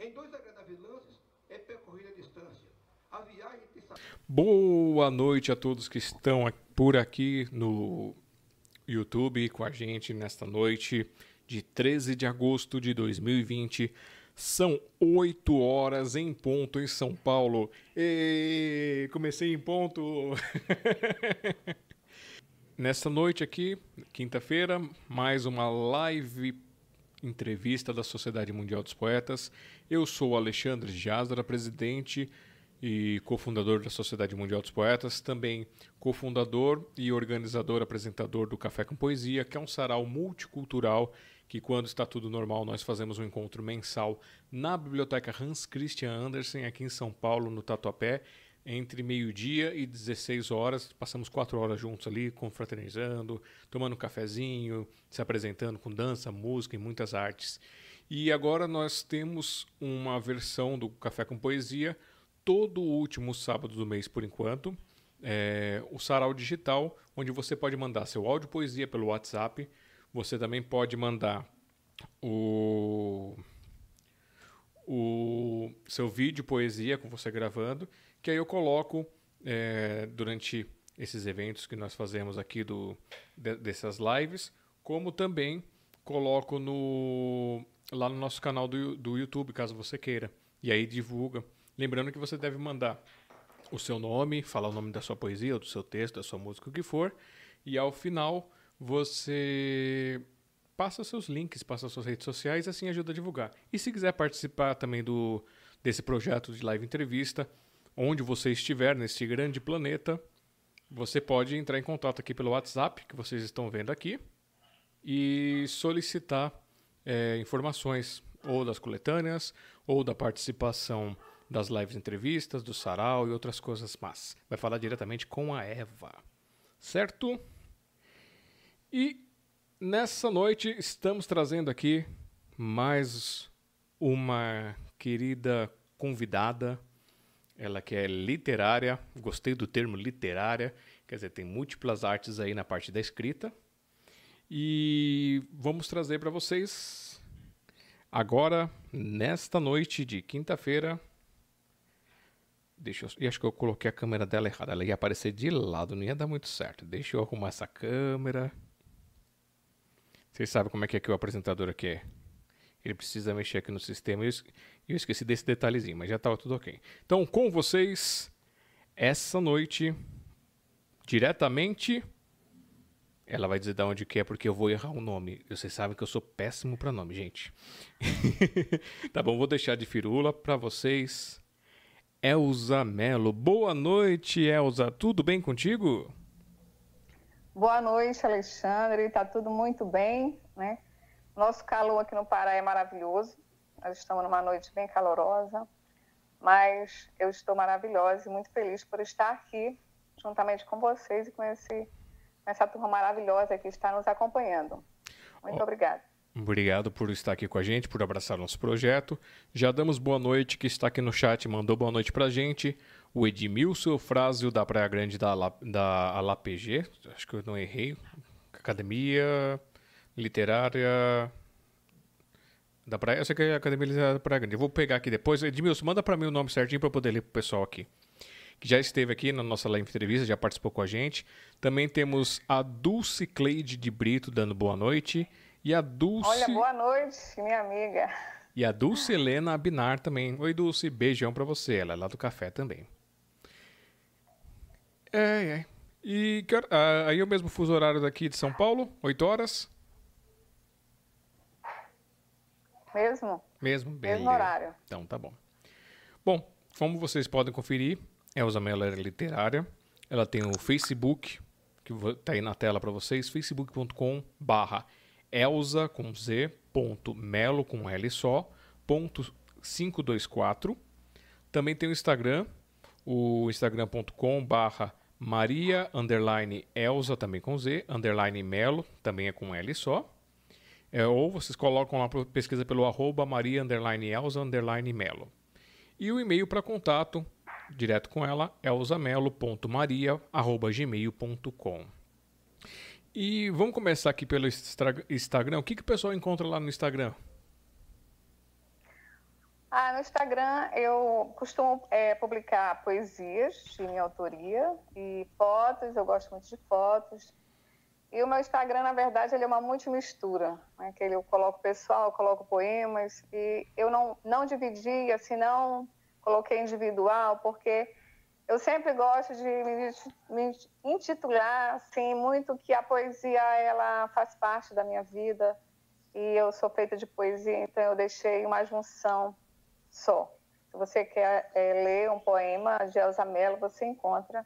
Em dois agradáveis é percorrida a distância. A viagem tem... Boa noite a todos que estão por aqui no YouTube com a gente nesta noite de 13 de agosto de 2020. São 8 horas em ponto em São Paulo. E comecei em ponto. Nesta noite aqui, quinta-feira, mais uma live entrevista da Sociedade Mundial dos Poetas. Eu sou Alexandre Jazara, presidente e cofundador da Sociedade Mundial dos Poetas, também cofundador e organizador, apresentador do Café com Poesia, que é um sarau multicultural que quando está tudo normal nós fazemos um encontro mensal na Biblioteca Hans Christian Andersen aqui em São Paulo, no Tatuapé, entre meio-dia e 16 horas. Passamos quatro horas juntos ali, confraternizando, tomando um cafezinho, se apresentando com dança, música e muitas artes. E agora nós temos uma versão do Café com Poesia todo último sábado do mês por enquanto. É, o Sarau Digital, onde você pode mandar seu áudio poesia pelo WhatsApp você também pode mandar o, o seu vídeo poesia com você gravando, que aí eu coloco é, durante esses eventos que nós fazemos aqui do, de, dessas lives, como também coloco no, lá no nosso canal do, do YouTube, caso você queira. E aí divulga. Lembrando que você deve mandar o seu nome, falar o nome da sua poesia, do seu texto, da sua música, o que for. E ao final você passa seus links, passa suas redes sociais, assim ajuda a divulgar. E se quiser participar também do desse projeto de live entrevista, onde você estiver nesse grande planeta, você pode entrar em contato aqui pelo WhatsApp que vocês estão vendo aqui e solicitar é, informações ou das coletâneas ou da participação das lives entrevistas, do sarau e outras coisas mais. Vai falar diretamente com a Eva, certo? E nessa noite estamos trazendo aqui mais uma querida convidada, ela que é literária, gostei do termo literária, quer dizer, tem múltiplas artes aí na parte da escrita. E vamos trazer para vocês agora, nesta noite de quinta-feira. Deixa eu, acho que eu coloquei a câmera dela errada. Ela ia aparecer de lado, não ia dar muito certo. Deixa eu arrumar essa câmera. Vocês sabem como é que, é que o apresentador aqui é. Ele precisa mexer aqui no sistema. Eu, eu esqueci desse detalhezinho, mas já estava tudo ok. Então, com vocês, essa noite, diretamente. Ela vai dizer de onde que é, porque eu vou errar o nome. Vocês sabem que eu sou péssimo para nome, gente. tá bom, vou deixar de firula para vocês. Elza Melo. Boa noite, Elza. Tudo bem contigo? Boa noite, Alexandre. Está tudo muito bem, né? Nosso calor aqui no Pará é maravilhoso. Nós estamos numa noite bem calorosa, mas eu estou maravilhosa e muito feliz por estar aqui juntamente com vocês e com, esse, com essa turma maravilhosa que está nos acompanhando. Muito oh. obrigada. Obrigado por estar aqui com a gente, por abraçar nosso projeto. Já damos boa noite, que está aqui no chat, mandou boa noite para a gente o Edmilson Frásio da Praia Grande da, da ALAPG, acho que eu não errei, Academia Literária da Praia, eu sei que é a Academia Literária da Praia Grande. Eu vou pegar aqui depois. Edmilson, manda para mim o nome certinho para eu poder ler pro pessoal aqui. Que já esteve aqui na nossa live entrevista, já participou com a gente. Também temos a Dulce Cleide de Brito dando boa noite. E a Dulce. Olha, boa noite, minha amiga. E a Dulce Helena Abinar também. Oi, Dulce, beijão para você. Ela é lá do café também. É, é. E aí é o mesmo fuso horário daqui de São Paulo, 8 horas? Mesmo. Mesmo, bem. Mesmo horário. Então tá bom. Bom, como vocês podem conferir, Elza Mello é literária. Ela tem o Facebook, que tá aí na tela para vocês, facebook.com barra Elza com Z, ponto Melo com L só, ponto 524. Também tem o Instagram, o instagram.com barra Maria underline Elza, também com Z, underline Melo, também é com L só. É, ou vocês colocam lá pesquisa pelo arroba Maria underline Elza underline Melo. E o e-mail para contato, direto com ela, elzamelo.maria.gmail.com. E vamos começar aqui pelo Instagram. O que, que o pessoal encontra lá no Instagram? Ah, no Instagram eu costumo é, publicar poesias de minha autoria e fotos, eu gosto muito de fotos. E o meu Instagram, na verdade, ele é uma multimistura. Né? Que eu coloco pessoal, eu coloco poemas. E eu não, não dividi, assim, não coloquei individual, porque eu sempre gosto de me, me intitular, assim, muito que a poesia, ela faz parte da minha vida. E eu sou feita de poesia, então eu deixei uma junção só. Se você quer é, ler um poema de Elza Mello, você encontra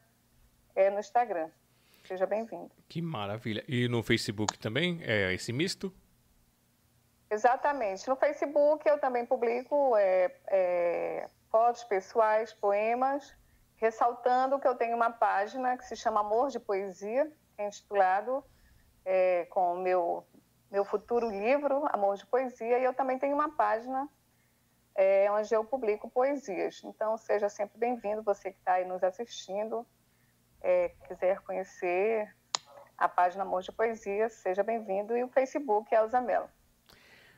é, no Instagram. Seja bem-vindo. Que maravilha. E no Facebook também é esse misto? Exatamente. No Facebook eu também publico é, é, fotos pessoais, poemas, ressaltando que eu tenho uma página que se chama Amor de Poesia, que é intitulado é, com o meu, meu futuro livro, Amor de Poesia, e eu também tenho uma página é, onde eu publico poesias. Então, seja sempre bem-vindo, você que está aí nos assistindo é, quiser conhecer a página Amor de Poesia, seja bem-vindo. E o Facebook é Elza Mello.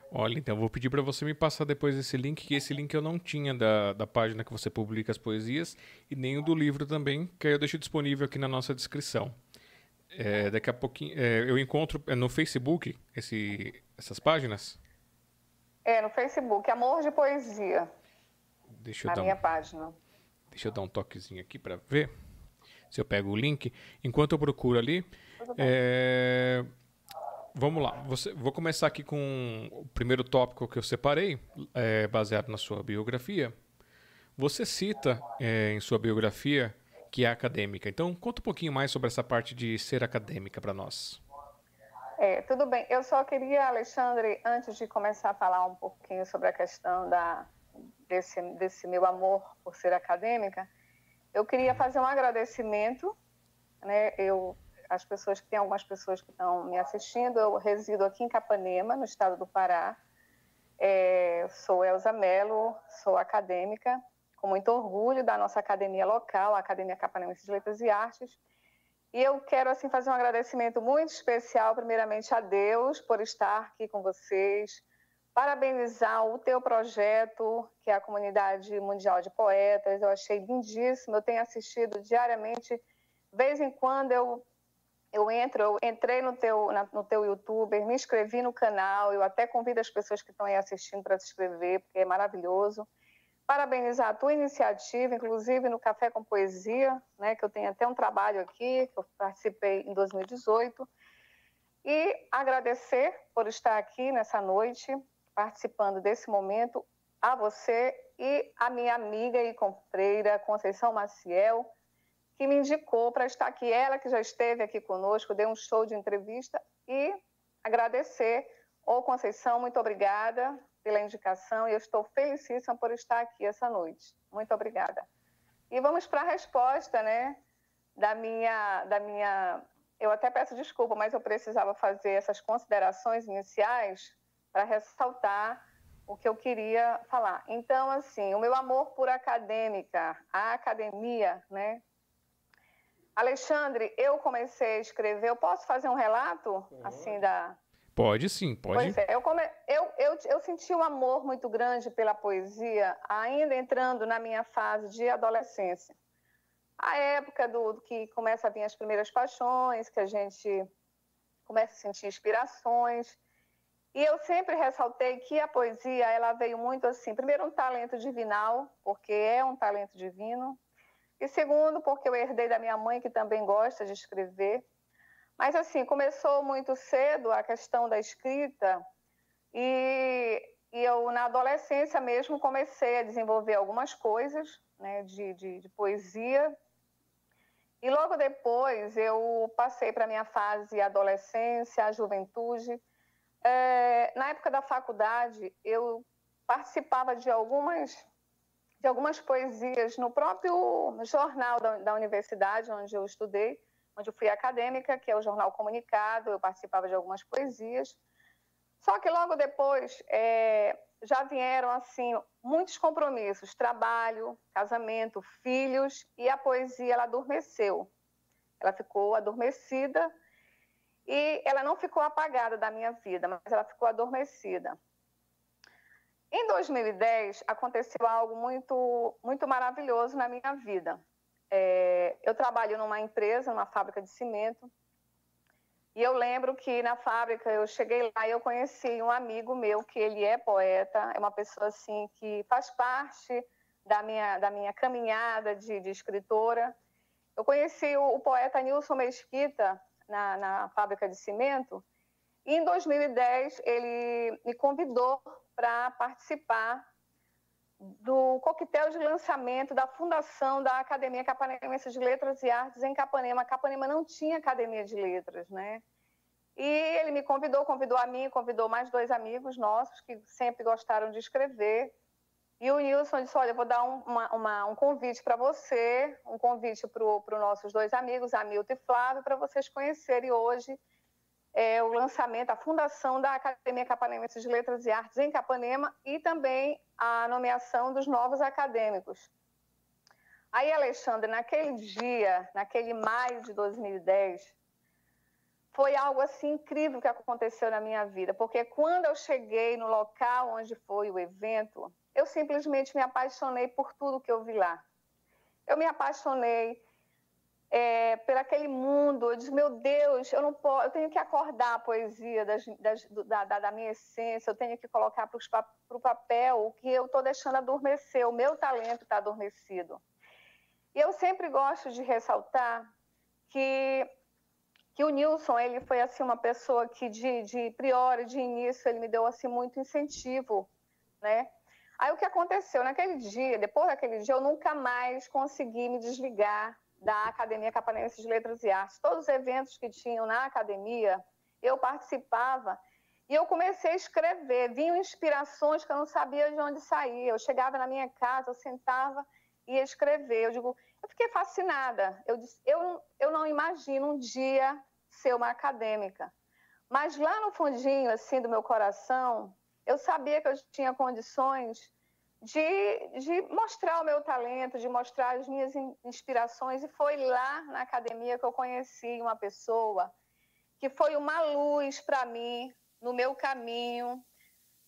Olha, então vou pedir para você me passar depois esse link, que esse link eu não tinha da, da página que você publica as poesias e nem o do livro também, que aí eu deixo disponível aqui na nossa descrição. É, daqui a pouquinho é, eu encontro é, no Facebook esse, essas páginas. É, no Facebook, Amor de Poesia. Deixa eu a dar minha um, página. Deixa eu dar um toquezinho aqui para ver se eu pego o link. Enquanto eu procuro ali, é... vamos lá. Você, vou começar aqui com o primeiro tópico que eu separei, é, baseado na sua biografia. Você cita é, em sua biografia que é acadêmica. Então, conta um pouquinho mais sobre essa parte de ser acadêmica para nós. É, tudo bem. Eu só queria, Alexandre, antes de começar a falar um pouquinho sobre a questão da, desse, desse meu amor por ser acadêmica, eu queria fazer um agradecimento, né? Eu, as pessoas que tem algumas pessoas que estão me assistindo, eu resido aqui em Capanema, no estado do Pará. É, sou Elza Mello, sou acadêmica, com muito orgulho da nossa academia local, a Academia Capanense de Letras e Artes. E eu quero assim fazer um agradecimento muito especial, primeiramente a Deus por estar aqui com vocês, parabenizar o teu projeto, que é a Comunidade Mundial de Poetas. Eu achei lindíssimo. Eu tenho assistido diariamente. Vez em quando eu eu entro, eu entrei no teu, na, no teu YouTube, me inscrevi no canal, eu até convido as pessoas que estão aí assistindo para se inscrever, porque é maravilhoso. Parabenizar a tua iniciativa, inclusive no Café com Poesia, né, que eu tenho até um trabalho aqui, que eu participei em 2018. E agradecer por estar aqui nessa noite, participando desse momento, a você e a minha amiga e companheira Conceição Maciel, que me indicou para estar aqui. Ela que já esteve aqui conosco, deu um show de entrevista e agradecer. Ô Conceição, muito obrigada pela indicação e eu estou felicíssima por estar aqui essa noite. Muito obrigada. E vamos para a resposta, né, da minha, da minha... Eu até peço desculpa, mas eu precisava fazer essas considerações iniciais para ressaltar o que eu queria falar. Então, assim, o meu amor por acadêmica, a academia, né? Alexandre, eu comecei a escrever. Eu posso fazer um relato, assim, da. Pode sim, pode. Pois é, eu, come... eu, eu, eu senti um amor muito grande pela poesia, ainda entrando na minha fase de adolescência. A época do que começa a vir as primeiras paixões, que a gente começa a sentir inspirações. E eu sempre ressaltei que a poesia, ela veio muito assim, primeiro um talento divinal, porque é um talento divino, e segundo, porque eu herdei da minha mãe, que também gosta de escrever. Mas assim, começou muito cedo a questão da escrita, e, e eu, na adolescência mesmo, comecei a desenvolver algumas coisas né, de, de, de poesia, e logo depois eu passei para minha fase adolescência, juventude, é, na época da faculdade, eu participava de algumas, de algumas poesias no próprio jornal da, da universidade onde eu estudei, onde eu fui acadêmica, que é o Jornal Comunicado, eu participava de algumas poesias. Só que logo depois é, já vieram assim muitos compromissos, trabalho, casamento, filhos, e a poesia ela adormeceu. Ela ficou adormecida e ela não ficou apagada da minha vida, mas ela ficou adormecida. Em 2010 aconteceu algo muito muito maravilhoso na minha vida. É, eu trabalho numa empresa, numa fábrica de cimento, e eu lembro que na fábrica eu cheguei lá e eu conheci um amigo meu que ele é poeta, é uma pessoa assim que faz parte da minha, da minha caminhada de, de escritora. Eu conheci o, o, poeta Nilson Mesquita na, na fábrica de cimento e em 2010 ele me convidou para participar do coquetel de lançamento da fundação da Academia Capanense de Letras e Artes em Capanema. Capanema não tinha Academia de Letras, né? E ele me convidou, convidou a mim, convidou mais dois amigos nossos que sempre gostaram de escrever. E o Nilson disse: Olha, eu vou dar um, uma, uma, um convite para você, um convite para os nossos dois amigos, Hamilton e Flávio, para vocês conhecerem hoje é, o lançamento, a fundação da Academia Capanense de Letras e Artes em Capanema e também a nomeação dos novos acadêmicos. Aí, Alexandre, naquele dia, naquele maio de 2010, foi algo assim incrível que aconteceu na minha vida, porque quando eu cheguei no local onde foi o evento, eu simplesmente me apaixonei por tudo que eu vi lá. Eu me apaixonei é, por aquele mundo. Eu disse, meu Deus, eu não posso, eu tenho que acordar a poesia das, das, da, da, da, minha essência, eu tenho que colocar para o papel o que eu estou deixando adormecer, o meu talento está adormecido. E eu sempre gosto de ressaltar que que o Nilson ele foi assim uma pessoa que de, de priori, de início, ele me deu assim muito incentivo, né? Aí o que aconteceu naquele dia, depois daquele dia, eu nunca mais consegui me desligar da Academia Capanense de Letras e Artes. Todos os eventos que tinham na academia, eu participava e eu comecei a escrever. Vinham inspirações que eu não sabia de onde sair. Eu chegava na minha casa, eu sentava e ia escrever. Eu digo, eu fiquei fascinada. Eu disse, eu, eu não imagino um dia ser uma acadêmica. Mas lá no fundinho, assim, do meu coração, eu sabia que eu tinha condições de, de mostrar o meu talento, de mostrar as minhas inspirações. E foi lá na academia que eu conheci uma pessoa que foi uma luz para mim no meu caminho,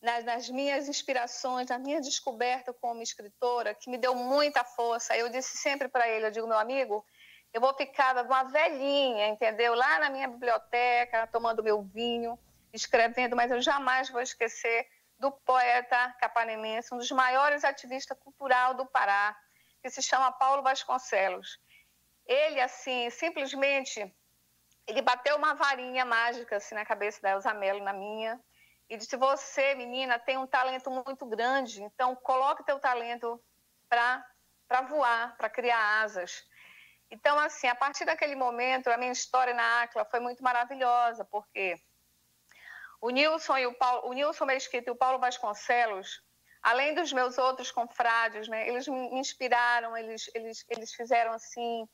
nas, nas, minhas inspirações, na minha descoberta como escritora, que me deu muita força. Eu disse sempre para ele, eu digo, meu amigo, eu vou ficar uma velhinha, entendeu? Lá na minha biblioteca, tomando meu vinho, escrevendo, mas eu jamais vou esquecer do poeta capanemense, um dos maiores ativistas cultural do Pará, que se chama Paulo Vasconcelos. Ele, assim, simplesmente, ele bateu uma varinha mágica assim, na cabeça da Elza Mello, na minha, e disse, você, menina, tem um talento muito grande, então coloque teu talento para voar, para criar asas. Então, assim, a partir daquele momento, a minha história na ACLA foi muito maravilhosa, porque o Nilson, e o, Paulo, o Nilson Mesquita e o Paulo Vasconcelos, além dos meus outros confrades, né, eles me inspiraram, eles, eles, eles fizeram, assim,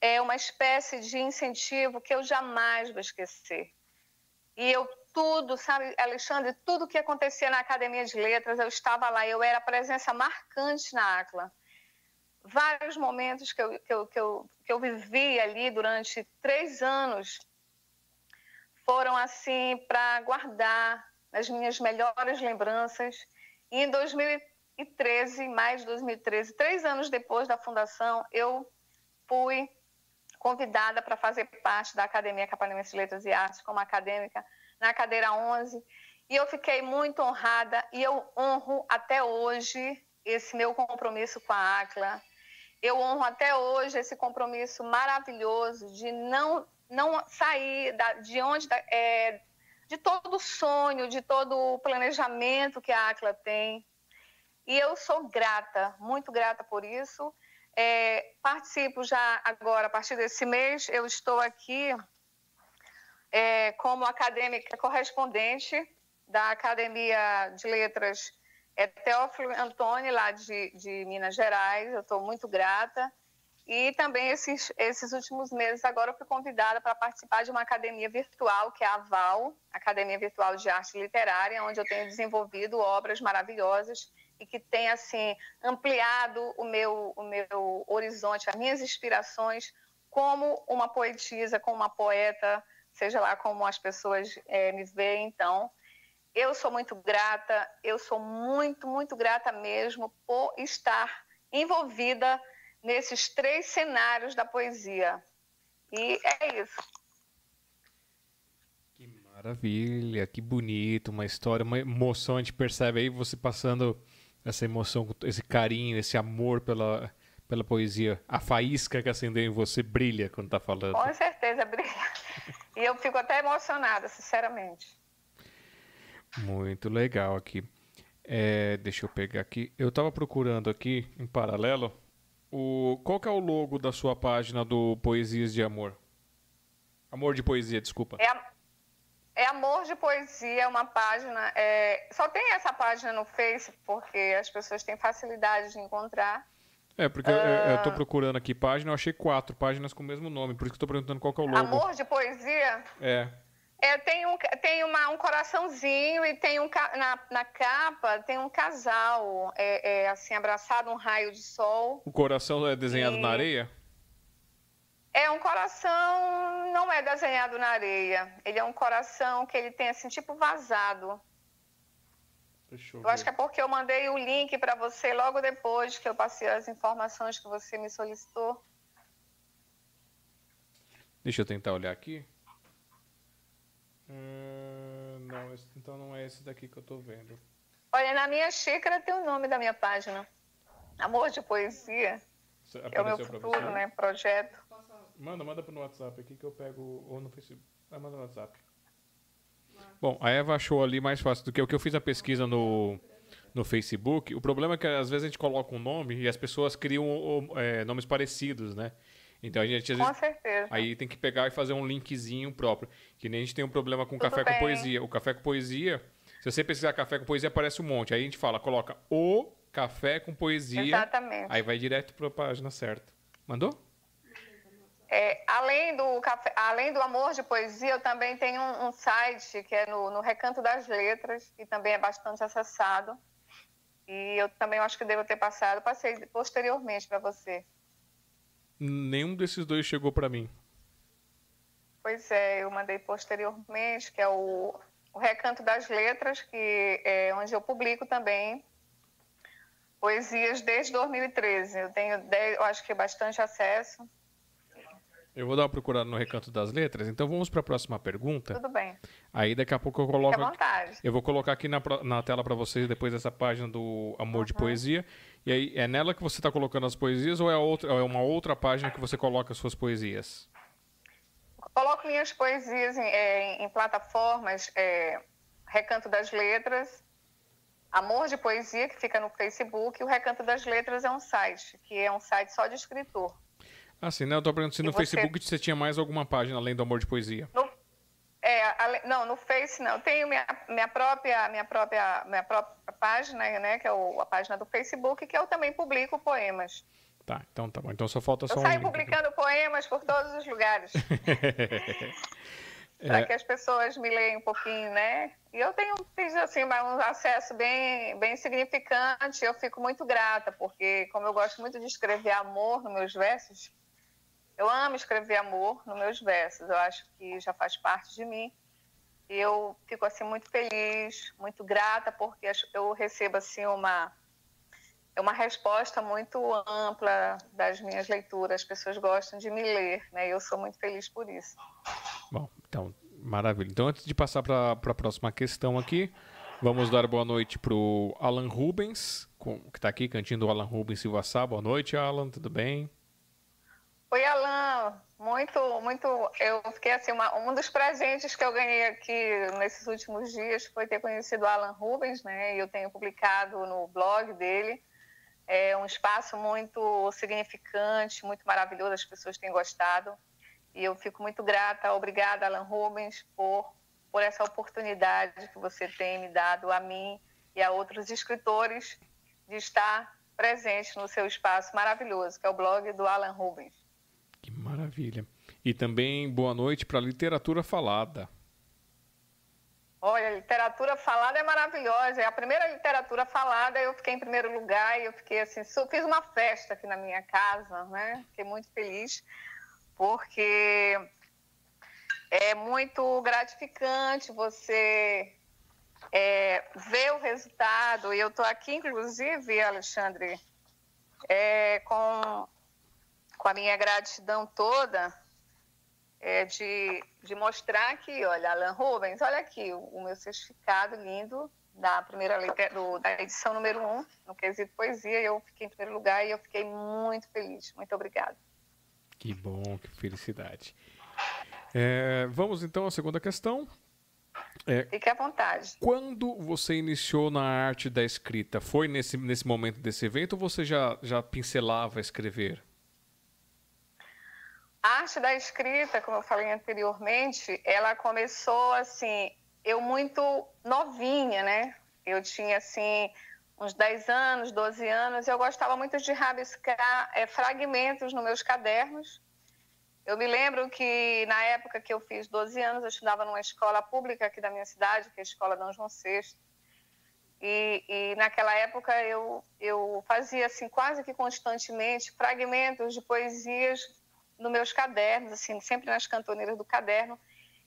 é, uma espécie de incentivo que eu jamais vou esquecer. E eu tudo, sabe, Alexandre, tudo que acontecia na Academia de Letras, eu estava lá, eu era presença marcante na ACLA vários momentos que eu, que eu, que eu, que eu vivi ali durante três anos foram assim para guardar as minhas melhores lembranças. E em 2013, mais de 2013, três anos depois da fundação, eu fui convidada para fazer parte da Academia Capanema de Letras e Artes como acadêmica na cadeira 11. E eu fiquei muito honrada e eu honro até hoje esse meu compromisso com a ACLA, eu honro até hoje esse compromisso maravilhoso de não, não sair da, de onde é, de todo o sonho, de todo o planejamento que a Acla tem. E eu sou grata, muito grata por isso. É, participo já agora, a partir desse mês, eu estou aqui é, como acadêmica correspondente da Academia de Letras é Teófilo Antônio, lá de, de Minas Gerais, eu estou muito grata. E também esses, esses últimos meses agora eu fui convidada para participar de uma academia virtual, que é a VAL, Academia Virtual de Arte Literária, onde eu tenho desenvolvido obras maravilhosas e que tem assim ampliado o meu, o meu horizonte, as minhas inspirações como uma poetisa, como uma poeta, seja lá como as pessoas é, me veem. Então, eu sou muito grata, eu sou muito, muito grata mesmo por estar envolvida nesses três cenários da poesia. E é isso. Que maravilha, que bonito, uma história, uma emoção. A gente percebe aí você passando essa emoção, esse carinho, esse amor pela, pela poesia. A faísca que acendeu em você brilha quando está falando. Com certeza brilha. E eu fico até emocionada, sinceramente. Muito legal aqui. É, deixa eu pegar aqui. Eu estava procurando aqui, em paralelo, o, qual que é o logo da sua página do Poesias de Amor? Amor de Poesia, desculpa. É, é Amor de Poesia, é uma página. É, só tem essa página no Face, porque as pessoas têm facilidade de encontrar. É, porque uh... eu, tô ah. procurando aqui página, eu achei quatro páginas com o mesmo nome, por isso que eu tô perguntando qual que é o logo. Amor de Poesia? É. É, tem um, tem uma, um coraçãozinho e tem um na, na capa tem um casal é, é, assim abraçado um raio de sol. O coração é desenhado e... na areia? É um coração, não é desenhado na areia. Ele é um coração que ele tem assim tipo vazado. Deixa eu, eu acho que é porque eu mandei o link para você logo depois que eu passei as informações que você me solicitou. Deixa eu tentar olhar aqui. Hum, não, então não é esse daqui que eu tô vendo. Olha, na minha xícara tem o nome da minha página. Amor de Poesia. é o meu futuro, né? Projeto. Manda, manda no WhatsApp aqui que eu pego. Ou no Facebook. Ah, manda no WhatsApp. Bom, a Eva achou ali mais fácil do que o que eu fiz a pesquisa no, no Facebook. O problema é que às vezes a gente coloca um nome e as pessoas criam é, nomes parecidos, né? Então a gente às vezes, com certeza. Aí tem que pegar e fazer um linkzinho próprio. Que nem a gente tem um problema com Tudo café bem. com poesia. O café com poesia, se você pesquisar café com poesia, aparece um monte. Aí a gente fala, coloca o café com poesia. Exatamente. Aí vai direto para a página certa. Mandou? É, além, do café, além do amor de poesia, eu também tenho um, um site que é no, no, Recanto das Letras, que também é bastante acessado. E eu também acho que devo ter passado, passei posteriormente para você nenhum desses dois chegou para mim. Pois é, eu mandei posteriormente, que é o, o Recanto das Letras, que é onde eu publico também poesias desde 2013. Eu tenho, eu acho que bastante acesso. Eu vou dar uma procurada no Recanto das Letras. Então vamos para a próxima pergunta. Tudo bem. Aí daqui a pouco eu coloco. Fique à vontade. Eu vou colocar aqui na, na tela para vocês depois dessa página do Amor uhum. de Poesia. E aí, é nela que você está colocando as poesias ou é, outra, é uma outra página que você coloca as suas poesias? Coloco minhas poesias em, é, em plataformas é, Recanto das Letras, Amor de Poesia, que fica no Facebook, e o Recanto das Letras é um site, que é um site só de escritor. Ah, sim, né? Eu estou perguntando se no você... Facebook você tinha mais alguma página além do Amor de Poesia. No é, não, no Face não. Tenho minha, minha, própria, minha, própria, minha própria página, né, que é o, a página do Facebook, que eu também publico poemas. Tá, então tá bom. Então só falta só eu um saio publicando poemas por todos os lugares. Para é... que as pessoas me leiam um pouquinho, né? E eu tenho fiz, assim, um acesso bem, bem significante. Eu fico muito grata, porque como eu gosto muito de escrever amor nos meus versos, eu amo escrever amor nos meus versos, eu acho que já faz parte de mim. Eu fico assim muito feliz, muito grata porque eu recebo assim uma uma resposta muito ampla das minhas leituras. As pessoas gostam de me ler, né? E eu sou muito feliz por isso. Bom, então, maravilha. Então, antes de passar para a próxima questão aqui, vamos dar boa noite para o Alan Rubens, que está aqui, cantinho do Alan Rubens Silva Sá. Boa noite, Alan, tudo bem? Oi, Alan. Muito, muito. Eu fiquei assim, uma, um dos presentes que eu ganhei aqui nesses últimos dias foi ter conhecido o Alan Rubens, né? E eu tenho publicado no blog dele. É um espaço muito significante, muito maravilhoso, as pessoas têm gostado. E eu fico muito grata, obrigada, Alan Rubens, por, por essa oportunidade que você tem me dado a mim e a outros escritores de estar presente no seu espaço maravilhoso, que é o blog do Alan Rubens. Que maravilha. E também boa noite para a literatura falada. Olha, literatura falada é maravilhosa. É a primeira literatura falada, eu fiquei em primeiro lugar e eu fiquei assim, fiz uma festa aqui na minha casa, né? Fiquei muito feliz porque é muito gratificante você é, ver o resultado, e eu estou aqui, inclusive, Alexandre, é, com, com a minha gratidão toda, é, de, de mostrar aqui, olha, Alan Rubens, olha aqui o, o meu certificado lindo da primeira letra, do, da edição número 1, um, no quesito poesia, eu fiquei em primeiro lugar e eu fiquei muito feliz. Muito obrigada. Que bom, que felicidade. É, vamos então à segunda questão. É, Fique à vontade. Quando você iniciou na arte da escrita, foi nesse, nesse momento desse evento ou você já, já pincelava escrever? A arte da escrita, como eu falei anteriormente, ela começou assim, eu muito novinha, né? Eu tinha assim uns 10 anos, 12 anos, eu gostava muito de rabiscar é, fragmentos nos meus cadernos eu me lembro que na época que eu fiz 12 anos, eu estudava numa escola pública aqui da minha cidade, que é a Escola Dom João VI. E, e, naquela época eu, eu fazia assim quase que constantemente fragmentos de poesias nos meus cadernos, assim, sempre nas cantoneiras do caderno.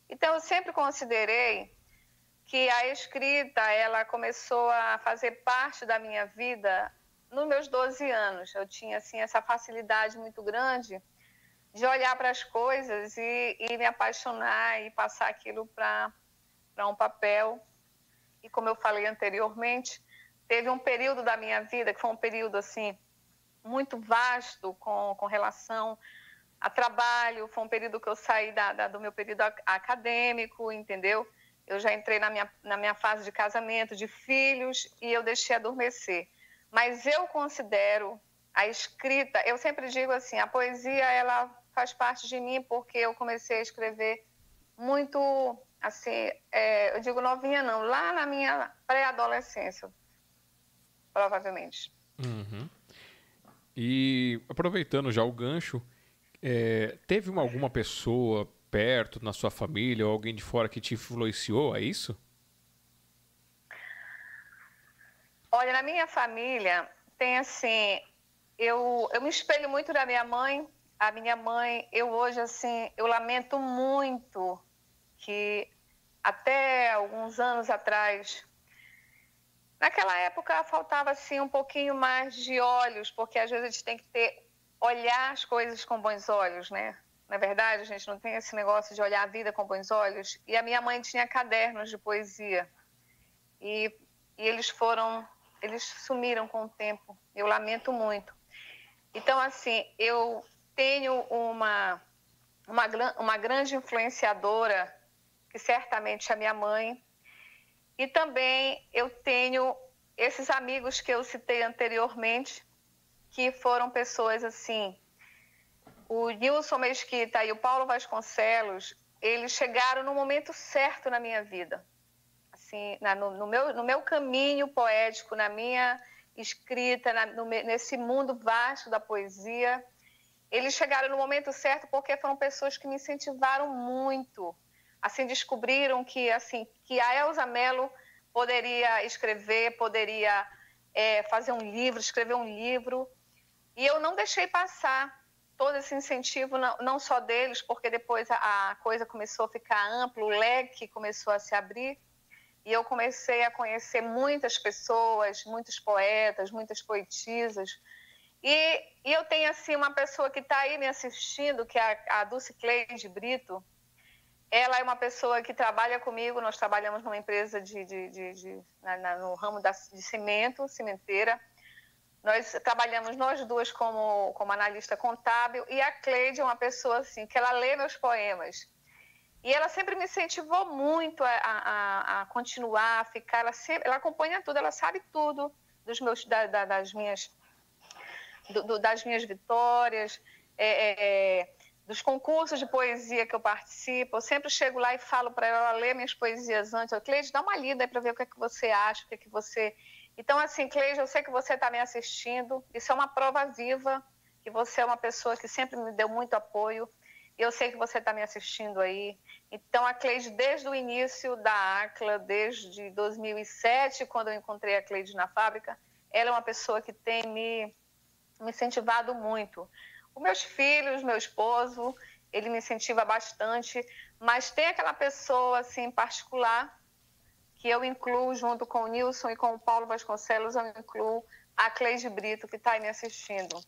Então eu sempre considerei que a escrita ela começou a fazer parte da minha vida nos meus 12 anos. Eu tinha assim essa facilidade muito grande de olhar para as coisas e, e, me apaixonar e passar aquilo para um papel. E como eu falei anteriormente, teve um período da minha vida que foi um período assim muito vasto com, com relação a trabalho, foi um período que eu saí da, da, do meu período acadêmico, entendeu? Eu já entrei na minha, na minha fase de casamento, de filhos, e eu deixei adormecer. Mas eu considero a escrita, eu sempre digo assim, a poesia, ela faz parte de mim porque eu comecei a escrever muito, assim, é, eu digo novinha não, lá na minha pré-adolescência, provavelmente. Uhum. E aproveitando já o gancho, é, teve uma, alguma pessoa perto na sua família ou alguém de fora que te influenciou, é isso? Olha, na minha família tem assim, eu, eu me espelho muito da minha mãe, a minha mãe, eu hoje, assim, eu lamento muito que até alguns anos atrás, naquela época faltava, assim, um pouquinho mais de olhos, porque às vezes a gente tem que ter, olhar as coisas com bons olhos, né? Na verdade, a gente não tem esse negócio de olhar a vida com bons olhos. E a minha mãe tinha cadernos de poesia. E, e eles foram, eles sumiram com o tempo. Eu lamento muito. Então, assim, eu tenho uma, uma, uma grande influenciadora, que certamente é a minha mãe, e também eu tenho esses amigos que eu citei anteriormente, que foram pessoas assim. O Nilson Mesquita e o Paulo Vasconcelos, eles chegaram no momento certo na minha vida. Assim, na, no, no, meu, no meu caminho poético, na minha escrita, na, no, nesse mundo vasto da poesia, eles chegaram no momento certo porque foram pessoas que me incentivaram muito. Assim, descobriram que, assim, que a Elza Mello poderia escrever, poderia é, fazer um livro, escrever um livro. E eu não deixei passar todo esse incentivo, não, só deles, porque depois a, a coisa começou a ficar ampla, o leque começou a se abrir. E eu comecei a conhecer muitas pessoas, muitos poetas, muitas poetisas, e, e eu tenho, assim, uma pessoa que está aí me assistindo, que é a, a Dulce Cleide Brito. Ela é uma pessoa que trabalha comigo, nós trabalhamos numa empresa de, de, de, de na, na, no ramo da, de cimento, cimenteira. Nós trabalhamos nós duas como, como analista contábil e a Cleide é uma pessoa assim que ela lê meus poemas e ela sempre me incentivou muito a, a, a continuar, a ficar. Ela, sempre, ela acompanha tudo, ela sabe tudo dos meus, da, da, das minhas do, do, das minhas vitórias, é, é, é, dos concursos de poesia que eu participo. Eu sempre chego lá e falo para ela, ela lê minhas poesias antes. Eu, Cleide, dá uma lida para ver o que, é que você acha, o que, é que você... Então, assim, Cleide, eu sei que você está me assistindo. Isso é uma prova viva que você é uma pessoa que sempre me deu muito apoio. E eu sei que você está me assistindo aí. Então, a Cleide, desde o início da ACLA, desde 2007, quando eu encontrei a Cleide na fábrica, ela é uma pessoa que tem me me incentivado muito. Os meus filhos, meu esposo, ele me incentiva bastante, mas tem aquela pessoa assim particular que eu incluo, junto com o Nilson e com o Paulo Vasconcelos, eu incluo a Cleide Brito, que está aí me assistindo.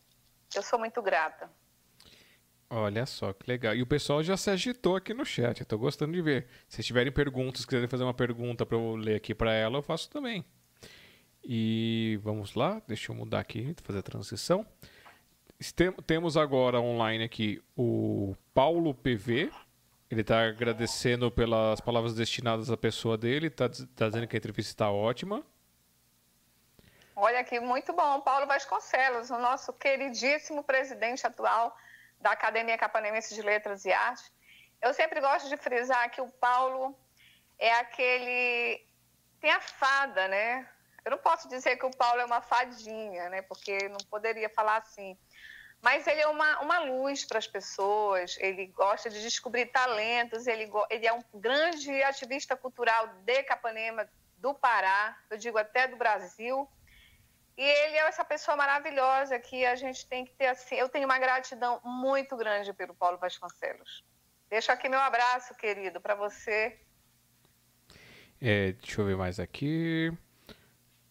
Eu sou muito grata. Olha só que legal. E o pessoal já se agitou aqui no chat. Tô gostando de ver. Se tiverem perguntas, quiserem fazer uma pergunta para eu ler aqui para ela, eu faço também. E vamos lá, deixa eu mudar aqui, fazer a transição. Temos agora online aqui o Paulo PV. Ele está agradecendo pelas palavras destinadas à pessoa dele. Está tá dizendo que a entrevista está ótima. Olha aqui, muito bom. Paulo Vasconcelos, o nosso queridíssimo presidente atual da Academia Capanense de Letras e Artes. Eu sempre gosto de frisar que o Paulo é aquele. tem a fada, né? Eu não posso dizer que o Paulo é uma fadinha, né? Porque não poderia falar assim. Mas ele é uma, uma luz para as pessoas, ele gosta de descobrir talentos, ele, ele é um grande ativista cultural de Capanema, do Pará, eu digo até do Brasil. E ele é essa pessoa maravilhosa que a gente tem que ter assim. Eu tenho uma gratidão muito grande pelo Paulo Vasconcelos. Deixo aqui meu abraço, querido, para você. É, deixa eu ver mais aqui.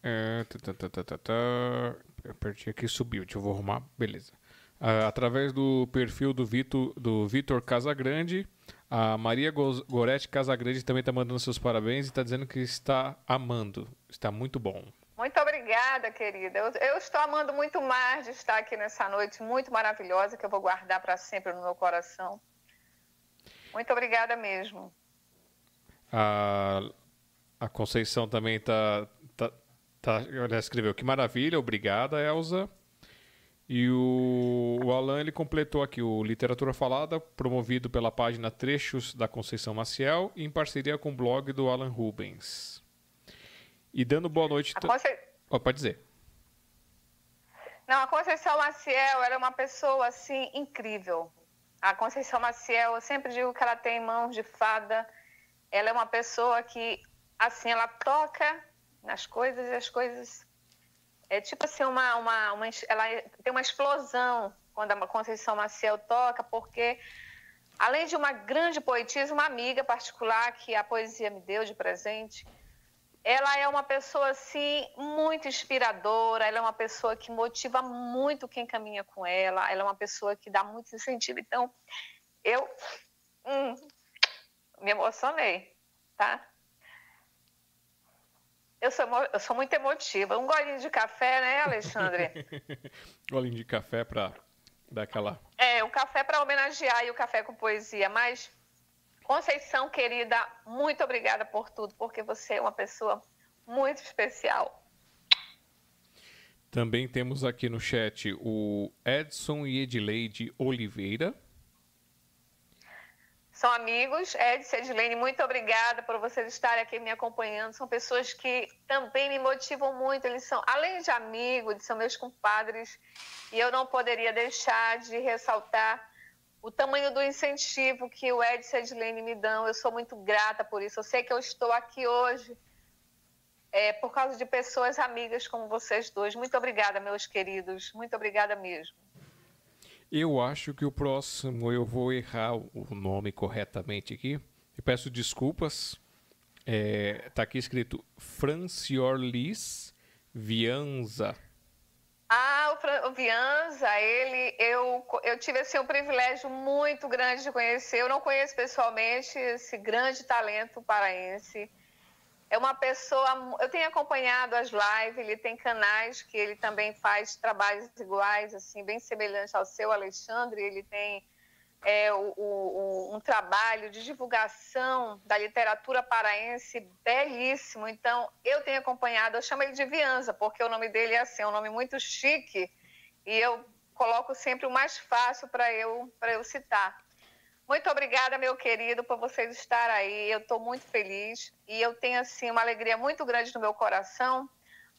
É, tá, tá, tá, tá, Apertei aqui subiu. Deixa eu vou arrumar. Beleza. Uh, através do perfil do Vitor, do Vitor Casagrande, a Maria Goretti Casagrande também está mandando seus parabéns e está dizendo que está amando. Está muito bom. Muito obrigada, querida. Eu, eu, estou amando muito mais de estar aqui nessa noite muito maravilhosa que eu vou guardar para sempre no meu coração. Muito obrigada mesmo. A, a Conceição também está. Tá, tá, ela escreveu que maravilha, obrigada, Elza. E o, o Alan ele completou aqui o Literatura Falada, promovido pela página Trechos da Conceição Maciel, em parceria com o blog do Alan Rubens. E dando boa noite. Conce... Oh, pode dizer. Não, a Conceição Maciel ela é uma pessoa assim incrível. A Conceição Maciel, eu sempre digo que ela tem mãos de fada. Ela é uma pessoa que, assim, ela toca nas coisas e as coisas. É tipo assim, uma, uma, uma, ela tem uma explosão quando a Conceição Maciel toca, porque além de uma grande poetisa, uma amiga particular que a poesia me deu de presente, ela é uma pessoa assim muito inspiradora, ela é uma pessoa que motiva muito quem caminha com ela, ela é uma pessoa que dá muito incentivo. Então, eu hum, me emocionei, tá? Eu sou, eu sou muito emotiva. Um golinho de café, né, Alexandre? golinho de café para dar aquela. É, o café para homenagear e o café com poesia, mas Conceição, querida, muito obrigada por tudo, porque você é uma pessoa muito especial. Também temos aqui no chat o Edson e Edileide Oliveira. São amigos. Edson e Edilene, muito obrigada por vocês estarem aqui me acompanhando. São pessoas que também me motivam muito. Eles são, além de amigos, são meus compadres. E eu não poderia deixar de ressaltar o tamanho do incentivo que o Edson e Edilene me dão. Eu sou muito grata por isso. Eu sei que eu estou aqui hoje é, por causa de pessoas amigas como vocês dois. Muito obrigada, meus queridos. Muito obrigada mesmo. Eu acho que o próximo eu vou errar o nome corretamente aqui. Eu peço desculpas. É, tá aqui escrito Franciorlis Vianza. Ah, o, o Vianza, ele, eu, eu tive assim, um privilégio muito grande de conhecer. Eu não conheço pessoalmente esse grande talento paraense. É uma pessoa. Eu tenho acompanhado as lives, ele tem canais que ele também faz trabalhos iguais, assim, bem semelhantes ao seu, Alexandre. Ele tem é, o, o, um trabalho de divulgação da literatura paraense belíssimo. Então, eu tenho acompanhado, eu chamo ele de Vianza, porque o nome dele é assim, é um nome muito chique, e eu coloco sempre o mais fácil para eu, eu citar. Muito obrigada, meu querido, por vocês estarem aí. Eu estou muito feliz e eu tenho assim uma alegria muito grande no meu coração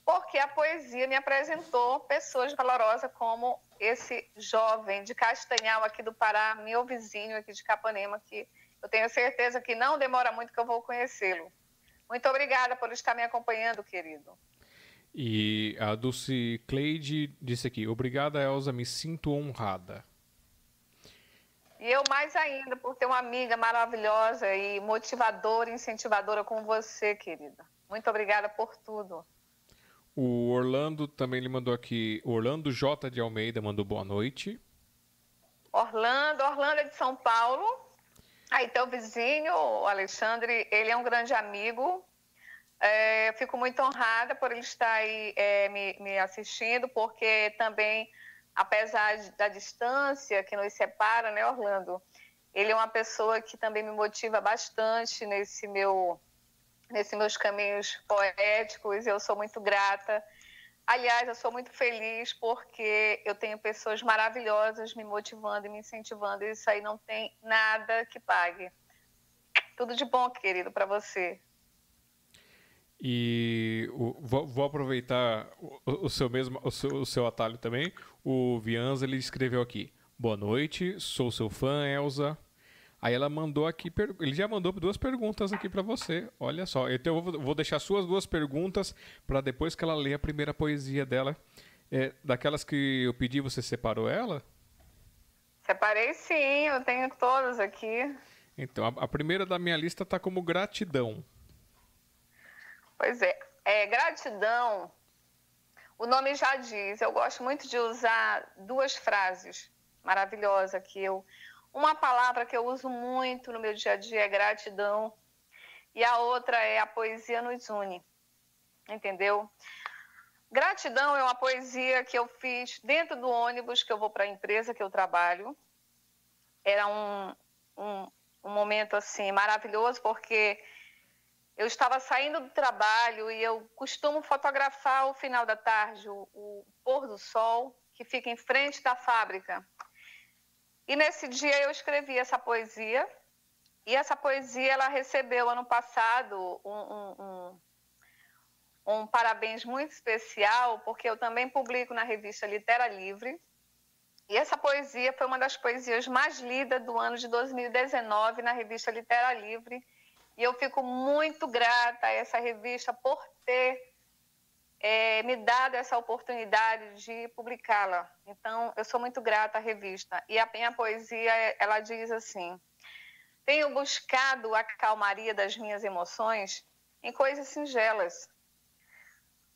porque a poesia me apresentou pessoas valorosas como esse jovem de Castanhal aqui do Pará, meu vizinho aqui de Capanema, que eu tenho certeza que não demora muito que eu vou conhecê-lo. Muito obrigada por estar me acompanhando, querido. E a Dulce Cleide disse aqui: Obrigada, Elza, me sinto honrada. E eu mais ainda, por ter uma amiga maravilhosa e motivadora, incentivadora como você, querida. Muito obrigada por tudo. O Orlando também lhe mandou aqui. Orlando J de Almeida mandou boa noite. Orlando, Orlando é de São Paulo. Aí teu vizinho, o Alexandre, ele é um grande amigo. É, fico muito honrada por ele estar aí é, me, me assistindo, porque também apesar da distância que nos separa, né, Orlando? Ele é uma pessoa que também me motiva bastante nesse meu nesses meus caminhos poéticos. Eu sou muito grata. Aliás, eu sou muito feliz porque eu tenho pessoas maravilhosas me motivando e me incentivando. E isso aí não tem nada que pague. Tudo de bom, querido, para você. E o, vou, vou, aproveitar o, o, seu mesmo o seu, o seu atalho também. O Vianza ele escreveu aqui: Boa noite, sou seu fã, Elza. Aí ela mandou aqui, ele já mandou duas perguntas aqui para você. Olha só, então eu vou, vou deixar suas duas perguntas para depois que ela ler a primeira poesia dela. É, daquelas que eu pedi, você separou ela? Separei sim, eu tenho todas aqui. Então, a, a primeira da minha lista tá como gratidão. Pois é, é, gratidão, o nome já diz, eu gosto muito de usar duas frases maravilhosas que eu. Uma palavra que eu uso muito no meu dia a dia é gratidão, e a outra é a poesia nos une. Entendeu? Gratidão é uma poesia que eu fiz dentro do ônibus que eu vou para a empresa que eu trabalho. Era um, um, um momento assim maravilhoso porque eu estava saindo do trabalho e eu costumo fotografar o final da tarde, o, o pôr do sol, que fica em frente da fábrica. E nesse dia eu escrevi essa poesia. E essa poesia ela recebeu ano passado um, um, um, um parabéns muito especial, porque eu também publico na revista Litera Livre. E essa poesia foi uma das poesias mais lidas do ano de 2019 na revista Litera Livre e eu fico muito grata a essa revista por ter é, me dado essa oportunidade de publicá-la. Então, eu sou muito grata à revista. E a minha poesia, ela diz assim: Tenho buscado a calmaria das minhas emoções em coisas singelas.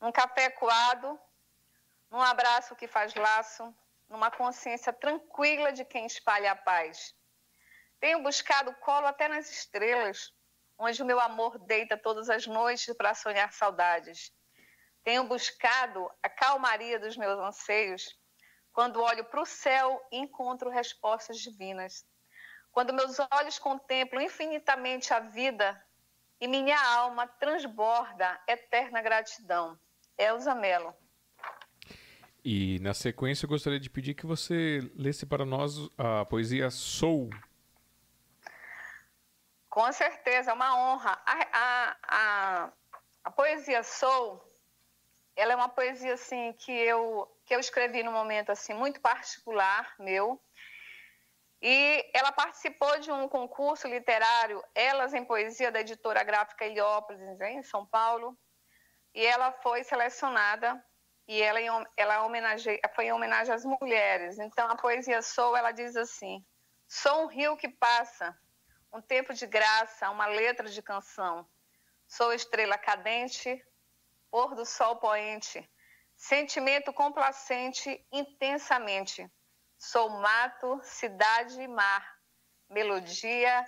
Num café coado, num abraço que faz laço, numa consciência tranquila de quem espalha a paz. Tenho buscado colo até nas estrelas, onde o meu amor deita todas as noites para sonhar saudades. Tenho buscado a calmaria dos meus anseios quando olho para o céu e encontro respostas divinas. Quando meus olhos contemplam infinitamente a vida e minha alma transborda eterna gratidão. Elza Mello. E na sequência eu gostaria de pedir que você lesse para nós a poesia Sou, com certeza, é uma honra. A, a, a, a, poesia Sou, ela é uma poesia assim que eu que eu escrevi num momento assim muito particular meu. E ela participou de um concurso literário, Elas em Poesia, da editora gráfica Heliópolis, em São Paulo. E ela foi selecionada e ela, ela homenage, foi em homenagem às mulheres. Então, a poesia Sou, ela diz assim: Sou um rio que passa, um tempo de graça, uma letra de canção. Sou estrela cadente, pôr do sol poente, sentimento complacente intensamente. Sou mato, cidade e mar, melodia,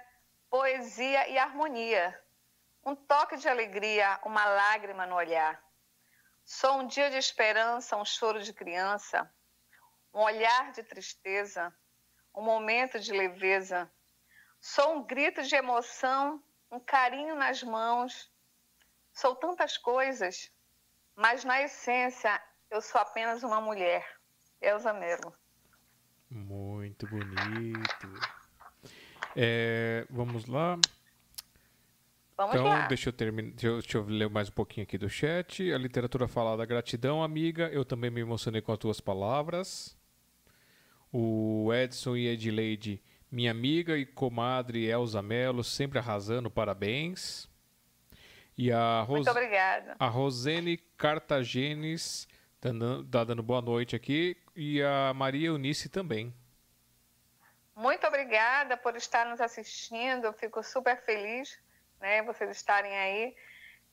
poesia e harmonia. Um toque de alegria, uma lágrima no olhar. Sou um dia de esperança, um choro de criança, um olhar de tristeza, um momento de leveza Sou um grito de emoção, um carinho nas mãos. Sou tantas coisas, mas na essência eu sou apenas uma mulher. Elza Melo. Muito bonito. É, vamos lá. Vamos então, lá. Deixa eu, terminar, deixa, eu, deixa eu ler mais um pouquinho aqui do chat. A literatura falada, gratidão, amiga. Eu também me emocionei com as tuas palavras. O Edson e Edileide minha amiga e comadre Elza Mello, sempre arrasando, parabéns. E a, Ros... Muito obrigada. a Rosene Cartagenes tá dando, tá dando boa noite aqui. E a Maria Eunice também. Muito obrigada por estar nos assistindo. Eu fico super feliz, né, vocês estarem aí.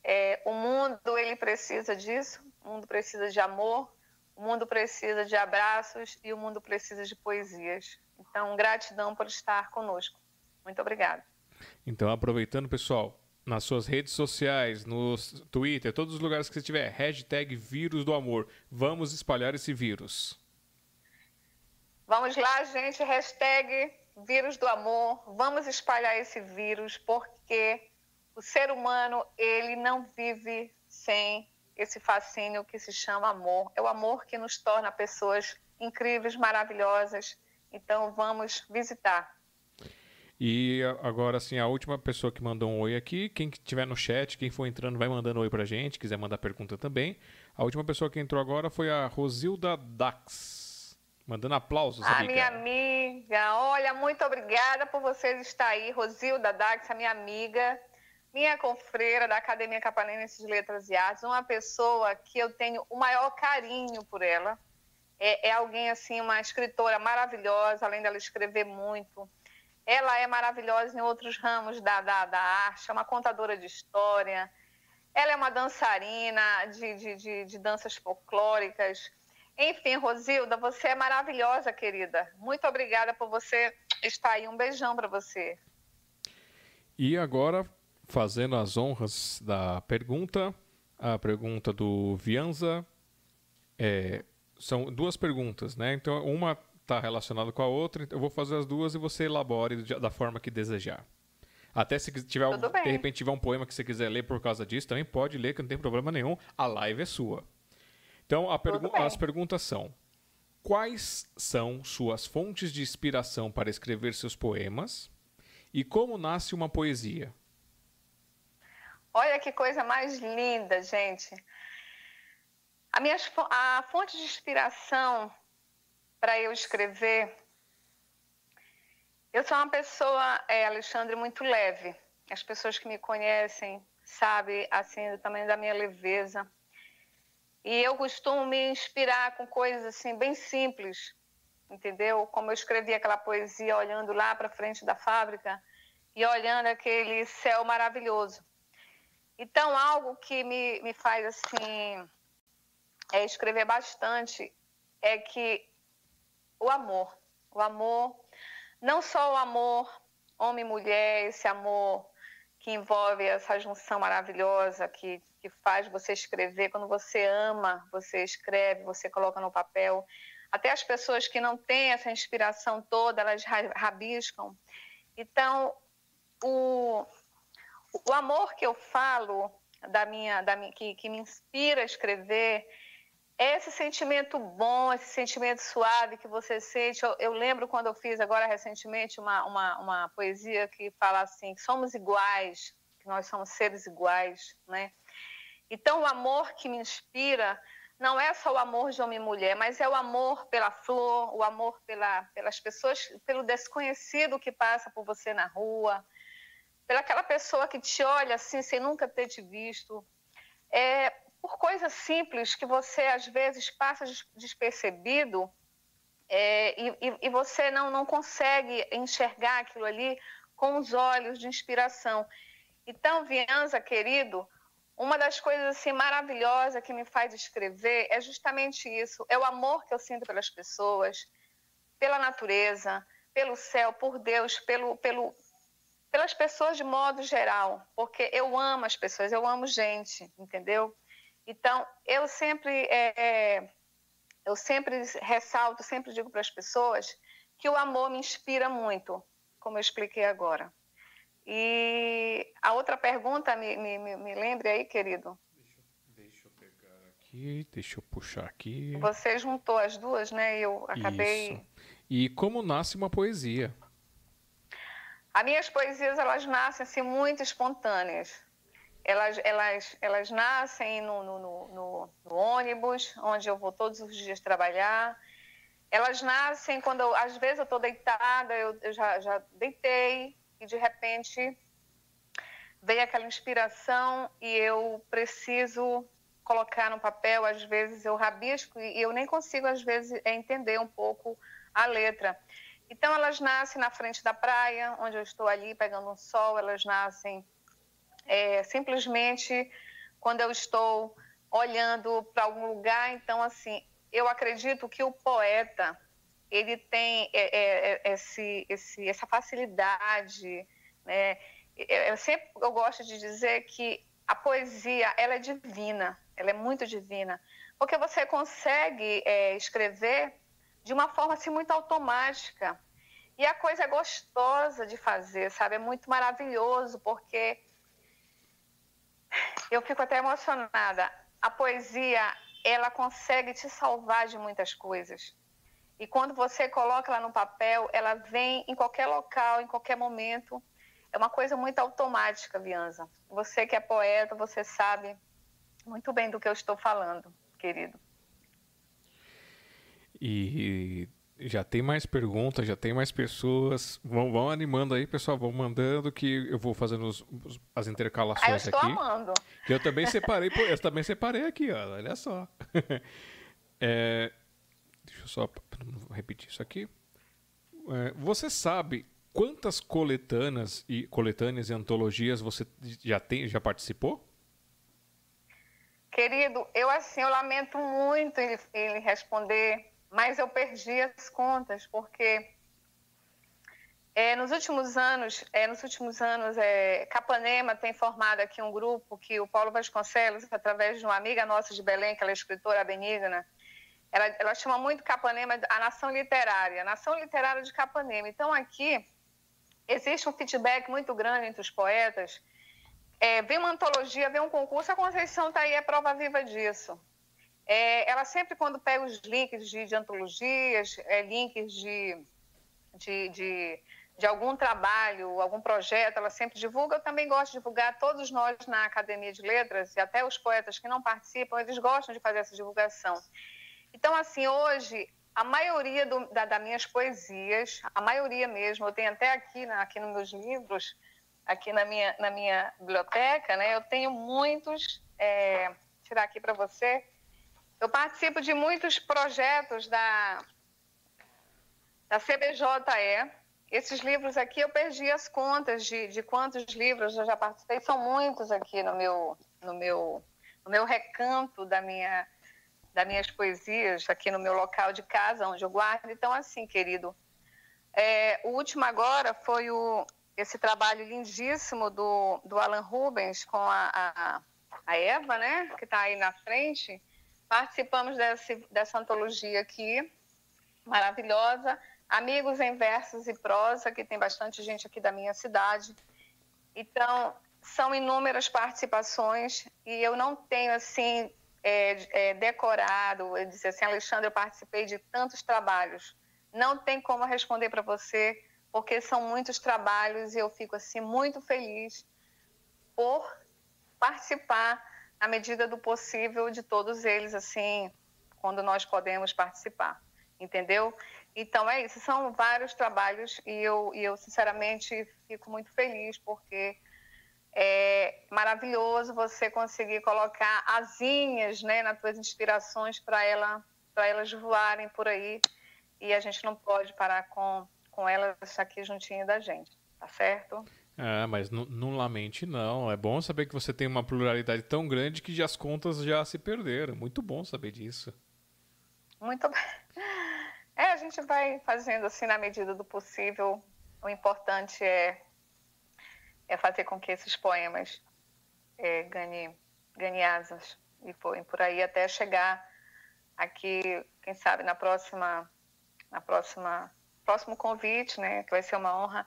É, o mundo ele precisa disso. O mundo precisa de amor. O mundo precisa de abraços e o mundo precisa de poesias. Então, gratidão por estar conosco. Muito obrigada. Então, aproveitando, pessoal, nas suas redes sociais, no Twitter, todos os lugares que você tiver, hashtag vírus do amor. Vamos espalhar esse vírus. Vamos lá, gente, hashtag vírus do amor. Vamos espalhar esse vírus, porque o ser humano, ele não vive sem esse fascínio que se chama amor. É o amor que nos torna pessoas incríveis, maravilhosas. Então, vamos visitar. E agora, assim, a última pessoa que mandou um oi aqui, quem estiver no chat, quem for entrando, vai mandando oi pra gente, quiser mandar pergunta também. A última pessoa que entrou agora foi a Rosilda Dax. Mandando aplausos, a amiga. minha amiga. Olha, muito obrigada por vocês estar aí. Rosilda Dax, a minha amiga, minha confreira da Academia Capalense de Letras e Artes, uma pessoa que eu tenho o maior carinho por ela. É, é alguém, assim, uma escritora maravilhosa, além dela escrever muito ela é maravilhosa em outros ramos da, da, da arte, é uma contadora de história. Ela é uma dançarina de, de, de, de danças folclóricas. Enfim, Rosilda, você é maravilhosa, querida. Muito obrigada por você estar aí. Um beijão para você. E agora, fazendo as honras da pergunta, a pergunta do Vianza. É, são duas perguntas, né? Então, uma está relacionado com a outra, eu vou fazer as duas e você elabore da forma que desejar. Até se tiver, de repente tiver um poema que você quiser ler por causa disso, também pode ler, que não tem problema nenhum. A live é sua. Então, pergu as perguntas são: Quais são suas fontes de inspiração para escrever seus poemas? E como nasce uma poesia? Olha que coisa mais linda, gente. A, minha, a fonte de inspiração para eu escrever. Eu sou uma pessoa, é, Alexandre, muito leve. As pessoas que me conhecem sabem assim também da minha leveza. E eu costumo me inspirar com coisas assim bem simples, entendeu? Como eu escrevi aquela poesia olhando lá para frente da fábrica e olhando aquele céu maravilhoso. Então, algo que me, me faz assim é escrever bastante é que o amor. O amor, não só o amor homem e mulher, esse amor que envolve essa junção maravilhosa que, que faz você escrever. Quando você ama, você escreve, você coloca no papel. Até as pessoas que não têm essa inspiração toda, elas rabiscam. Então, o, o amor que eu falo, da minha, da minha, que, que me inspira a escrever, esse sentimento bom, esse sentimento suave que você sente. Eu, eu lembro quando eu fiz agora recentemente uma, uma, uma, poesia que fala assim: que somos iguais, que nós somos seres iguais, né? Então, o amor que me inspira não é só o amor de homem e mulher, mas é o amor pela flor, o amor pela, pelas pessoas, pelo desconhecido que passa por você na rua, pelaquela pessoa que te olha assim sem nunca ter te visto. É, por coisas simples que você às vezes passa despercebido é, e, e, você não, não consegue enxergar aquilo ali com os olhos de inspiração. Então, Vianza, querido, uma das coisas assim maravilhosas que me faz escrever é justamente isso, é o amor que eu sinto pelas pessoas, pela natureza, pelo céu, por Deus, pelo, pelo, pelas pessoas de modo geral, porque eu amo as pessoas, eu amo gente, entendeu? Então, eu sempre, é, é, eu sempre ressalto, sempre digo para as pessoas que o amor me inspira muito, como eu expliquei agora. E a outra pergunta, me, me, me lembre aí, querido. Deixa, deixa, eu pegar aqui, deixa eu puxar aqui. Você juntou as duas, né? Eu acabei. Isso. E como nasce uma poesia? As minhas poesias, elas nascem assim, muito espontâneas. Elas, elas, elas nascem no, no, no, no ônibus, onde eu vou todos os dias trabalhar. Elas nascem quando, eu, às vezes, eu estou deitada, eu, eu já, já deitei e, de repente, veio aquela inspiração e eu preciso colocar no papel. Às vezes, eu rabisco e eu nem consigo, às vezes, entender um pouco a letra. Então, elas nascem na frente da praia, onde eu estou ali pegando um sol, elas nascem é, simplesmente quando eu estou olhando para algum lugar. Então, assim, eu acredito que o poeta ele tem é, é, é esse, esse, essa facilidade, né? Eu sempre eu gosto de dizer que a poesia ela é divina, ela é muito divina, porque você consegue é, escrever de uma forma assim muito automática e a coisa é gostosa de fazer, sabe? É muito maravilhoso porque eu fico até emocionada. A poesia ela consegue te salvar de muitas coisas. E quando você coloca ela no papel, ela vem em qualquer local, em qualquer momento. É uma coisa muito automática, Bianza. Você que é poeta, você sabe muito bem do que eu estou falando, querido. E já tem mais perguntas, já tem mais pessoas. Vão, vão animando aí, pessoal. Vão mandando que eu vou fazendo os, as intercalações ah, eu estou aqui. Amando. Que eu também separei, eu também separei aqui, ó, olha só. É, deixa eu só repetir isso aqui. É, você sabe quantas coletâneas e coletâneas e antologias você já tem, já participou? Querido, eu assim, eu lamento muito ele, ele responder mas eu perdi as contas porque é, nos últimos anos, é, nos últimos anos, é, Capanema tem formado aqui um grupo que o Paulo Vasconcelos, através de uma amiga nossa de Belém, que ela é escritora benigna, ela, ela chama muito Capanema a nação literária, a nação literária de Capanema. Então aqui existe um feedback muito grande entre os poetas. É, vem uma antologia, vem um concurso, a Conceição está aí, é prova viva disso. É, ela sempre, quando pega os links de, de antologias, é, links de, de, de, de, algum trabalho, algum projeto, ela sempre divulga. Eu também gosto de divulgar. Todos nós na Academia de Letras, e até os poetas que não participam, eles gostam de fazer essa divulgação. Então, assim, hoje, a maioria do, da, das minhas poesias, a maioria mesmo, eu tenho até aqui, na, aqui nos meus livros, aqui na minha, na minha biblioteca, né, eu tenho muitos. É, tirar aqui para você eu participo de muitos projetos da, da CBJE. Esses livros aqui eu perdi as contas de, de quantos livros eu já participei. São muitos aqui no meu, no meu, no meu recanto da minha, das minhas poesias, aqui no meu local de casa, onde eu guardo. Então, assim, querido, é, o último agora foi o, esse trabalho lindíssimo do, do Alan Rubens com a, a, a Eva, né, que está aí na frente. Participamos desse, dessa antologia aqui, maravilhosa. Amigos em Versos e Prosa, que tem bastante gente aqui da minha cidade. Então, são inúmeras participações e eu não tenho, assim, é, é, decorado, eu disse assim, Alexandre, eu participei de tantos trabalhos. Não tem como responder para você, porque são muitos trabalhos e eu fico, assim, muito feliz por participar na medida do possível de todos eles, assim, quando nós podemos participar, entendeu? Então é isso, são vários trabalhos e eu, e eu sinceramente fico muito feliz porque é maravilhoso você conseguir colocar asinhas, né, nas tuas inspirações para ela, para elas voarem por aí e a gente não pode parar com com elas aqui juntinho da gente, tá certo? Ah, mas não lamente não. É bom saber que você tem uma pluralidade tão grande que as contas já se perderam. Muito bom saber disso. Muito bem. É, a gente vai fazendo assim na medida do possível. O importante é, é fazer com que esses poemas é, ganhem ganhe asas e forem por aí até chegar aqui, quem sabe na próxima, na próxima, próximo convite, né, que vai ser uma honra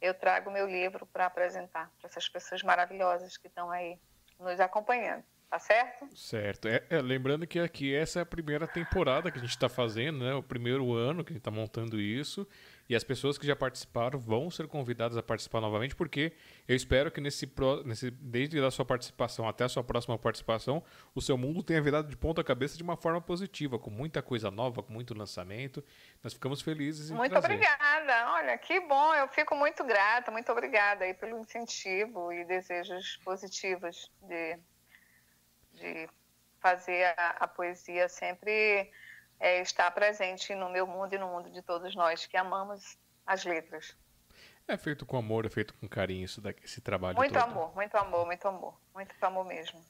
eu trago meu livro para apresentar para essas pessoas maravilhosas que estão aí nos acompanhando. Tá certo? Certo. É, é, lembrando que aqui essa é a primeira temporada que a gente está fazendo, né? O primeiro ano que a gente está montando isso. E as pessoas que já participaram vão ser convidadas a participar novamente, porque eu espero que nesse, nesse desde a sua participação até a sua próxima participação, o seu mundo tenha virado de ponta cabeça de uma forma positiva, com muita coisa nova, com muito lançamento. Nós ficamos felizes em Muito trazer. obrigada. Olha, que bom. Eu fico muito grata, muito obrigada aí pelo incentivo e desejos positivos de, de fazer a, a poesia sempre é, está presente no meu mundo e no mundo de todos nós que amamos as letras. É feito com amor, é feito com carinho isso daqui, esse trabalho muito todo. amor, muito amor, muito amor, muito amor mesmo.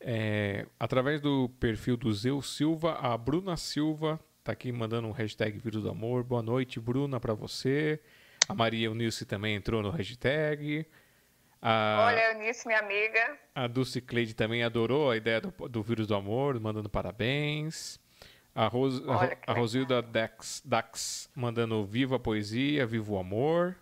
É, através do perfil do Zeu Silva, a Bruna Silva tá aqui mandando um hashtag Vírus do Amor. Boa noite, Bruna, para você. A Maria Eunice também entrou no hashtag. A, Olha, Eunice, minha amiga. A Dulce Cleide também adorou a ideia do, do Vírus do Amor, mandando parabéns. A, Ros, a, a Rosilda Dax, Dax mandando Viva a Poesia, Viva o Amor.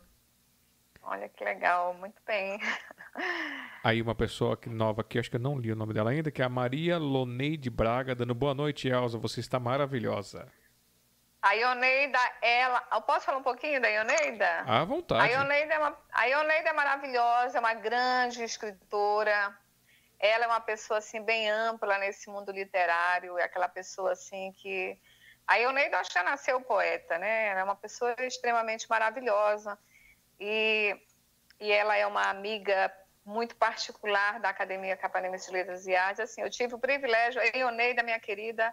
Olha que legal, muito bem. Aí uma pessoa que, nova aqui, acho que eu não li o nome dela ainda, que é a Maria Loneide Braga, dando boa noite, Elza, você está maravilhosa. A Ioneida, ela. Eu posso falar um pouquinho da Ioneida? À vontade. A Ioneida, é uma, a Ioneida é maravilhosa, é uma grande escritora. Ela é uma pessoa assim bem ampla nesse mundo literário, é aquela pessoa assim que a Ioneida já nasceu poeta, né? Ela é uma pessoa extremamente maravilhosa e, e ela é uma amiga muito particular da Academia Capanema de Letras e Artes. Assim, eu tive o privilégio, a Ioneida, minha querida,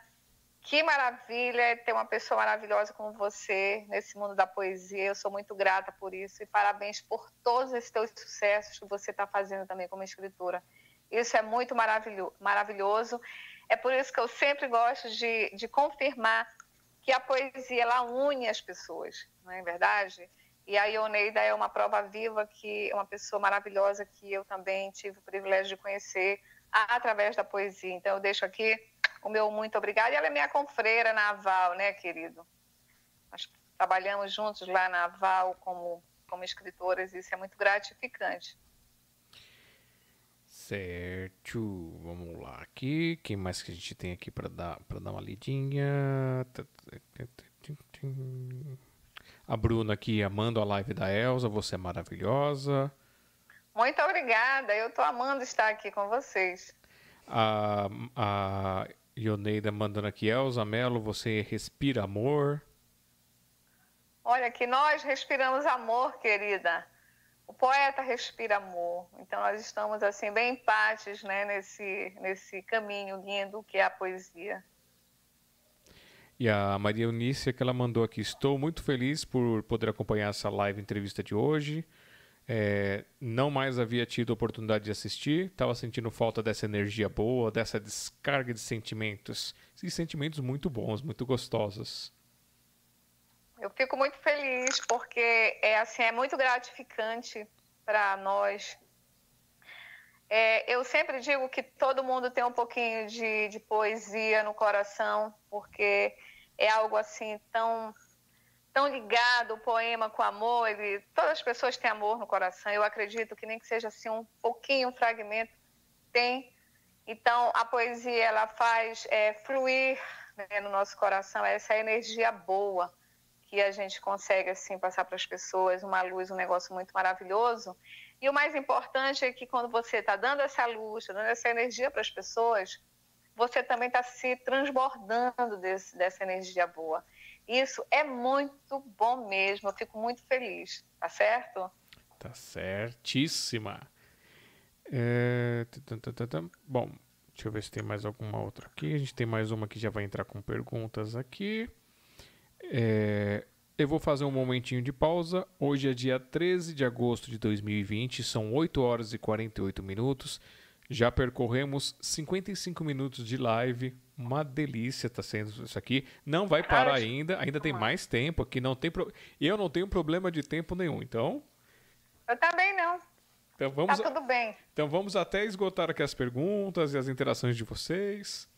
que maravilha ter uma pessoa maravilhosa como você nesse mundo da poesia. Eu sou muito grata por isso e parabéns por todos esses teus sucessos que você está fazendo também como escritora. Isso é muito maravilhoso. É por isso que eu sempre gosto de, de confirmar que a poesia ela une as pessoas, não é verdade? E a Ioneida é uma prova viva que é uma pessoa maravilhosa que eu também tive o privilégio de conhecer através da poesia. Então eu deixo aqui o meu muito obrigado. E ela é minha confreira na Aval, né, querido? Nós trabalhamos juntos lá na Aval como, como escritoras e isso é muito gratificante. Certo, vamos lá aqui. Quem mais que a gente tem aqui para dar para dar uma lidinha? A Bruna aqui amando a live da Elsa, você é maravilhosa. Muito obrigada, eu estou amando estar aqui com vocês. A, a Ioneida mandando aqui, Elza Melo, você respira amor? Olha, que nós respiramos amor, querida. O poeta respira amor. Então nós estamos assim bem empates, né, nesse nesse caminho lindo que é a poesia. E a Maria Eunice, que ela mandou aqui, estou muito feliz por poder acompanhar essa live entrevista de hoje. É, não mais havia tido oportunidade de assistir, estava sentindo falta dessa energia boa, dessa descarga de sentimentos. E sentimentos muito bons, muito gostosos. Eu fico muito feliz porque é assim é muito gratificante para nós. É, eu sempre digo que todo mundo tem um pouquinho de, de poesia no coração, porque é algo assim tão tão ligado o poema com amor, ele, todas as pessoas têm amor no coração. Eu acredito que nem que seja assim um pouquinho, um fragmento, tem. Então a poesia ela faz é, fluir né, no nosso coração essa energia boa que a gente consegue assim passar para as pessoas, uma luz, um negócio muito maravilhoso. E o mais importante é que quando você está dando essa luz, tá dando essa energia para as pessoas, você também está se transbordando desse, dessa energia boa. Isso é muito bom mesmo, eu fico muito feliz, tá certo? Tá certíssima. É... Bom, deixa eu ver se tem mais alguma outra aqui. A gente tem mais uma que já vai entrar com perguntas aqui. É... Eu vou fazer um momentinho de pausa. Hoje é dia 13 de agosto de 2020, são 8 horas e 48 minutos. Já percorremos 55 minutos de live. Uma delícia tá sendo isso aqui. Não vai parar ainda, ainda tem mais tempo aqui, não tem pro... eu não tenho problema de tempo nenhum. Então, eu também não. Então vamos tá tudo bem. Então vamos até esgotar aqui as perguntas e as interações de vocês.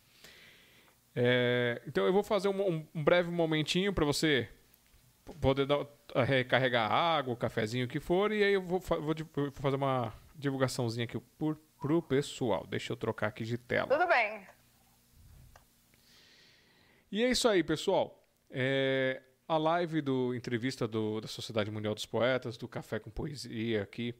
É... então eu vou fazer um, um breve momentinho para você poder dar, recarregar água, cafezinho, o que for, e aí eu vou, vou, vou fazer uma divulgaçãozinha aqui por pro pessoal. Deixa eu trocar aqui de tela. Tudo bem. E é isso aí, pessoal. É, a live do entrevista do, da Sociedade Mundial dos Poetas, do Café com Poesia aqui,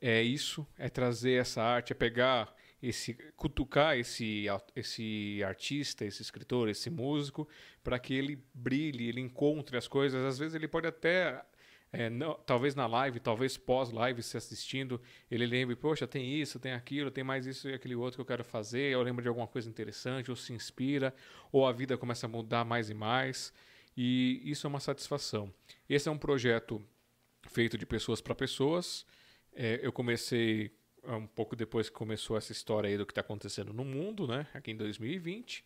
é isso, é trazer essa arte, é pegar esse cutucar esse esse artista, esse escritor, esse músico, para que ele brilhe, ele encontre as coisas. Às vezes ele pode até é, não, talvez na live, talvez pós-live, se assistindo, ele lembre, poxa, tem isso, tem aquilo, tem mais isso e aquele outro que eu quero fazer, eu lembro de alguma coisa interessante, ou se inspira, ou a vida começa a mudar mais e mais, e isso é uma satisfação. Esse é um projeto feito de pessoas para pessoas. É, eu comecei um pouco depois que começou essa história aí do que está acontecendo no mundo, né, aqui em 2020.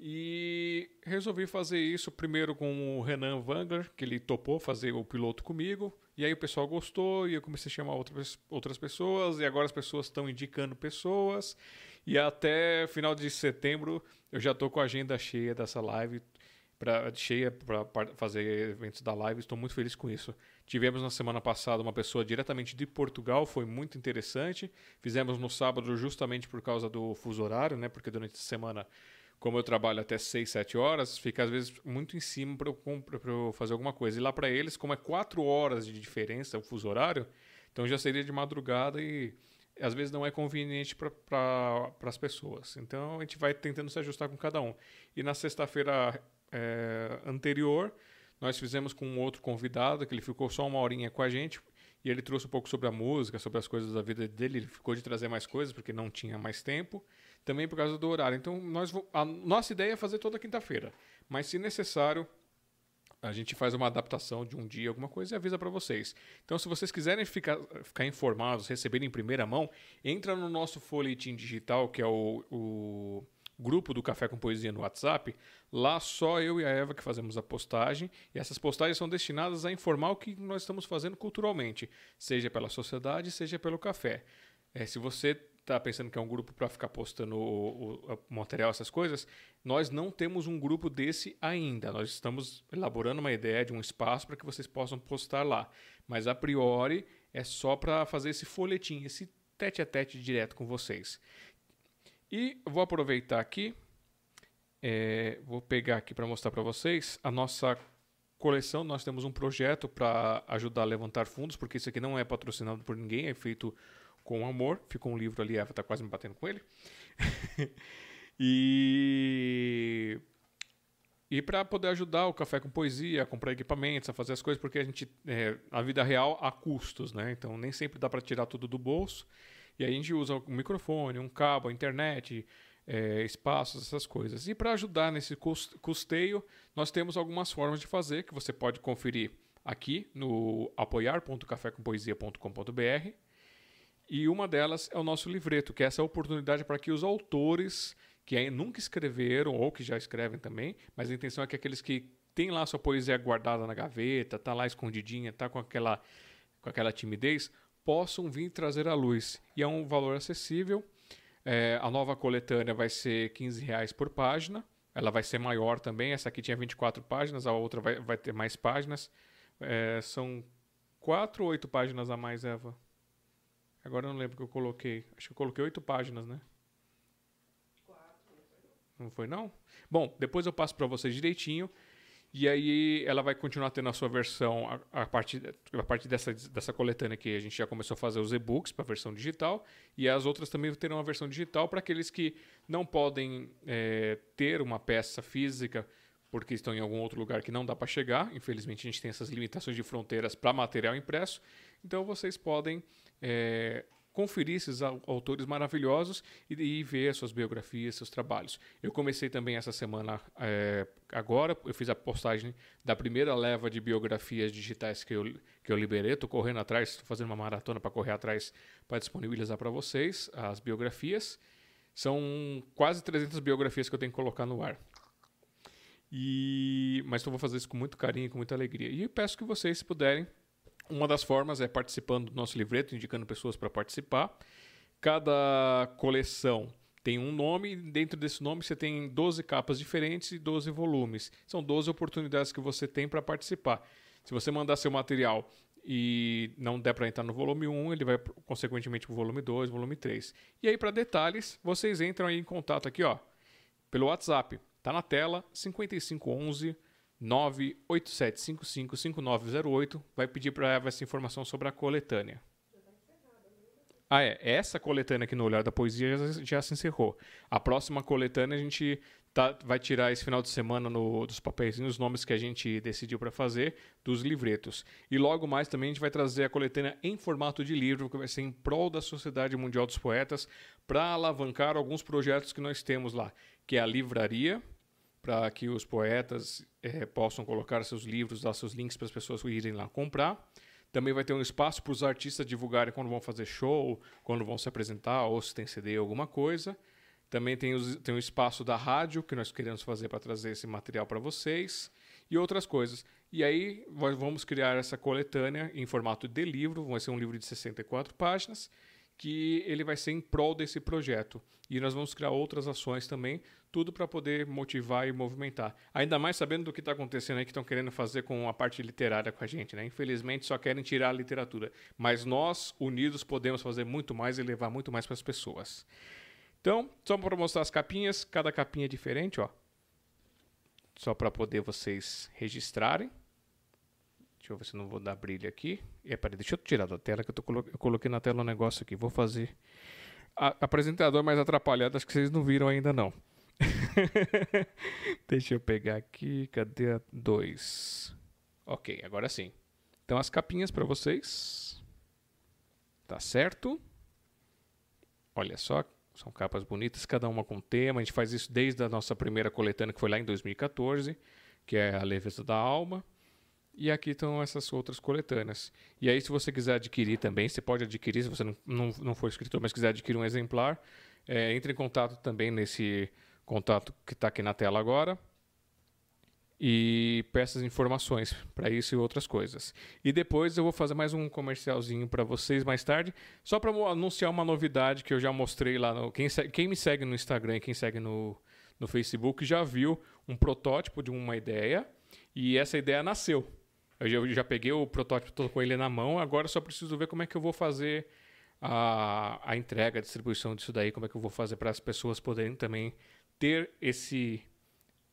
E resolvi fazer isso primeiro com o Renan Wangler, que ele topou fazer o piloto comigo. E aí o pessoal gostou e eu comecei a chamar outras, outras pessoas. E agora as pessoas estão indicando pessoas. E até final de setembro eu já estou com a agenda cheia dessa live. Pra, cheia para fazer eventos da live. Estou muito feliz com isso. Tivemos na semana passada uma pessoa diretamente de Portugal, foi muito interessante. Fizemos no sábado justamente por causa do fuso horário, né? Porque durante a semana como eu trabalho até 6, 7 horas, fica às vezes muito em cima para eu, fazer alguma coisa. E lá para eles, como é 4 horas de diferença o fuso horário, então já seria de madrugada e às vezes não é conveniente para pra, as pessoas. Então a gente vai tentando se ajustar com cada um. E na sexta-feira é, anterior, nós fizemos com um outro convidado, que ele ficou só uma horinha com a gente, e ele trouxe um pouco sobre a música, sobre as coisas da vida dele. Ele ficou de trazer mais coisas, porque não tinha mais tempo também por causa do horário. Então, nós, a nossa ideia é fazer toda quinta-feira, mas se necessário, a gente faz uma adaptação de um dia, alguma coisa e avisa para vocês. Então, se vocês quiserem ficar, ficar informados, receberem em primeira mão, entra no nosso folhetim digital, que é o, o grupo do Café com Poesia no WhatsApp. Lá só eu e a Eva que fazemos a postagem, e essas postagens são destinadas a informar o que nós estamos fazendo culturalmente, seja pela sociedade, seja pelo café. É, se você está pensando que é um grupo para ficar postando o, o, o, material, essas coisas, nós não temos um grupo desse ainda. Nós estamos elaborando uma ideia de um espaço para que vocês possam postar lá. Mas a priori é só para fazer esse folhetim, esse tete a tete direto com vocês. E vou aproveitar aqui, é, vou pegar aqui para mostrar para vocês a nossa coleção. Nós temos um projeto para ajudar a levantar fundos, porque isso aqui não é patrocinado por ninguém, é feito com amor. Ficou um livro ali, a Eva tá quase me batendo com ele. e e para poder ajudar o café com poesia, a comprar equipamentos, a fazer as coisas, porque a gente, é, a vida real há custos, né? Então nem sempre dá para tirar tudo do bolso. E aí a gente usa um microfone, um cabo, a internet, é, espaços, essas coisas. E para ajudar nesse custeio, nós temos algumas formas de fazer que você pode conferir aqui no apoiar.cafécompoesia.com.br e uma delas é o nosso livreto, que é essa oportunidade para que os autores que nunca escreveram ou que já escrevem também, mas a intenção é que aqueles que têm lá sua poesia guardada na gaveta, tá lá escondidinha, tá com aquela com aquela timidez, possam vir trazer à luz. E é um valor acessível. É, a nova coletânea vai ser 15 reais por página. Ela vai ser maior também. Essa aqui tinha 24 páginas, a outra vai, vai ter mais páginas. É, são quatro ou oito páginas a mais, Eva? Agora eu não lembro o que eu coloquei. Acho que eu coloquei oito páginas, né? Não foi, não? Bom, depois eu passo para vocês direitinho. E aí ela vai continuar tendo a sua versão a, a partir, a partir dessa, dessa coletânea que a gente já começou a fazer os e-books para a versão digital. E as outras também terão a versão digital para aqueles que não podem é, ter uma peça física porque estão em algum outro lugar que não dá para chegar. Infelizmente a gente tem essas limitações de fronteiras para material impresso. Então vocês podem é, conferir esses autores maravilhosos e, e, ver as suas biografias, seus trabalhos. Eu comecei também essa semana, é, agora, eu fiz a postagem da primeira leva de biografias digitais que eu, que eu liberei. Estou correndo atrás, estou fazendo uma maratona para correr atrás para disponibilizar para vocês as biografias. São quase 300 biografias que eu tenho que colocar no ar. E, mas eu vou fazer isso com muito carinho com muita alegria. E peço que vocês, se puderem, uma das formas é participando do nosso livreto, indicando pessoas para participar. Cada coleção tem um nome, e dentro desse nome você tem 12 capas diferentes e 12 volumes. São 12 oportunidades que você tem para participar. Se você mandar seu material e não der para entrar no volume 1, ele vai consequentemente para o volume 2, volume 3. E aí, para detalhes, vocês entram aí em contato aqui, ó, pelo WhatsApp. Tá na tela, 5511 987555908 vai pedir para essa informação sobre a coletânea. Ah, é. Essa coletânea aqui no Olhar da Poesia já, já se encerrou. A próxima coletânea a gente tá, vai tirar esse final de semana no, dos papéis os nomes que a gente decidiu para fazer dos livretos. E logo mais também a gente vai trazer a coletânea em formato de livro, que vai ser em prol da Sociedade Mundial dos Poetas, para alavancar alguns projetos que nós temos lá, que é a livraria, para que os poetas é, possam colocar seus livros, dar seus links para as pessoas irem lá comprar. Também vai ter um espaço para os artistas divulgarem quando vão fazer show, quando vão se apresentar, ou se tem CD alguma coisa. Também tem, os, tem o espaço da rádio, que nós queremos fazer para trazer esse material para vocês, e outras coisas. E aí vamos criar essa coletânea em formato de livro, vai ser um livro de 64 páginas, que ele vai ser em prol desse projeto. E nós vamos criar outras ações também, tudo para poder motivar e movimentar. Ainda mais sabendo do que está acontecendo aí, que estão querendo fazer com a parte literária com a gente. Né? Infelizmente, só querem tirar a literatura. Mas nós, unidos, podemos fazer muito mais e levar muito mais para as pessoas. Então, só para mostrar as capinhas, cada capinha é diferente, ó. Só para poder vocês registrarem. Deixa eu ver se não vou dar brilho aqui. É, peraí, deixa eu tirar da tela que eu, tô, eu coloquei na tela um negócio aqui. Vou fazer. A, apresentador mais atrapalhado, acho que vocês não viram ainda não. Deixa eu pegar aqui. Cadê a 2? Ok, agora sim. Então as capinhas para vocês. Tá certo? Olha só, são capas bonitas, cada uma com tema. A gente faz isso desde a nossa primeira coletânea, que foi lá em 2014, que é a Leveza da Alma. E aqui estão essas outras coletâneas. E aí, se você quiser adquirir também, você pode adquirir, se você não, não, não for escritor, mas quiser adquirir um exemplar, é, entre em contato também nesse contato que está aqui na tela agora e peça as informações para isso e outras coisas. E depois eu vou fazer mais um comercialzinho para vocês mais tarde, só para anunciar uma novidade que eu já mostrei lá. No, quem, quem me segue no Instagram e quem segue no, no Facebook já viu um protótipo de uma ideia e essa ideia nasceu. Eu já, eu já peguei o protótipo todo com ele na mão, agora só preciso ver como é que eu vou fazer a, a entrega, a distribuição disso daí, como é que eu vou fazer para as pessoas poderem também ter esse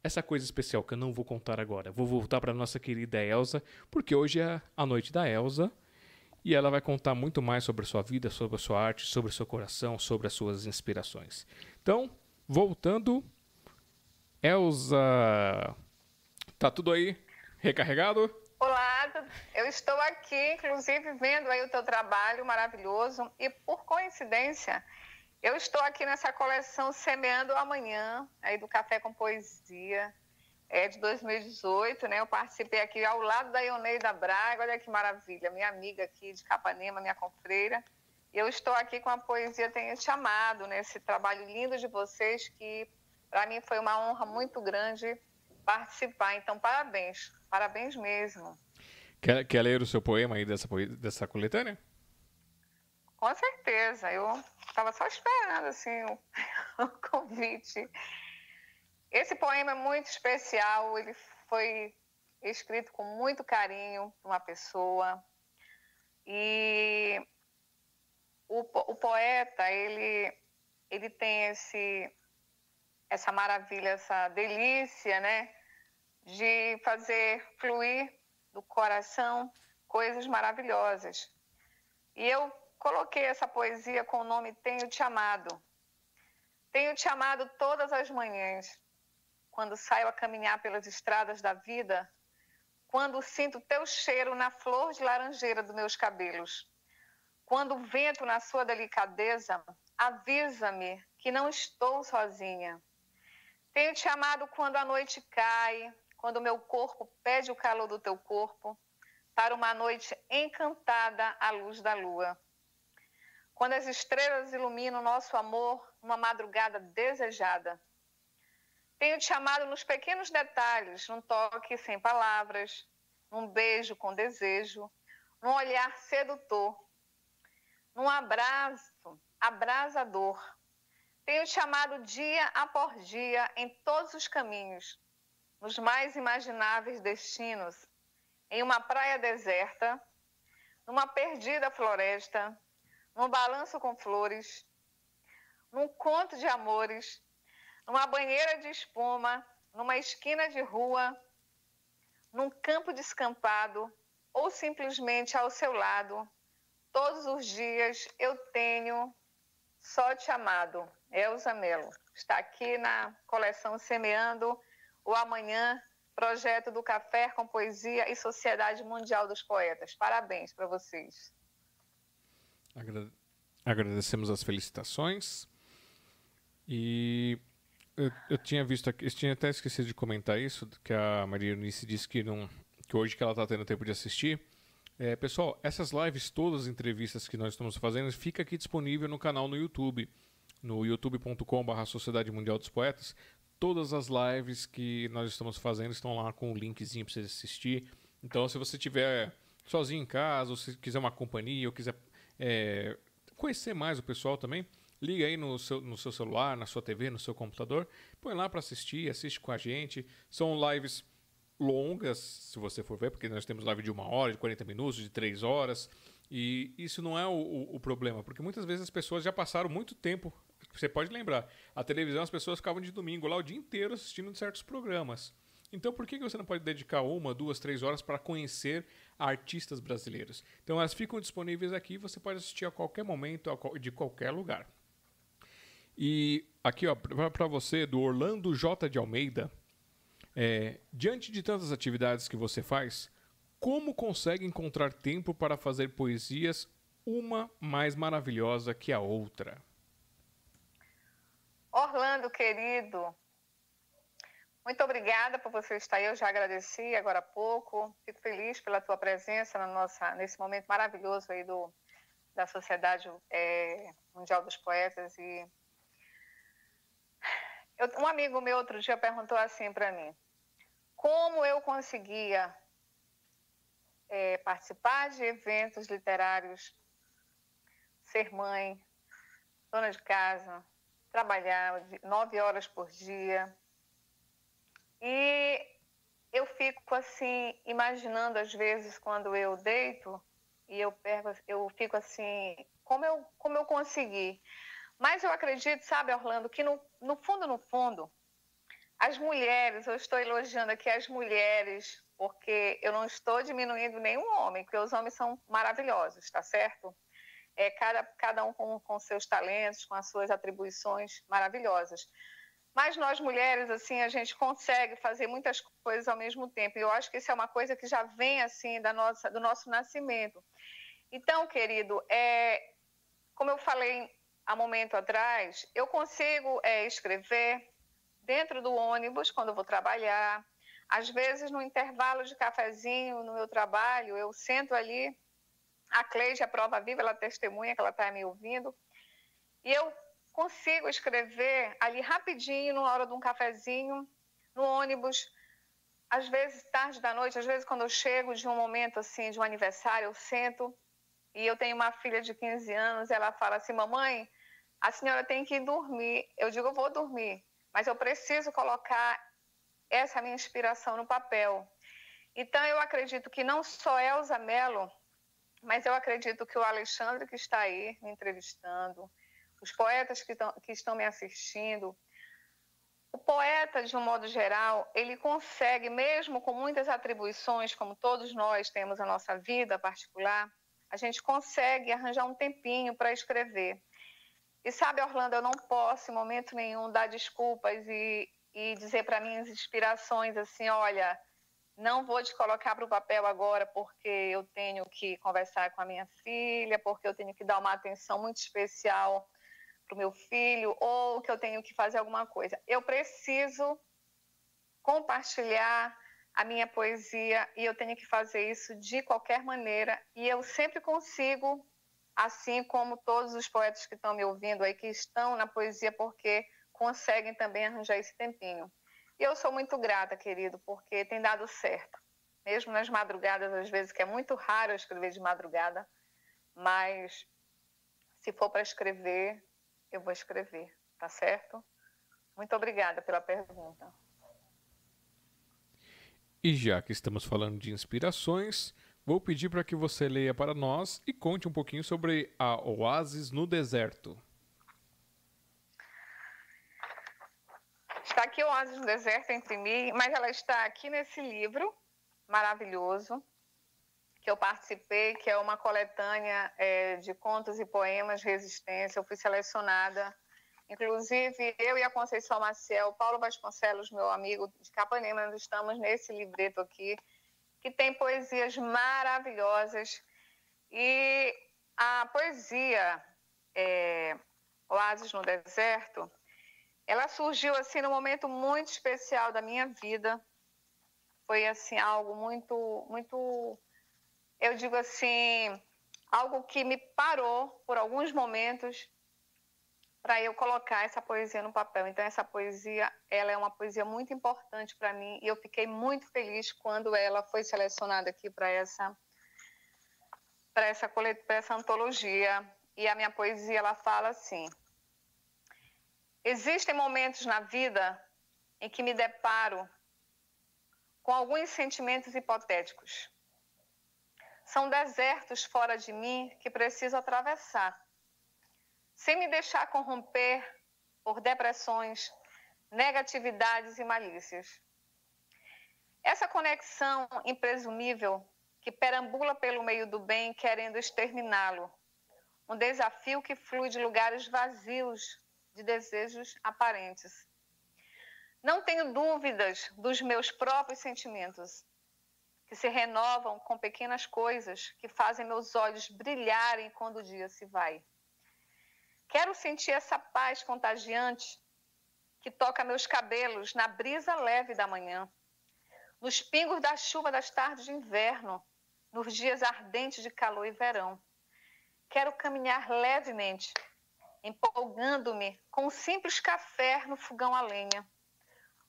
essa coisa especial que eu não vou contar agora. Vou voltar para nossa querida Elsa, porque hoje é a noite da Elsa e ela vai contar muito mais sobre a sua vida, sobre a sua arte, sobre o seu coração, sobre as suas inspirações. Então, voltando, Elsa, tá tudo aí recarregado? Olá, eu estou aqui, inclusive vendo aí o teu trabalho maravilhoso e por coincidência eu estou aqui nessa coleção Semeando Amanhã, aí do Café com Poesia, é de 2018, né? Eu participei aqui ao lado da Ioneida Braga, olha que maravilha, minha amiga aqui de Capanema, minha confreira. Eu estou aqui com a Poesia Tenha Chamado, nesse né? trabalho lindo de vocês, que para mim foi uma honra muito grande participar. Então, parabéns, parabéns mesmo. Quer, quer ler o seu poema aí dessa, dessa coletânea? Com certeza, eu estava só esperando assim o, o, convite. Esse poema é muito especial, ele foi escrito com muito carinho por uma pessoa e o, o poeta ele ele tem esse essa maravilha, essa delícia, né, de fazer fluir do coração coisas maravilhosas. E eu Coloquei essa poesia com o nome Tenho Te Amado. Tenho te amado todas as manhãs, quando saio a caminhar pelas estradas da vida, quando sinto teu cheiro na flor de laranjeira dos meus cabelos. Quando o vento, na sua delicadeza, avisa-me que não estou sozinha. Tenho te amado quando a noite cai, quando o meu corpo pede o calor do teu corpo, para uma noite encantada à luz da lua quando as estrelas iluminam nosso amor numa madrugada desejada. Tenho te amado nos pequenos detalhes, num toque sem palavras, num beijo com desejo, num olhar sedutor, num abraço abrasador. Tenho te amado dia após dia em todos os caminhos, nos mais imagináveis destinos, em uma praia deserta, numa perdida floresta, num balanço com flores, num conto de amores, numa banheira de espuma, numa esquina de rua, num campo descampado ou simplesmente ao seu lado, todos os dias eu tenho só te amado. Elza Melo. Está aqui na coleção Semeando o Amanhã, projeto do Café com Poesia e Sociedade Mundial dos Poetas. Parabéns para vocês. Agradecemos as felicitações. E eu, eu, tinha visto aqui, eu tinha até esquecido de comentar isso, que a Maria Eunice disse que, não, que hoje que ela está tendo tempo de assistir. É, pessoal, essas lives, todas as entrevistas que nós estamos fazendo, fica aqui disponível no canal no YouTube, no youtube.com.br Sociedade Mundial dos Poetas. Todas as lives que nós estamos fazendo estão lá com o um linkzinho para você assistir. Então, se você estiver sozinho em casa, ou se quiser uma companhia, ou quiser é, conhecer mais o pessoal também, liga aí no seu, no seu celular, na sua TV, no seu computador, põe lá para assistir, assiste com a gente. São lives longas, se você for ver, porque nós temos live de uma hora, de 40 minutos, de três horas. E isso não é o, o, o, problema, porque muitas vezes as pessoas já passaram muito tempo. Você pode lembrar, a televisão as pessoas ficavam de domingo lá o dia inteiro assistindo certos programas. Então por que você não pode dedicar uma, duas, três horas para conhecer artistas brasileiros? Então elas ficam disponíveis aqui, você pode assistir a qualquer momento, de qualquer lugar. E aqui, ó, para você, do Orlando J. de Almeida, é, diante de tantas atividades que você faz, como consegue encontrar tempo para fazer poesias uma mais maravilhosa que a outra? Orlando, querido, muito obrigada por você estar aí. Eu já agradeci agora há pouco. Fico feliz pela tua presença na nossa, nesse momento maravilhoso aí do, da Sociedade é, Mundial dos Poetas. E eu, um amigo meu outro dia perguntou assim para mim: como eu conseguia é, participar de eventos literários, ser mãe, dona de casa, trabalhar nove horas por dia. E eu fico assim, imaginando às vezes quando eu deito e eu, perco, eu fico assim, como eu, como eu consegui. Mas eu acredito, sabe, Orlando, que no, no fundo, no fundo, as mulheres, eu estou elogiando aqui as mulheres, porque eu não estou diminuindo nenhum homem, porque os homens são maravilhosos, tá certo? É, cada, cada um com, com seus talentos, com as suas atribuições maravilhosas. Mas nós mulheres, assim, a gente consegue fazer muitas coisas ao mesmo tempo. E eu acho que isso é uma coisa que já vem, assim, da nossa, do nosso nascimento. Então, querido, é, como eu falei há momento atrás, eu consigo é, escrever dentro do ônibus quando eu vou trabalhar. Às vezes, no intervalo de cafezinho no meu trabalho, eu sento ali, a Cleide, a prova viva, ela testemunha que ela está me ouvindo, e eu consigo escrever ali rapidinho, na hora de um cafezinho, no ônibus, às vezes tarde da noite, às vezes quando eu chego de um momento assim, de um aniversário, eu sento e eu tenho uma filha de 15 anos, ela fala assim: "Mamãe, a senhora tem que ir dormir". Eu digo: "Eu vou dormir" mas eu preciso colocar essa minha inspiração no papel. Então, eu acredito que não só Elza Mello, mas eu acredito que o Alexandre que está aí me entrevistando, os poetas que, tão, que estão me assistindo, o poeta, de um modo geral, ele consegue, mesmo com muitas atribuições, como todos nós temos a nossa vida particular, a gente consegue arranjar um tempinho para escrever. E sabe, Orlando, eu não posso em momento nenhum dar desculpas e, e dizer para minhas inspirações assim: olha, não vou te colocar para o papel agora porque eu tenho que conversar com a minha filha, porque eu tenho que dar uma atenção muito especial para o meu filho, ou que eu tenho que fazer alguma coisa. Eu preciso compartilhar a minha poesia e eu tenho que fazer isso de qualquer maneira e eu sempre consigo assim como todos os poetas que estão me ouvindo aí, que estão na poesia porque conseguem também arranjar esse tempinho. E eu sou muito grata, querido, porque tem dado certo. Mesmo nas madrugadas, às vezes, que é muito raro eu escrever de madrugada, mas se for para escrever, eu vou escrever, tá certo? Muito obrigada pela pergunta. E já que estamos falando de inspirações, Vou pedir para que você leia para nós e conte um pouquinho sobre a Oasis no Deserto. Está aqui o no Deserto, eu imprimi, mas ela está aqui nesse livro maravilhoso, que eu participei, que é uma coletânea é, de contos e poemas de resistência. Eu fui selecionada, inclusive eu e a Conceição Maciel, Paulo Vasconcelos, meu amigo de Capanema, nós estamos nesse livreto aqui, que tem poesias maravilhosas. E a poesia é, Oásis no Deserto, ela surgiu assim num momento muito especial da minha vida. Foi assim algo muito, muito, eu digo assim, algo que me parou por alguns momentos para eu colocar essa poesia no papel. Então essa poesia, ela é uma poesia muito importante para mim e eu fiquei muito feliz quando ela foi selecionada aqui para essa para essa para essa antologia. E a minha poesia ela fala assim: Existem momentos na vida em que me deparo com alguns sentimentos hipotéticos. São desertos fora de mim que preciso atravessar, sem me deixar corromper por depressões, negatividades e malícias. Essa conexão impresumível que perambula pelo meio do bem querendo exterminá-lo. Um desafio que flui de lugares vazios de desejos aparentes. Não tenho dúvidas dos meus próprios sentimentos, que se renovam com pequenas coisas que fazem meus olhos brilharem quando o dia se vai. Quero sentir essa paz contagiante que toca meus cabelos na brisa leve da manhã, nos pingos da chuva das tardes de inverno, nos dias ardentes de calor e verão. Quero caminhar levemente empolgando-me com um simples café no fogão a lenha,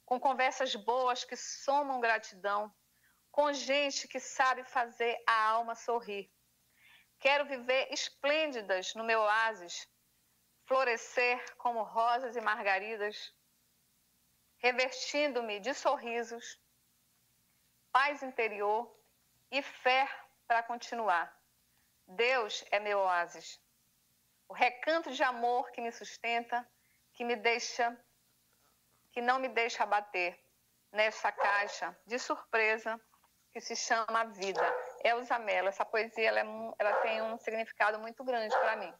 com conversas boas que somam gratidão, com gente que sabe fazer a alma sorrir. Quero viver esplêndidas no meu oásis, florescer como rosas e margaridas, revestindo-me de sorrisos, paz interior e fé para continuar. Deus é meu oásis o recanto de amor que me sustenta, que me deixa, que não me deixa abater nessa caixa de surpresa que se chama vida. Elza Mello, essa poesia ela, é, ela tem um significado muito grande para mim.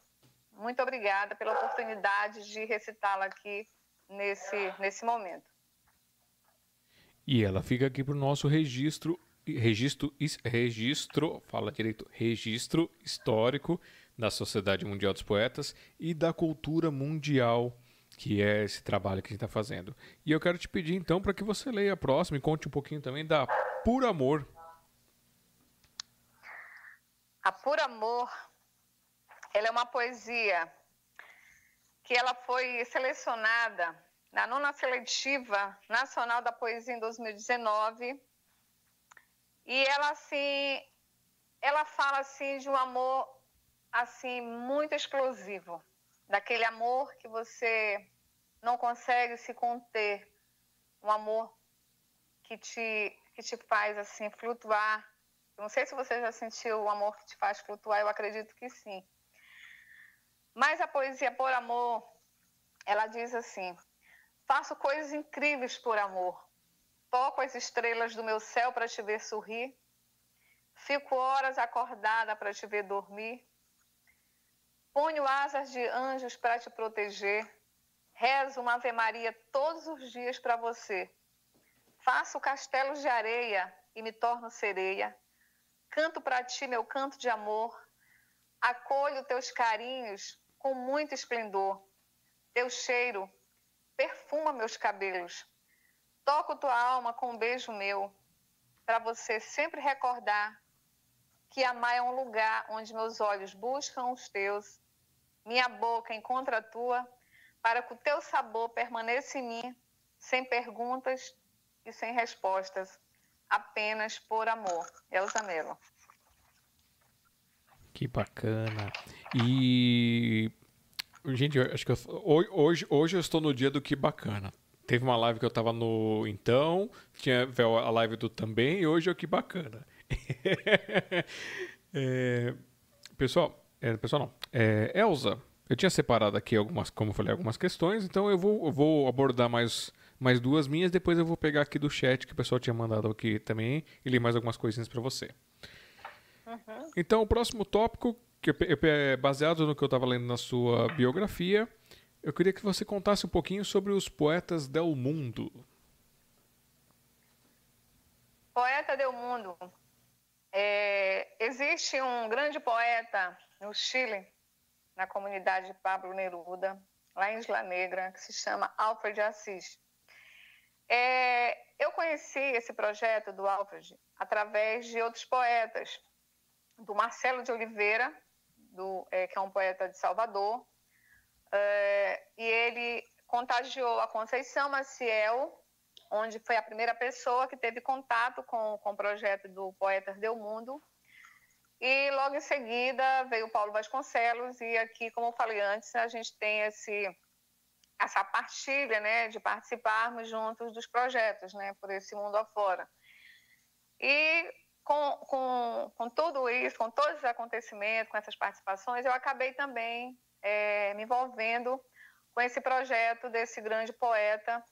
Muito obrigada pela oportunidade de recitá-la aqui nesse, nesse momento. E ela fica aqui para o nosso registro, registro, registro, fala direito, registro histórico da Sociedade Mundial dos Poetas e da cultura mundial, que é esse trabalho que a gente está fazendo. E eu quero te pedir então para que você leia a próxima e conte um pouquinho também da Por Amor. A Por Amor, ela é uma poesia que ela foi selecionada na nona seletiva nacional da poesia em 2019 e ela assim ela fala assim de um amor assim muito explosivo, daquele amor que você não consegue se conter, um amor que te que te faz assim flutuar. Eu não sei se você já sentiu o amor que te faz flutuar, eu acredito que sim. Mas a poesia por amor, ela diz assim: Faço coisas incríveis por amor. Toco as estrelas do meu céu para te ver sorrir. Fico horas acordada para te ver dormir. Ponho asas de anjos para te proteger. Rezo uma Ave Maria todos os dias para você. Faço castelos de areia e me torno sereia. Canto para ti meu canto de amor. Acolho teus carinhos com muito esplendor. Teu cheiro perfuma meus cabelos. Toco tua alma com um beijo meu, para você sempre recordar que amar é um lugar onde meus olhos buscam os teus minha boca encontra a tua, para que o teu sabor permaneça em mim, sem perguntas e sem respostas, apenas por amor. Elza Melo. Que bacana. E. Gente, acho que eu... hoje, hoje eu estou no dia do que bacana. Teve uma live que eu estava no Então, tinha a live do Também, e hoje é o que bacana. é... Pessoal, é, pessoal, não. É, Elza, eu tinha separado aqui algumas, como eu falei, algumas questões, então eu vou, eu vou abordar mais, mais duas minhas, depois eu vou pegar aqui do chat que o pessoal tinha mandado aqui também e ler mais algumas coisinhas para você. Uhum. Então, o próximo tópico, que é baseado no que eu estava lendo na sua biografia, eu queria que você contasse um pouquinho sobre os poetas del mundo. Poeta del mundo. É, existe um grande poeta no Chile, na comunidade de Pablo Neruda, lá em Isla Negra, que se chama Alfred Assis. É, eu conheci esse projeto do Alfred através de outros poetas, do Marcelo de Oliveira, do, é, que é um poeta de Salvador, é, e ele contagiou a Conceição Maciel, onde foi a primeira pessoa que teve contato com, com o projeto do Poetas do Mundo. E logo em seguida veio o Paulo Vasconcelos, e aqui, como eu falei antes, a gente tem esse, essa partilha né, de participarmos juntos dos projetos né, por esse mundo afora. E com, com, com tudo isso, com todos os acontecimentos, com essas participações, eu acabei também é, me envolvendo com esse projeto desse grande poeta.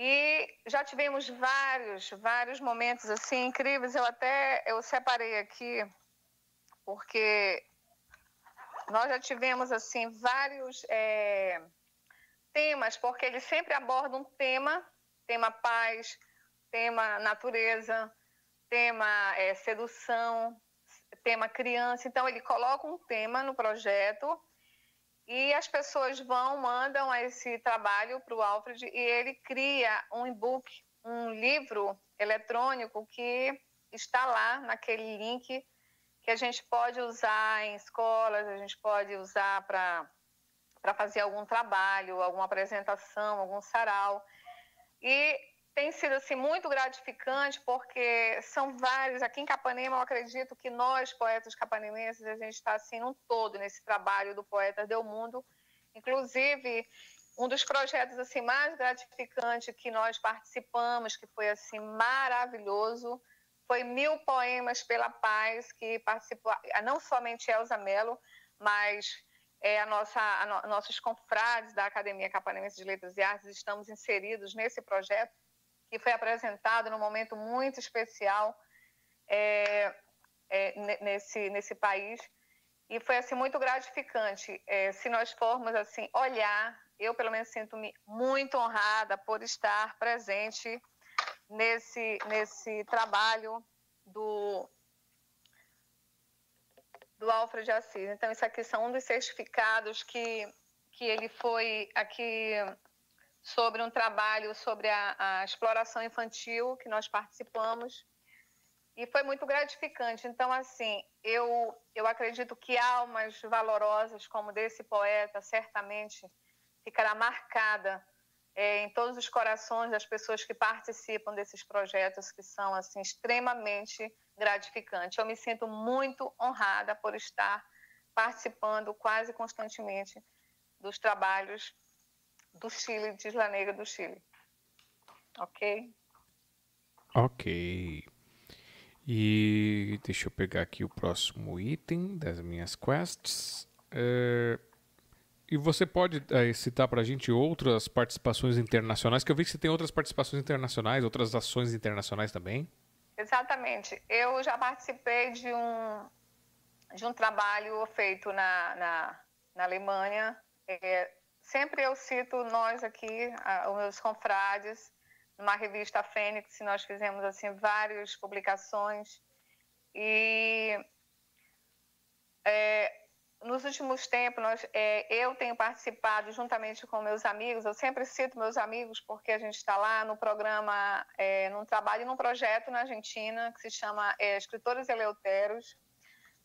E já tivemos vários, vários momentos assim incríveis. Eu até eu separei aqui porque nós já tivemos assim vários é, temas, porque ele sempre aborda um tema, tema paz, tema natureza, tema é, sedução, tema criança. Então, ele coloca um tema no projeto e as pessoas vão, mandam esse trabalho para o Alfred e ele cria um e-book, um livro eletrônico que está lá naquele link que a gente pode usar em escolas, a gente pode usar para fazer algum trabalho, alguma apresentação, algum sarau. E tem sido assim muito gratificante porque são vários aqui em Capanema eu acredito que nós poetas capanemenses a gente está assim num todo nesse trabalho do poeta do mundo inclusive um dos projetos assim mais gratificantes que nós participamos que foi assim maravilhoso foi mil poemas pela paz que participou não somente Elza Mello mas é, a nossa, a no, nossos confrades da Academia Capanemense de Letras e Artes estamos inseridos nesse projeto que foi apresentado num momento muito especial é, é, nesse, nesse país. E foi assim muito gratificante. É, se nós formos assim olhar, eu pelo menos sinto-me muito honrada por estar presente nesse, nesse trabalho do, do Alfred Assis. Então, isso aqui são um dos certificados que, que ele foi aqui sobre um trabalho sobre a, a exploração infantil que nós participamos e foi muito gratificante. Então, assim, eu, eu acredito que almas valorosas como desse poeta certamente ficará marcada é, em todos os corações das pessoas que participam desses projetos que são assim extremamente gratificantes. Eu me sinto muito honrada por estar participando quase constantemente dos trabalhos do Chile, de Isla Negra do Chile. Ok? Ok. E deixa eu pegar aqui o próximo item das minhas quests. É... E você pode é, citar para a gente outras participações internacionais? Que eu vi que você tem outras participações internacionais, outras ações internacionais também. Exatamente. Eu já participei de um, de um trabalho feito na, na, na Alemanha, é, sempre eu cito nós aqui, os meus confrades, numa revista Fênix, nós fizemos assim várias publicações e é, nos últimos tempos nós, é, eu tenho participado juntamente com meus amigos. Eu sempre cito meus amigos porque a gente está lá no programa, é, num trabalho, num projeto na Argentina que se chama é, Escritores Eleuteros.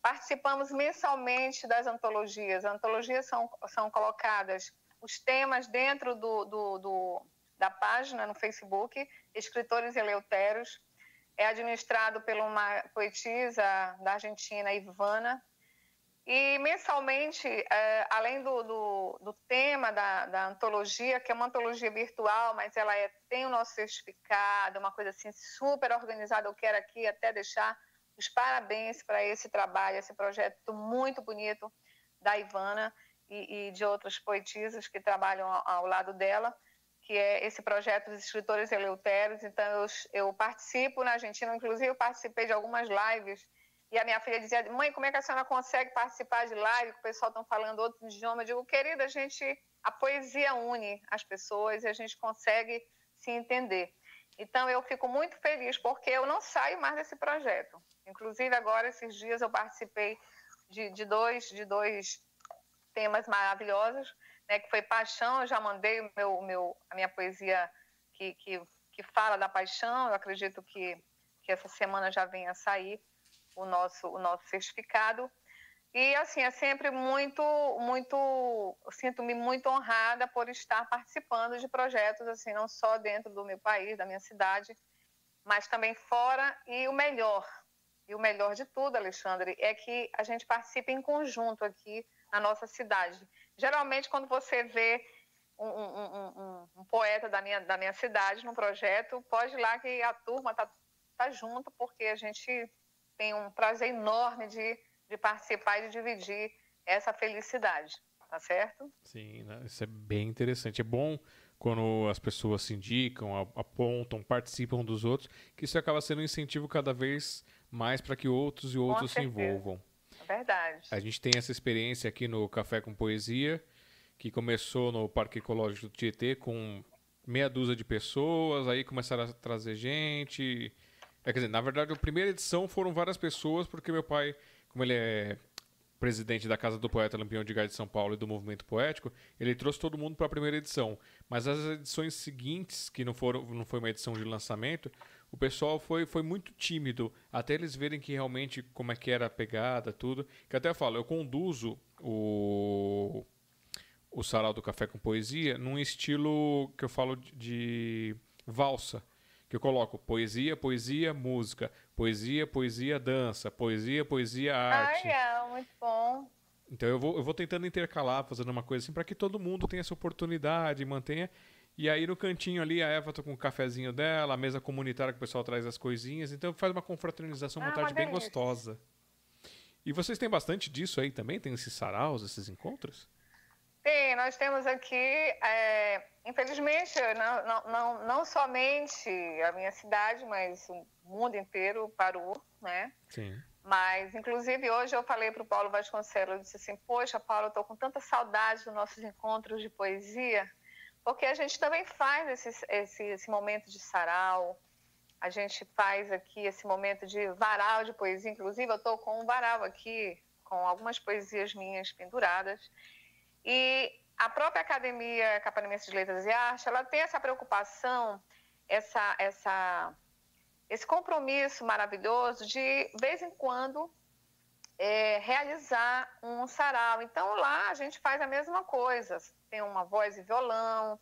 Participamos mensalmente das antologias. As antologias são, são colocadas os temas dentro do, do, do, da página no Facebook, Escritores Eleuteros. É administrado por uma poetisa da Argentina, Ivana. E mensalmente, é, além do, do, do tema da, da, antologia, que é uma antologia virtual, mas ela é, tem o nosso certificado, uma coisa assim super organizada, eu quero aqui até deixar os parabéns para esse trabalho, esse projeto muito bonito da Ivana e, e de outras poetisas que trabalham ao, ao, lado dela, que é esse projeto dos escritores eleutérios. Então, eu, eu participo na Argentina, inclusive eu participei de algumas lives E a minha filha dizia, mãe, como é que a senhora consegue participar de live, que o pessoal está falando outro idioma? Eu digo, querida, a gente, a poesia une as pessoas e a gente consegue se entender. Então, eu fico muito feliz porque eu não saio mais desse projeto. Inclusive, agora, esses dias, eu participei de, de dois, de dois temas maravilhosos, né, que foi Paixão. Eu já mandei meu, meu, a minha poesia que, que, que fala da paixão. Eu acredito que, que essa semana já venha a sair o nosso, o nosso certificado. E assim, é sempre muito, muito, sinto-me muito honrada por estar participando de projetos assim, não só dentro do meu país, da minha cidade, mas também fora. E o melhor, e o melhor de tudo, Alexandre, é que a gente participa em conjunto aqui na nossa cidade. Geralmente, quando você vê um, um, um, um poeta da minha, da minha cidade no projeto, pode ir lá que a turma está tá junto, porque a gente tem um prazer enorme de de participar e de dividir essa felicidade, tá certo? Sim, né? isso é bem interessante. É bom quando as pessoas se indicam, apontam, participam dos outros, que isso acaba sendo um incentivo cada vez mais para que outros e outros se envolvam. Verdade. A gente tem essa experiência aqui no Café com Poesia, que começou no Parque Ecológico do Tietê com meia dúzia de pessoas, aí começaram a trazer gente. É, quer dizer, na verdade, a primeira edição foram várias pessoas, porque meu pai como ele é presidente da Casa do Poeta Lampião de Gás de São Paulo e do Movimento Poético, ele trouxe todo mundo para a primeira edição. Mas as edições seguintes, que não foram não foi uma edição de lançamento, o pessoal foi, foi muito tímido, até eles verem que realmente como é que era a pegada, tudo. Que até eu falo, eu conduzo o o Sarau do Café com Poesia num estilo que eu falo de, de valsa que eu coloco poesia, poesia, música, poesia, poesia, dança, poesia, poesia, arte. Ah, é, muito bom. Então eu vou, eu vou tentando intercalar, fazendo uma coisa assim, para que todo mundo tenha essa oportunidade, mantenha. E aí no cantinho ali, a Eva tá com o cafezinho dela, a mesa comunitária que o pessoal traz as coisinhas. Então faz uma confraternização, uma ah, tarde bem gostosa. E vocês têm bastante disso aí também? Tem esses saraus, esses encontros? Sim, nós temos aqui, é, infelizmente, não, não, não, não, somente a minha cidade, mas o mundo inteiro parou, né? Sim. Mas, inclusive, hoje eu falei para o Paulo Vasconcelos, eu disse assim, poxa, Paulo, eu estou com tanta saudade dos nossos encontros de poesia, porque a gente também faz esse, esse, esse momento de sarau, a gente faz aqui esse momento de varal de poesia, inclusive eu estou com um varal aqui, com algumas poesias minhas penduradas, e a própria Academia Capanamense de Letras e Arte, ela tem essa preocupação, essa, essa, esse compromisso maravilhoso de, vez em quando, é, realizar um sarau. Então, lá a gente faz a mesma coisa. Tem uma voz e violão,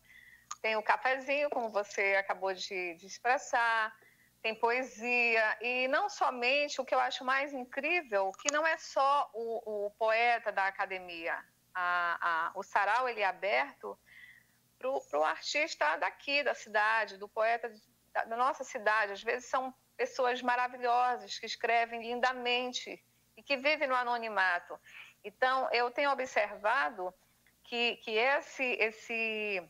tem o cafezinho, como você acabou de, de expressar, tem poesia, e não somente, o que eu acho mais incrível, que não é só o, o poeta da academia, a, a, o sarau ele é aberto para o artista daqui, da cidade, do poeta da, da nossa cidade. Às vezes são pessoas maravilhosas que escrevem lindamente e que vivem no anonimato. Então, eu tenho observado que, que esse, esse,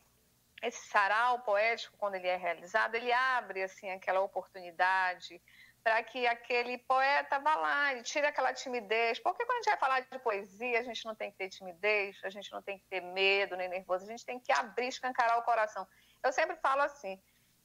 esse sarau poético, quando ele é realizado, ele abre assim aquela oportunidade para que aquele poeta vá lá e tire aquela timidez. Porque quando a gente vai falar de poesia, a gente não tem que ter timidez, a gente não tem que ter medo nem nervoso, a gente tem que abrir, escancarar o coração. Eu sempre falo assim,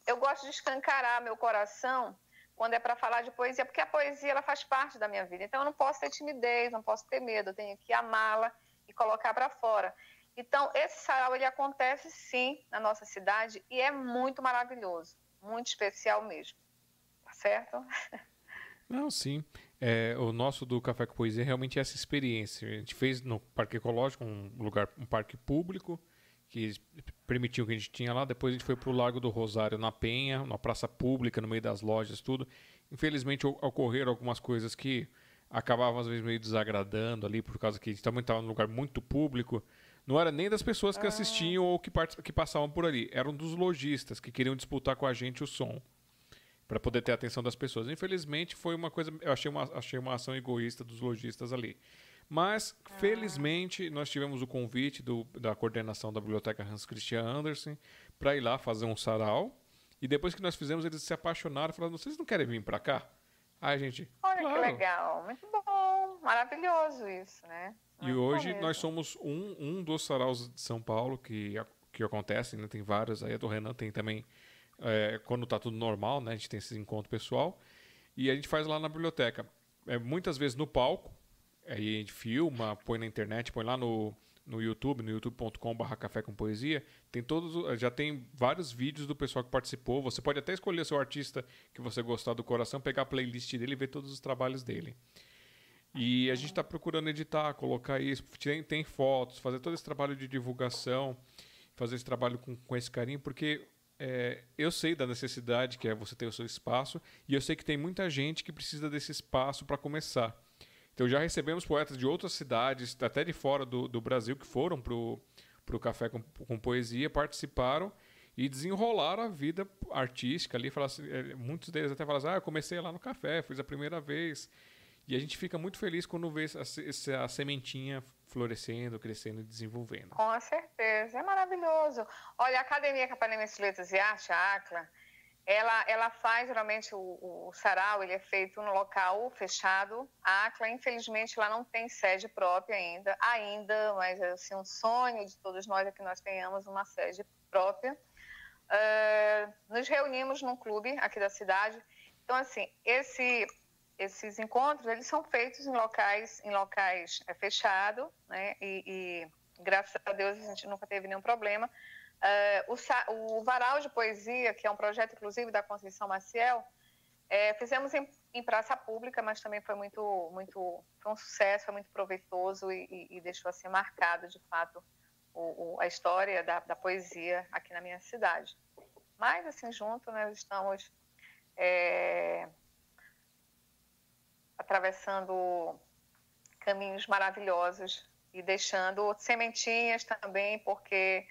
eu gosto de escancarar meu coração quando é para falar de poesia, porque a poesia ela faz parte da minha vida. Então eu não posso ter timidez, não posso ter medo, eu tenho que amá-la e colocar para fora. Então esse sarau ele acontece sim na nossa cidade e é muito maravilhoso, muito especial mesmo certo? Não, sim. É, o nosso do Café com Poesia é realmente essa experiência. A gente fez no Parque Ecológico, um lugar, um parque público, que permitiu que a gente tinha lá. Depois a gente foi para o Lago do Rosário, na Penha, na praça pública, no meio das lojas, tudo. Infelizmente ocorreram algumas coisas que acabavam às vezes meio desagradando ali, por causa que a gente também estava num lugar muito público. Não era nem das pessoas que ah. assistiam ou que, que passavam por ali, eram dos lojistas que queriam disputar com a gente o som para poder ter a atenção das pessoas. Infelizmente, foi uma coisa, eu achei uma, achei uma ação egoísta dos lojistas ali. Mas, ah. felizmente, nós tivemos o convite do, da coordenação da biblioteca Hans Christian Andersen para ir lá fazer um sarau. E depois que nós fizemos, eles se apaixonaram, falaram: vocês não querem vir para cá? Ai, gente. Olha claro. que legal, muito bom, maravilhoso isso, né? E Muito bom hoje nós somos um, um dos saraus de São Paulo que, que acontecem, né? Tem vários aí, a do Renan tem também, é, quando tá tudo normal, né? A gente tem esse encontro pessoal. E a gente faz lá na biblioteca. É, muitas vezes no palco, aí a gente filma, põe na internet, põe lá no, no YouTube, no youtube.com.br café com poesia. Tem todos, já tem vários vídeos do pessoal que participou. Você pode até escolher seu artista que você gostar do coração, pegar a playlist dele e ver todos os trabalhos dele. E a gente está procurando editar, colocar isso, tem, tem fotos, fazer todo esse trabalho de divulgação, fazer esse trabalho com, com esse carinho, porque é, eu sei da necessidade que é você ter o seu espaço e eu sei que tem muita gente que precisa desse espaço para começar. Então já recebemos poetas de outras cidades, até de fora do, do Brasil, que foram para o Café com, com Poesia, participaram e desenrolaram a vida artística ali. Falaram assim, eh, muitos deles até falaram assim, ah, eu comecei lá no café, fiz a primeira vez. E a gente fica muito feliz quando vê essa, essa sementinha florescendo, crescendo e desenvolvendo. Com certeza, é maravilhoso. Olha, a Academia Capanema de Letras e Arte, a ACLA, ela, ela faz geralmente o, o, sarau, ele é feito no local fechado. A ACLA, infelizmente, ela não tem sede própria ainda, ainda, mas é assim, um sonho de todos nós é que nós tenhamos uma sede própria. Uh, nos reunimos num clube aqui da cidade. Então, assim, esse, esses encontros, eles são feitos em locais, em locais é, fechados, né? E, e, graças a Deus a gente nunca teve nenhum problema. Uh, o, o, Varal de Poesia, que é um projeto, inclusive, da Conceição Maciel, é, fizemos em, em, praça pública, mas também foi muito, muito foi um sucesso, foi muito proveitoso e, e, e deixou assim marcado, de fato, o, o, a história da, da, poesia aqui na minha cidade. Mas, assim, junto, nós estamos é, atravessando caminhos maravilhosos e deixando sementinhas também, porque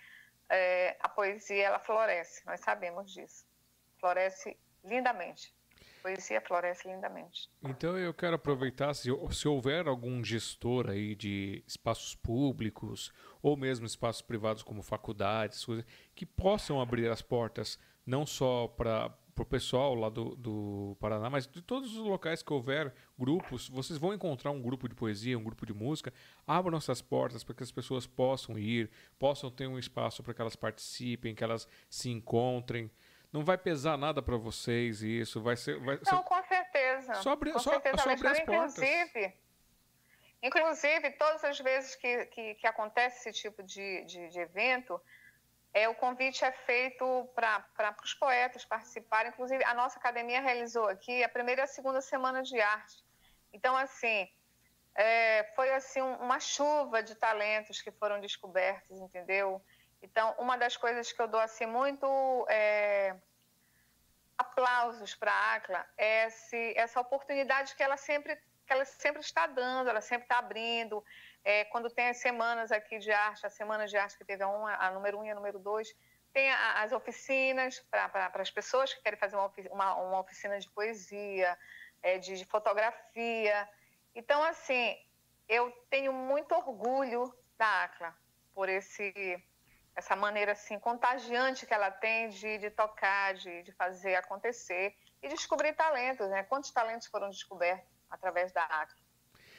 é, a poesia ela floresce, nós sabemos disso. Floresce lindamente. A poesia floresce lindamente. Então eu quero aproveitar, se, se houver algum gestor aí de espaços públicos ou mesmo espaços privados como faculdades, que possam abrir as portas não só para o pessoal lá do, do Paraná, mas de todos os locais que houver grupos, vocês vão encontrar um grupo de poesia, um grupo de música, abram essas portas para que as pessoas possam ir, possam ter um espaço para que elas participem, que elas se encontrem. Não vai pesar nada para vocês isso, vai ser... Vai Não, com certeza. Só abrir, com só, certeza, só abrir as portas. Inclusive, inclusive, todas as vezes que, que, que acontece esse tipo de, de, de evento, é, o convite é feito para os poetas participarem. Inclusive, a nossa academia realizou aqui a primeira e a segunda semana de arte. Então, assim, é, foi assim uma chuva de talentos que foram descobertos, entendeu? Então, uma das coisas que eu dou assim muito é, aplausos para a ACLA é esse, essa oportunidade que ela sempre que ela sempre está dando, ela sempre está abrindo. É, quando tem as semanas aqui de arte, a semana de arte que teve a, a número 1 um e a número 2, tem a, as oficinas para as pessoas que querem fazer uma, uma, uma oficina de poesia, é, de, de, fotografia. Então, assim, eu tenho muito orgulho da ACLA por esse, essa maneira assim, contagiante que ela tem de, de tocar, de, de fazer acontecer e descobrir talentos. Né? Quantos talentos foram descobertos através da ACLA,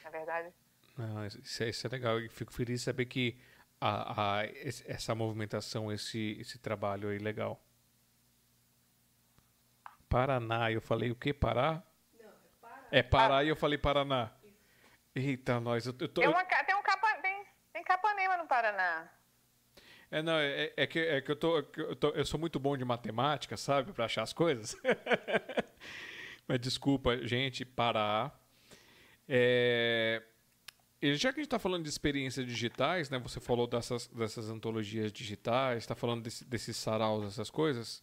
na verdade? Não, isso, é, isso é legal. Eu fico feliz de saber que a, a, essa movimentação, esse, esse trabalho aí legal. Paraná, eu falei o que? Pará? Não, é Pará. É Pará e eu falei Paraná. Eita, nós. Eu, eu tô... tem, uma, tem, um capa, tem, tem Capanema no Paraná. É, não, é, é, que, é que, eu, tô, eu, tô, eu sou muito bom de matemática, sabe? Para achar as coisas. Mas desculpa, gente, Pará. É, e já que a gente está falando de experiências digitais, né? Você falou dessas, dessas antologias digitais, está falando desse, desses saraus, essas coisas.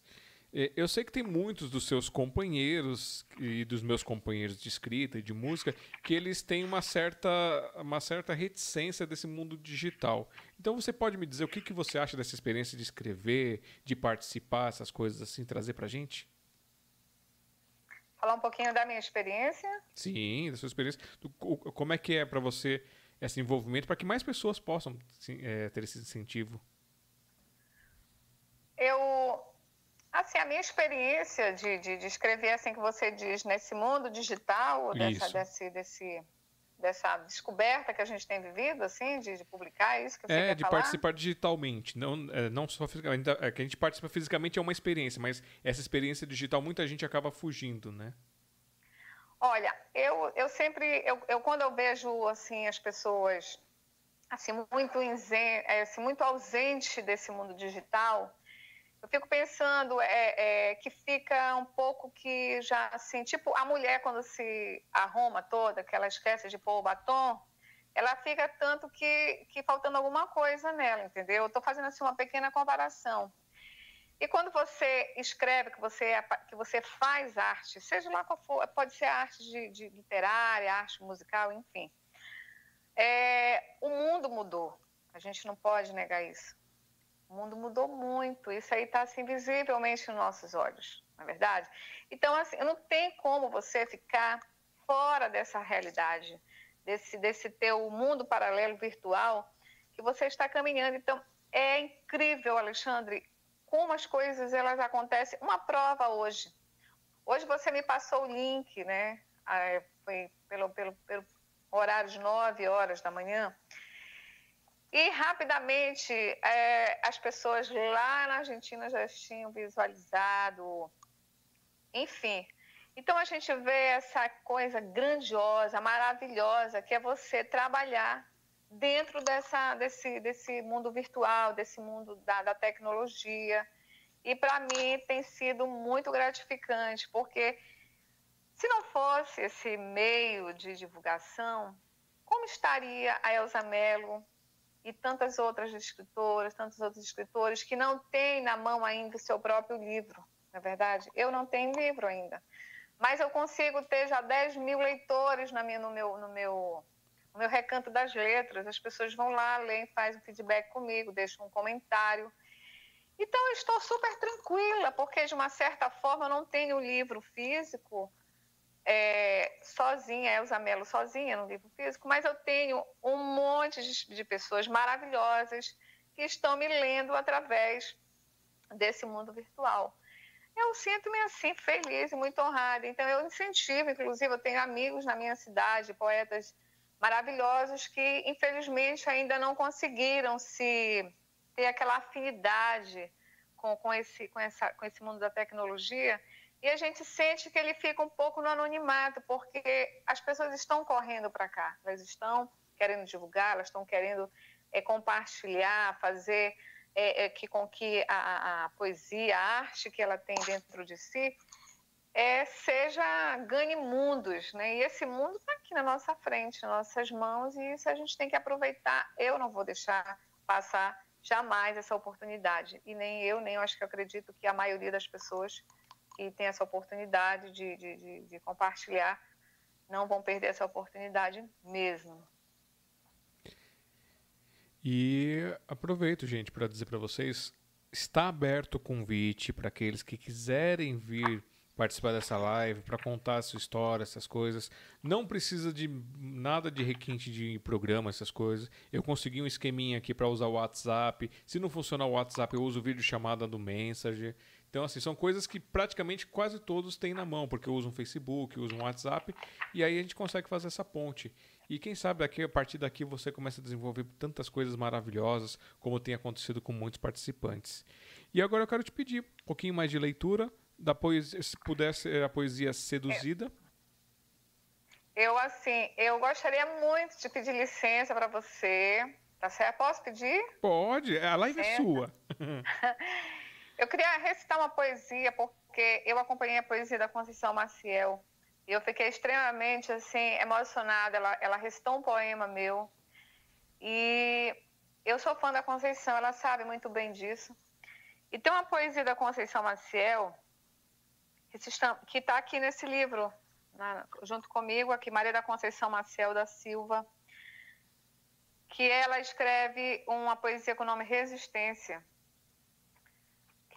Eu sei que tem muitos dos seus companheiros e dos meus companheiros de escrita e de música que eles têm uma certa, uma certa reticência desse mundo digital. Então você pode me dizer o que, que você acha dessa experiência de escrever, de participar, essas coisas assim, trazer pra gente? Falar um pouquinho da minha experiência? Sim, da sua experiência. Do, como é que é para você esse envolvimento para que mais pessoas possam é, ter esse incentivo? Eu, assim, assim, a minha experiência de, de, de, escrever, assim que você diz, nesse mundo digital, dessa, desse, desse, dessa descoberta que a gente tem vivido, assim, de, de publicar isso que você É, de falar? participar digitalmente, não, é, não só fisicamente. É, que a gente participa fisicamente é uma experiência, mas essa experiência digital muita gente acaba fugindo, né? Olha, eu, eu sempre, eu, eu quando eu vejo, assim, as pessoas, assim, muito, inzen, é, assim, muito ausente desse mundo digital, eu fico pensando é, é, que fica um pouco que já assim, tipo a mulher quando se arruma toda, que ela esquece de pôr o batom, ela fica tanto que, que faltando alguma coisa nela, entendeu? Eu estou fazendo assim uma pequena comparação. E quando você escreve, que você, é, que você faz arte, seja lá qual for, pode ser arte de, de literária, arte musical, enfim. É, o mundo mudou. A gente não pode negar isso. O mundo mudou muito. Isso aí está assim, visivelmente nos nossos olhos, não é verdade? Então, assim, não tem como você ficar fora dessa realidade, desse, desse teu mundo paralelo virtual que você está caminhando. Então, é incrível, Alexandre, como as coisas elas acontecem. Uma prova hoje. Hoje você me passou o link, né? Ah, foi pelo, pelo, pelo horário de 9 horas da manhã. E rapidamente é, as pessoas lá na Argentina já tinham visualizado, enfim. Então a gente vê essa coisa grandiosa, maravilhosa, que é você trabalhar dentro dessa, desse, desse mundo virtual, desse mundo da, da tecnologia. E para mim tem sido muito gratificante, porque se não fosse esse meio de divulgação, como estaria a Elza Mello e tantas outras escritoras, tantos outros escritores que não têm na mão ainda o seu próprio livro, na é verdade? Eu não tenho livro ainda, mas eu consigo ter já 10 mil leitores na minha, no, meu, no, meu, meu recanto das letras. As pessoas vão lá, leem, fazem um feedback comigo, deixam um comentário. Então, eu estou super tranquila, porque de uma certa forma eu não tenho livro físico, é, sozinha, Elza Mello sozinha no livro físico, mas eu tenho um monte de, de, pessoas maravilhosas que estão me lendo através desse mundo virtual. Eu sinto-me assim feliz e muito honrada. Então eu incentivo, inclusive eu tenho amigos na minha cidade, poetas maravilhosos que infelizmente ainda não conseguiram se ter aquela afinidade com, com, esse, com, essa, com esse mundo da tecnologia e a gente sente que ele fica um pouco no anonimato, porque as pessoas estão correndo para cá, elas estão querendo divulgar, elas estão querendo é, compartilhar, fazer é, é, que com que a, a, poesia, a arte que ela tem dentro de si, seja ganhe mundos, né? E esse mundo está aqui na nossa frente, nas nossas mãos, e isso a gente tem que aproveitar. Eu não vou deixar passar jamais essa oportunidade, e nem eu, nem eu acho que eu acredito que a maioria das pessoas que tem essa oportunidade de, de, de, de compartilhar não vão perder essa oportunidade mesmo. E aproveito, gente, para dizer para vocês, está aberto o convite para aqueles que quiserem vir participar dessa live, para contar a sua história, essas coisas. Não precisa de nada de requinte de programa, essas coisas. Eu consegui um esqueminha aqui para usar o WhatsApp. Se não funcionar o WhatsApp, eu uso vídeo chamada do Messenger. Então, assim, são coisas que praticamente quase todos têm na mão, porque usam Facebook, usam WhatsApp, e aí a gente consegue fazer essa ponte. E quem sabe daqui, a partir daqui você começa a desenvolver tantas coisas maravilhosas, como tem acontecido com muitos participantes. E agora eu quero te pedir um pouquinho mais de leitura da poesia, se puder ser a poesia seduzida. Eu, assim, eu gostaria muito de pedir licença para você. Tá certo? Posso pedir? Pode, a live licença. é sua. Eu queria recitar uma poesia, porque eu acompanhei a poesia da Conceição Maciel e eu fiquei extremamente assim emocionada. Ela, ela recitou um poema meu e eu sou fã da Conceição, ela sabe muito bem disso. E tem uma poesia da Conceição Maciel que está aqui nesse livro, junto comigo, aqui, Maria da Conceição Maciel da Silva, que ela escreve uma poesia com o nome Resistência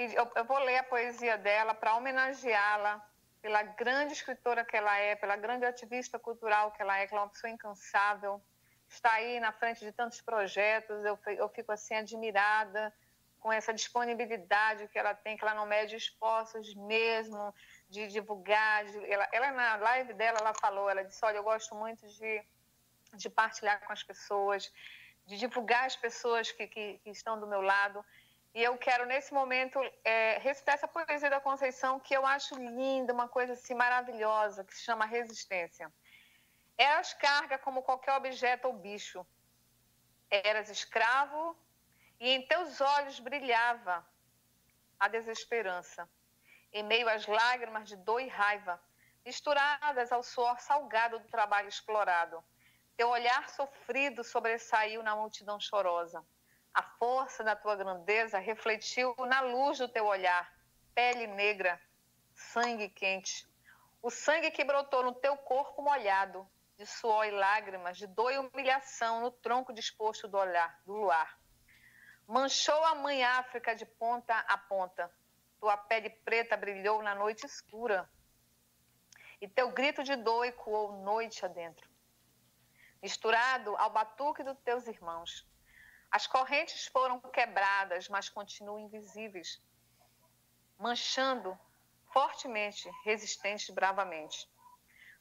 que eu, eu vou ler a poesia dela para homenageá-la pela grande escritora que ela é, pela grande ativista cultural que ela é, que ela é uma pessoa incansável, está aí na frente de tantos projetos, eu, eu fico assim admirada com essa disponibilidade que ela tem, que ela não mede esforços mesmo de divulgar. De, ela, ela, na live dela, ela falou, ela disse, olha, eu gosto muito de, de partilhar com as pessoas, de divulgar as pessoas que, que, que estão do meu lado. E eu quero, nesse momento, é, recitar essa poesia da Conceição, que eu acho linda, uma coisa assim maravilhosa, que se chama Resistência. Eras carga como qualquer objeto ou bicho. Eras escravo e em teus olhos brilhava a desesperança. Em meio às lágrimas de dor e raiva, misturadas ao suor salgado do trabalho explorado, teu olhar sofrido sobressaiu na multidão chorosa. A força da tua grandeza refletiu na luz do teu olhar, pele negra, sangue quente. O sangue que brotou no teu corpo molhado, de suor e lágrimas, de dor e humilhação no tronco disposto do olhar, do luar. Manchou a mãe África de ponta a ponta. Tua pele preta brilhou na noite escura. E teu grito de dor ecoou noite adentro. Misturado ao batuque dos teus irmãos. As correntes foram quebradas, mas continuam invisíveis, manchando fortemente, resistentes bravamente.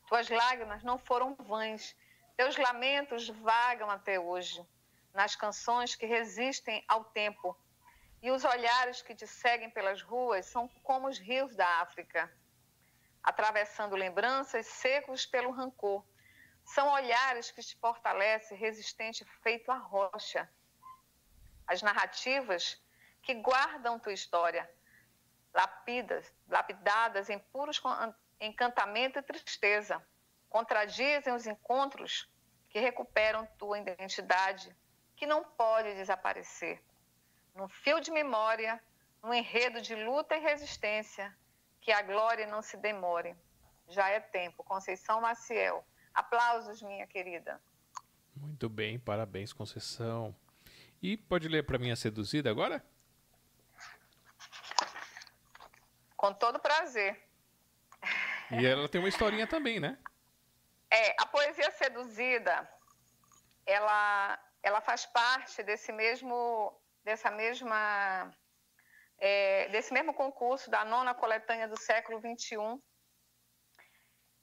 Tuas lágrimas não foram vãs, teus lamentos vagam até hoje nas canções que resistem ao tempo. E os olhares que te seguem pelas ruas são como os rios da África, atravessando lembranças secos pelo rancor. São olhares que te fortalecem, resistente feito a rocha. As narrativas que guardam tua história, lapidas, lapidadas em puros encantamento e tristeza, contradizem os encontros que recuperam tua identidade que não pode desaparecer. Num fio de memória, num enredo de luta e resistência, que a glória não se demore. Já é tempo. Conceição Maciel. Aplausos, minha querida. Muito bem, parabéns, Conceição. E pode ler para mim a seduzida agora? Com todo prazer. E ela tem uma historinha também, né? É, a poesia seduzida, ela ela faz parte desse mesmo, dessa mesma, é, desse mesmo concurso da nona coletânea do século 21.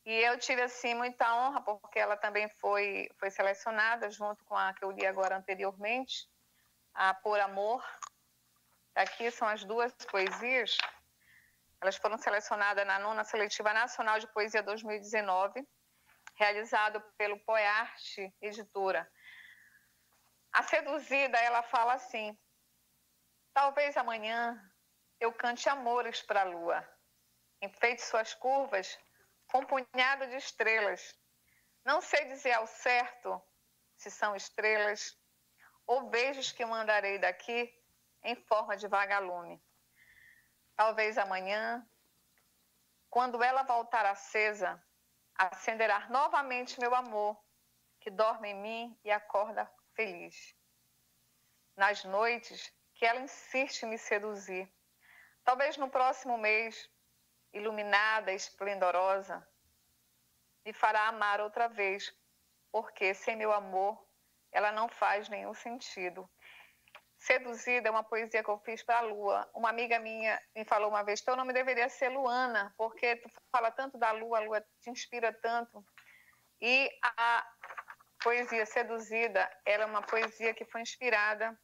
E eu tive assim muita honra porque ela também foi foi selecionada junto com a que eu li agora anteriormente, a Por Amor. Aqui são as duas poesias. Elas foram selecionadas na nona seletiva nacional de poesia 2019, realizado pelo Poiarte Editora. A seduzida, ela fala assim: Talvez amanhã eu cante amores para a lua, enfeite suas curvas com um punhado de estrelas. Não sei dizer ao certo se são estrelas ou beijos que mandarei daqui em forma de vagalume. Talvez amanhã, quando ela voltar acesa, acenderá novamente meu amor, que dorme em mim e acorda feliz. Nas noites que ela insiste em me seduzir. Talvez no próximo mês, iluminada, esplendorosa, me fará amar outra vez, porque sem meu amor ela não faz nenhum sentido. Seduzida é uma poesia que eu fiz para a Lua. Uma amiga minha me falou uma vez: teu nome deveria ser Luana, porque tu fala tanto da Lua, a Lua te inspira tanto. E a poesia Seduzida era é uma poesia que foi inspirada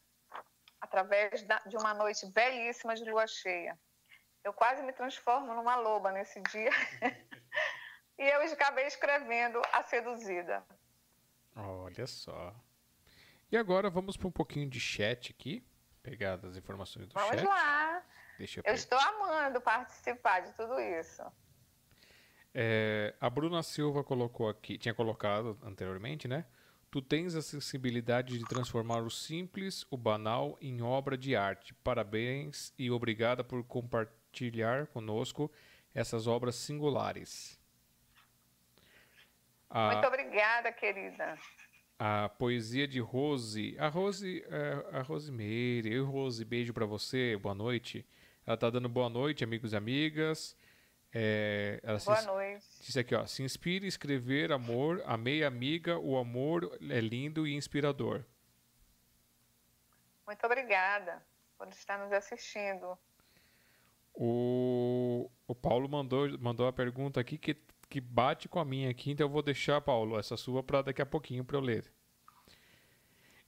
através de uma noite belíssima de lua cheia. Eu quase me transformo numa loba nesse dia. e eu acabei escrevendo A Seduzida. Olha só. E agora vamos para um pouquinho de chat aqui. Pegar as informações do vamos chat. Vamos lá. Deixa eu, eu estou amando participar de tudo isso. É, a Bruna Silva colocou aqui, tinha colocado anteriormente, né? Tu tens a sensibilidade de transformar o simples, o banal, em obra de arte. Parabéns e obrigada por compartilhar conosco essas obras singulares. A, Muito obrigada, querida. A poesia de Rose, a Rose, é, a Rosemeire, eu Rose, beijo para você, boa noite. Ela tá dando boa noite, amigos e amigas. É, ela Boa se, noite. Disse aqui, ó. Se inspire a escrever amor, amei amiga, o amor é lindo e inspirador. Muito obrigada. por estar nos assistindo. O, o Paulo mandou, mandou a pergunta aqui que, que bate com a minha aqui, então eu vou deixar, Paulo, essa sua para daqui a pouquinho para eu ler.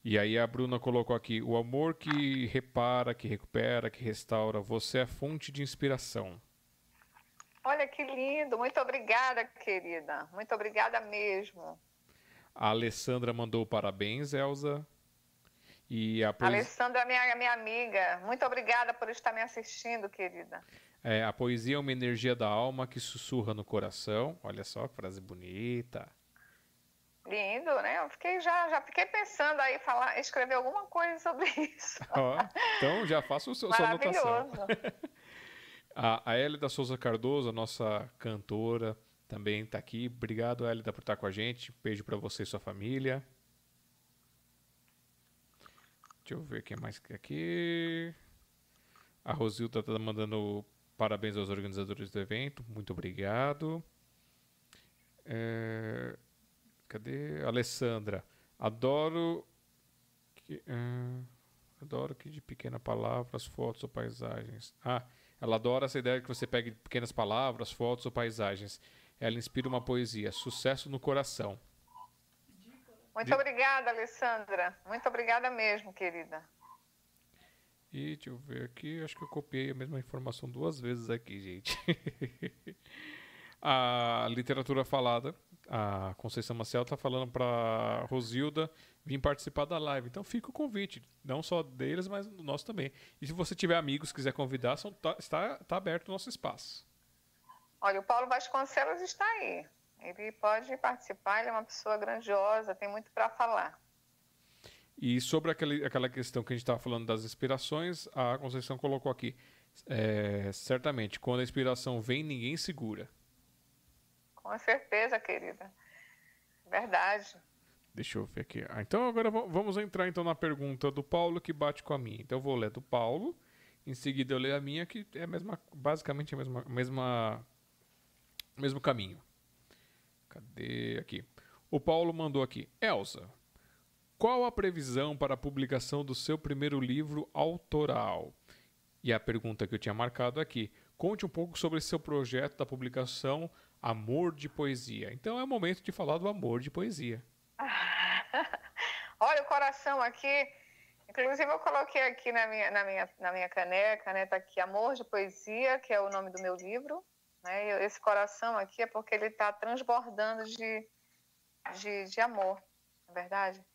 E aí a Bruna colocou aqui: o amor que repara, que recupera, que restaura, você é fonte de inspiração. Olha que lindo, muito obrigada, querida. Muito obrigada mesmo. A Alessandra mandou parabéns, Elza. E a poesia... Alessandra é minha, minha amiga. Muito obrigada por estar me assistindo, querida. É, a poesia é uma energia da alma que sussurra no coração. Olha só que frase bonita. Lindo, né? Eu fiquei já, já fiquei pensando aí falar, escrever alguma coisa sobre isso. Ó, então já faço o seu, sua anotação. a, a Hélida Souza Cardoso, a nossa cantora, também está aqui. Obrigado, Hélida, por estar com a gente. Beijo para você e sua família. Deixa eu ver quem mais aqui. A Rosilda está mandando parabéns aos organizadores do evento. Muito obrigado. É... Cadê? Alessandra. Adoro que, uh, adoro que de pequenas palavras, fotos ou paisagens. Ah, ela adora essa ideia que você pegue pequenas palavras, fotos ou paisagens. Ela inspira uma poesia. Sucesso no coração. Muito de... obrigada, Alessandra. Muito obrigada mesmo, querida. E deixa eu ver aqui, acho que eu copiei a mesma informação duas vezes aqui, gente. a literatura falada a Conceição Maciel está falando para Rosilda vir participar da live. Então fica o convite, não só deles, mas do nosso também. E se você tiver amigos quiser convidar, são, tá, está, está aberto o nosso espaço. Olha, o Paulo Vasconcelos está aí. Ele pode participar, ele é uma pessoa grandiosa, tem muito para falar. E sobre aquele, aquela questão que a gente estava falando das inspirações, a Conceição colocou aqui. É, certamente, quando a inspiração vem, ninguém segura. Com certeza, querida. Verdade. Deixa eu ver aqui. Ah, então agora vamos entrar então na pergunta do Paulo que bate com a minha. Então eu vou ler do Paulo, em seguida eu leio a minha que é a mesma, basicamente a mesma, mesma mesmo caminho. Cadê aqui? O Paulo mandou aqui. Elsa, qual a previsão para a publicação do seu primeiro livro autoral? E a pergunta que eu tinha marcado aqui. Conte um pouco sobre seu projeto da publicação Amor de Poesia. Então é o momento de falar do amor de poesia. Olha o coração aqui. Inclusive eu coloquei aqui na minha, na minha, na minha caneca, né? Tá aqui Amor de Poesia, que é o nome do meu livro. Né? Esse coração aqui é porque ele está transbordando de, de, de amor, na é verdade.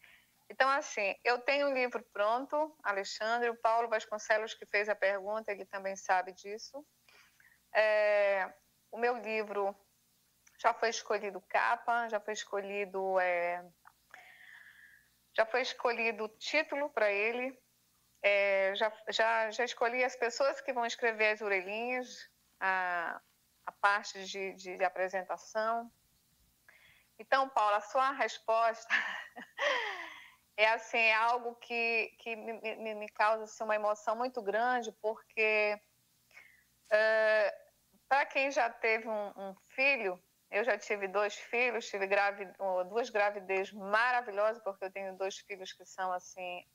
Então, assim, eu tenho um livro pronto, Alexandre, o Paulo Vasconcelos que fez a pergunta, ele também sabe disso. É, o meu livro já foi escolhido capa, já foi escolhido é, já foi escolhido o título para ele, é, já, já, já escolhi as pessoas que vão escrever as orelhinhas, a, a parte de, de, de apresentação. Então, Paula, a sua resposta é assim, é algo que, que me, me, causa assim, uma emoção muito grande, porque uh, para quem já teve um, um filho, eu já tive dois filhos, tive gravid... duas gravidez maravilhosas, porque eu tenho dois filhos que são assim,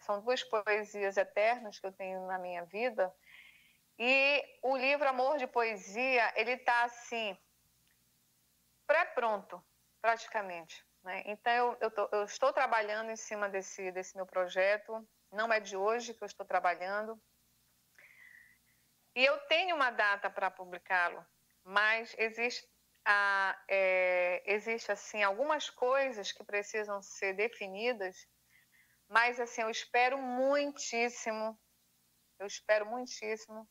são duas poesias eternas que eu tenho na minha vida. E o livro Amor de Poesia, ele está assim, pré-pronto, praticamente. Né? Então, eu, eu, tô, eu estou trabalhando em cima desse, desse meu projeto, não é de hoje que eu estou trabalhando. E eu tenho uma data para publicá-lo, mas existe ah, é, existe assim algumas coisas que precisam ser definidas, mas assim eu espero muitíssimo, eu espero muitíssimo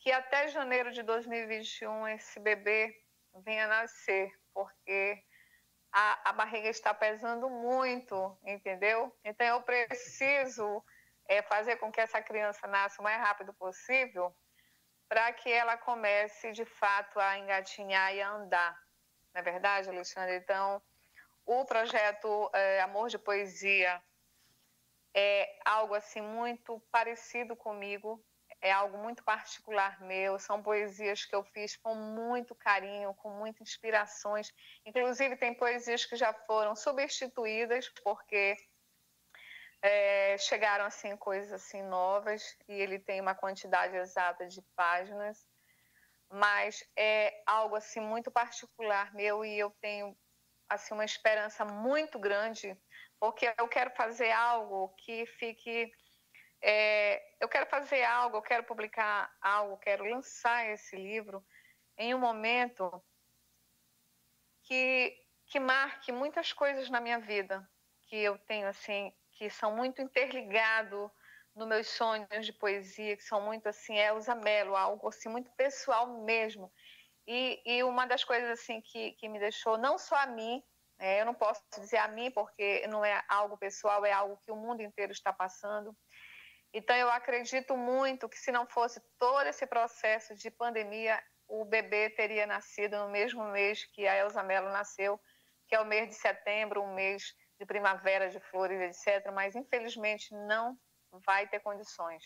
que até janeiro de 2021 esse bebê venha nascer, porque a, a barriga está pesando muito, entendeu? Então eu preciso é, fazer com que essa criança nasça o mais rápido possível para que ela comece de fato a engatinhar e a andar. Não é verdade, Alexandre? Então, o projeto é, Amor de Poesia é algo assim muito parecido comigo, é algo muito particular meu. São poesias que eu fiz com muito carinho, com muitas inspirações. Inclusive, tem poesias que já foram substituídas, porque É, chegaram assim coisas assim novas e ele tem uma quantidade exata de páginas, mas é algo assim muito particular meu e eu tenho assim uma esperança muito grande porque eu quero fazer algo que fique é, eu quero fazer algo, eu quero publicar algo, quero lançar esse livro em um momento que que marque muitas coisas na minha vida que eu tenho assim que são muito interligados nos meus sonhos de poesia, que são muito assim, é Elza Mello, algo assim muito pessoal mesmo. E, e uma das coisas assim que, que me deixou, não só a mim, é, eu não posso dizer a mim porque não é algo pessoal, é algo que o mundo inteiro está passando. Então eu acredito muito que se não fosse todo esse processo de pandemia, o bebê teria nascido no mesmo mês que a Elza Mello nasceu, que é o mês de setembro, um mês de primavera, de flores, etc. Mas infelizmente não vai ter condições.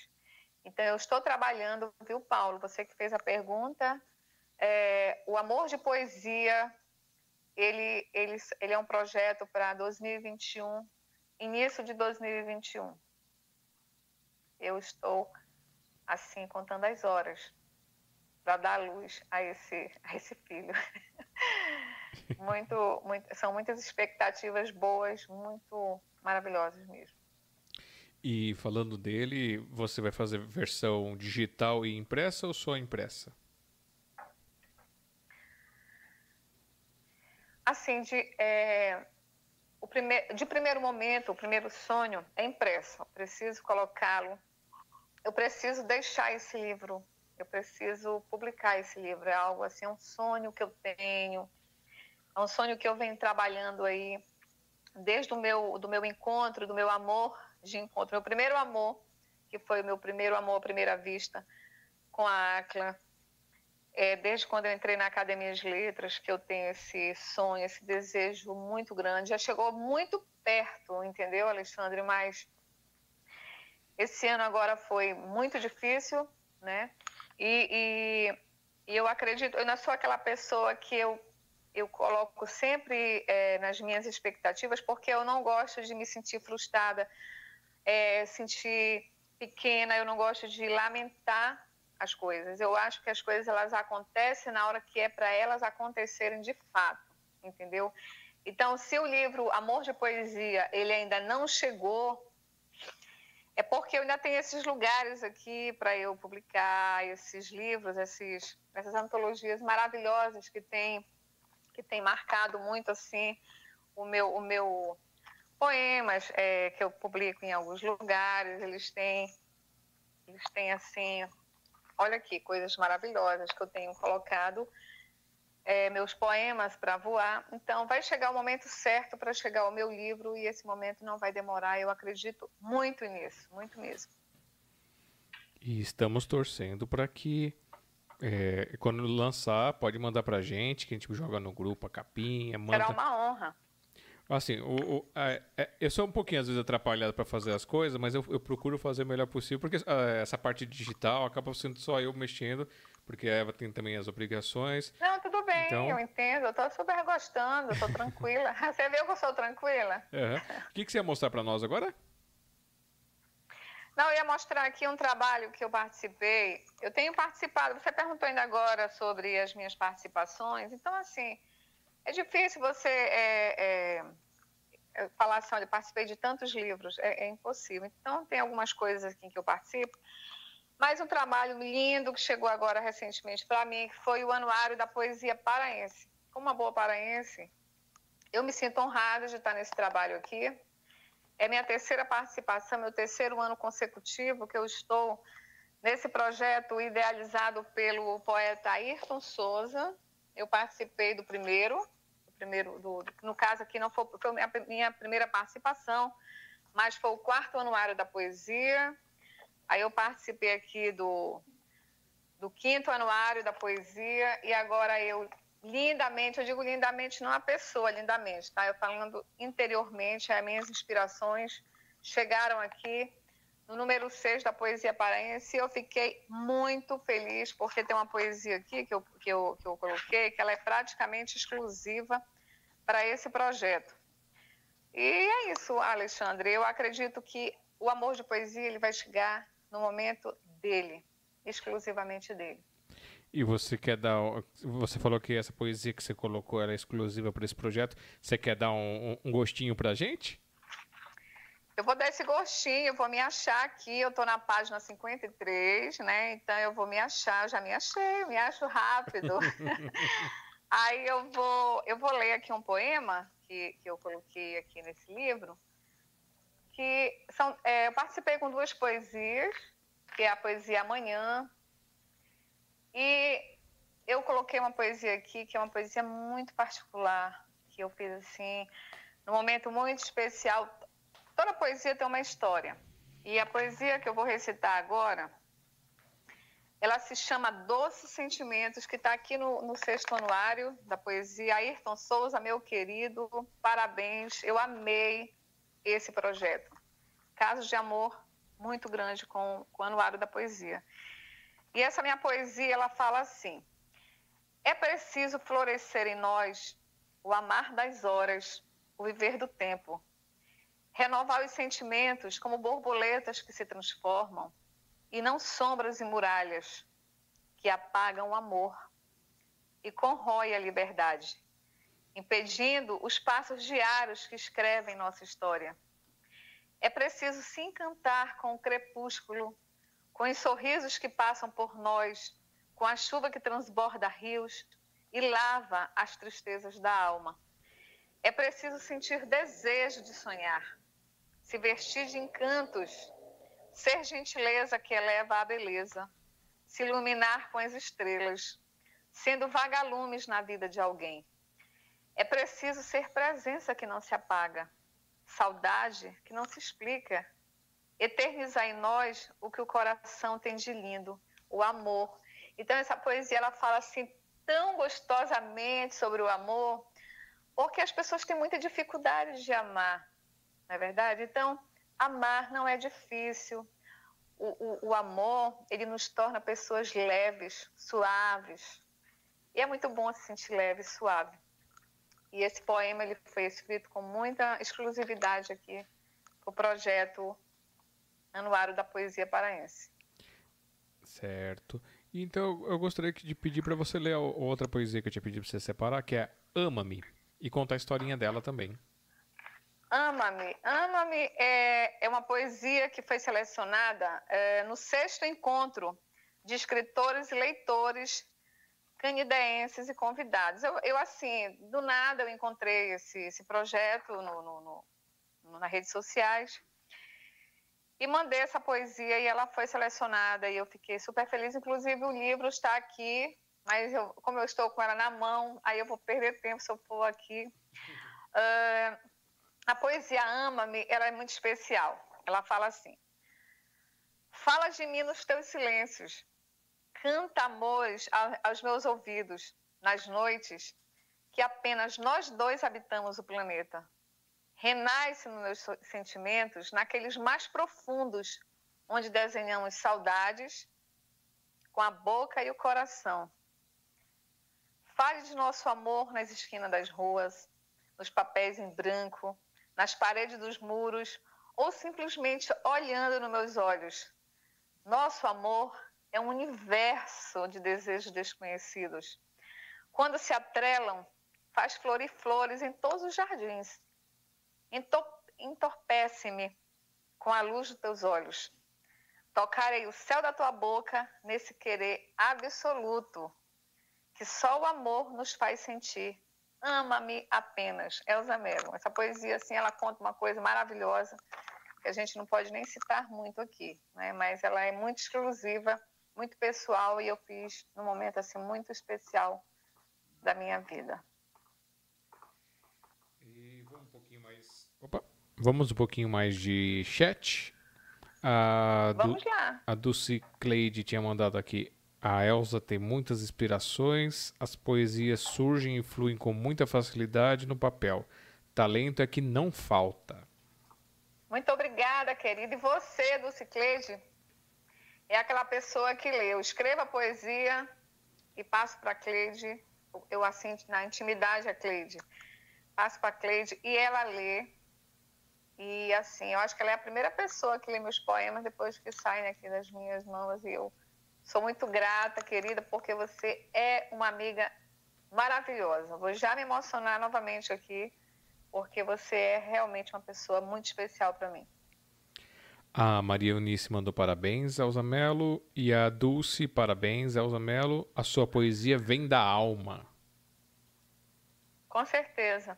Então eu estou trabalhando, viu, Paulo? Você que fez a pergunta, é, o Amor de Poesia, ele, ele, ele é um projeto para 2021, início de 2021. Eu estou assim contando as horas para dar luz a esse, a esse filho. muito, muito, são muitas expectativas boas, muito maravilhosas mesmo. E falando dele, você vai fazer versão digital e impressa ou só impressa? Assim, de, é, o primeir, de primeiro momento, o primeiro sonho é impresso. Eu preciso colocá-lo, eu preciso deixar esse livro, eu preciso publicar esse livro. É algo assim, é um sonho que eu tenho é um sonho que eu venho trabalhando aí desde o meu, do meu encontro, do meu amor de encontro. Meu primeiro amor, que foi o meu primeiro amor à primeira vista com a Acla. É, desde quando eu entrei na Academia de Letras, que eu tenho esse sonho, esse desejo muito grande. Já chegou muito perto, entendeu, Alexandre? Mas esse ano agora foi muito difícil, né? E, e, e eu acredito, eu não sou aquela pessoa que eu eu coloco sempre é, nas minhas expectativas, porque eu não gosto de me sentir frustrada, é, sentir pequena, eu não gosto de lamentar as coisas. Eu acho que as coisas elas acontecem na hora que é para elas acontecerem de fato, entendeu? Então, se o livro Amor de Poesia ele ainda não chegou, é porque eu ainda tenho esses lugares aqui para eu publicar esses livros, esses, essas antologias maravilhosas que tem que tem marcado muito assim o meu, o meu poemas é, que eu publico em alguns lugares. Eles têm, eles têm assim, olha aqui, coisas maravilhosas que eu tenho colocado. É, meus poemas para voar. Então, vai chegar o momento certo para chegar o meu livro e esse momento não vai demorar. Eu acredito muito nisso, muito mesmo. E estamos torcendo para que é, quando lançar, pode mandar pra gente, que a gente joga no grupo a capinha. Manda... Será uma honra. Assim, o, o é, é, eu sou um pouquinho às vezes atrapalhado para fazer as coisas, mas eu, eu, procuro fazer o melhor possível, porque uh, essa parte digital acaba sendo só eu mexendo, porque a Eva tem também as obrigações. Não, tudo bem, então... eu entendo, eu tô super gostando, eu tô tranquila. você viu que eu sou tranquila? Uhum. O que, que você ia mostrar para nós agora? Não, eu ia mostrar aqui um trabalho que eu participei. Eu tenho participado, você perguntou ainda agora sobre as minhas participações, então, assim, é difícil você é, é, falar assim, olha, participei de tantos livros, é, é, impossível. Então, tem algumas coisas aqui que eu participo, mas um trabalho lindo que chegou agora recentemente para mim, que foi o Anuário da Poesia Paraense. Como uma boa paraense, eu me sinto honrada de estar nesse trabalho aqui, é minha terceira participação, meu terceiro ano consecutivo que eu estou nesse projeto idealizado pelo poeta Ayrton Souza. Eu participei do primeiro, do primeiro do, no caso aqui não foi, foi minha primeira participação, mas foi o quarto anuário da poesia. Aí eu participei aqui do, do quinto anuário da poesia e agora eu lindamente, eu digo lindamente, não a pessoa, lindamente, tá? Eu falando interiormente, as minhas inspirações chegaram aqui no número 6 da Poesia Paraense e eu fiquei muito feliz porque tem uma poesia aqui que eu, que eu, que eu coloquei, que ela é praticamente exclusiva para esse projeto. E é isso, Alexandre. Eu acredito que o amor de poesia ele vai chegar no momento dele, exclusivamente dele. E você quer dar. Você falou que essa poesia que você colocou era exclusiva para esse projeto. Você quer dar um, um gostinho para a gente? Eu vou dar esse gostinho, eu vou me achar aqui. Eu estou na página 53, né? Então eu vou me achar. Eu já me achei, me acho rápido. Aí eu vou, eu vou ler aqui um poema que, que eu coloquei aqui nesse livro. Que são, é, eu participei com duas poesias, que é a poesia Amanhã, e eu coloquei uma poesia aqui, que é uma poesia muito particular, que eu fiz assim, num momento muito especial. Toda poesia tem uma história. E a poesia que eu vou recitar agora, ela se chama Doces Sentimentos, que está aqui no, no, sexto anuário da poesia. Ayrton Souza, meu querido, parabéns. Eu amei esse projeto. Casos de amor muito grande com, com o anuário da poesia. E essa minha poesia, ela fala assim: É preciso florescer em nós o amar das horas, o viver do tempo. Renovar os sentimentos como borboletas que se transformam, e não sombras e muralhas que apagam o amor e corroem a liberdade, impedindo os passos diários que escrevem nossa história. É preciso se encantar com o crepúsculo com os sorrisos que passam por nós, com a chuva que transborda rios e lava as tristezas da alma. É preciso sentir desejo de sonhar, se vestir de encantos, ser gentileza que eleva a beleza, se iluminar com as estrelas, sendo vagalumes na vida de alguém. É preciso ser presença que não se apaga, saudade que não se explica, eternizar em nós o que o coração tem de lindo, o amor. Então essa poesia ela fala assim tão gostosamente sobre o amor, porque as pessoas têm muita dificuldade de amar, não é verdade? Então amar não é difícil. O, o, o amor ele nos torna pessoas leves, suaves. E é muito bom se sentir leve, suave. E esse poema ele foi escrito com muita exclusividade aqui para o projeto Anuário da Poesia Paraense. Certo. Então eu gostaria de pedir para você ler outra poesia que eu tinha pedido para você separar, que é Ama-me, e contar a historinha dela também. Ama-me. Ama-me é, é uma poesia que foi selecionada é, no sexto encontro de escritores e leitores canideenses e convidados. Eu, eu assim, do nada eu encontrei esse, esse projeto no, no, no, nas redes sociais e mandei essa poesia e ela foi selecionada e eu fiquei super feliz. Inclusive, o livro está aqui, mas eu, como eu estou com ela na mão, aí eu vou perder tempo se eu for aqui. Uh, a poesia Ama-me, ela é muito especial. Ela fala assim: Fala de mim nos teus silêncios, canta amores aos meus ouvidos, nas noites que apenas nós dois habitamos o planeta renasce nos meus sentimentos naqueles mais profundos, onde desenhamos saudades com a boca e o coração. Fale de nosso amor nas esquinas das ruas, nos papéis em branco, nas paredes dos muros ou simplesmente olhando nos meus olhos. Nosso amor é um universo de desejos desconhecidos. Quando se atrelam, faz florir flores em todos os jardins entorpece-me com a luz dos teus olhos. Tocarei o céu da tua boca nesse querer absoluto que só o amor nos faz sentir. Ama-me apenas. Elza Mello. Essa poesia, assim, ela conta uma coisa maravilhosa que a gente não pode nem citar muito aqui, né? Mas ela é muito exclusiva, muito pessoal e eu fiz num momento, assim, muito especial da minha vida. Opa. Vamos um pouquinho mais de chat. A Vamos lá. A Dulce Cleide tinha mandado aqui. A Elsa tem muitas inspirações, as poesias surgem e fluem com muita facilidade no papel. Talento é que não falta. Muito obrigada, querida. E você, Dulce Cleide, é aquela pessoa que lê. Eu escrevo a poesia e passo para a Cleide. Eu assim, na intimidade, a Cleide. Passo para a Cleide e ela lê E assim, eu acho que ela é a primeira pessoa que lê meus poemas depois que saem aqui das minhas mãos. E eu sou muito grata, querida, porque você é uma amiga maravilhosa. Vou já me emocionar novamente aqui, porque você é realmente uma pessoa muito especial para mim. A Maria Eunice mandou parabéns, Elza Melo. E a Dulce, parabéns, Elza Melo. A sua poesia vem da alma. Com certeza.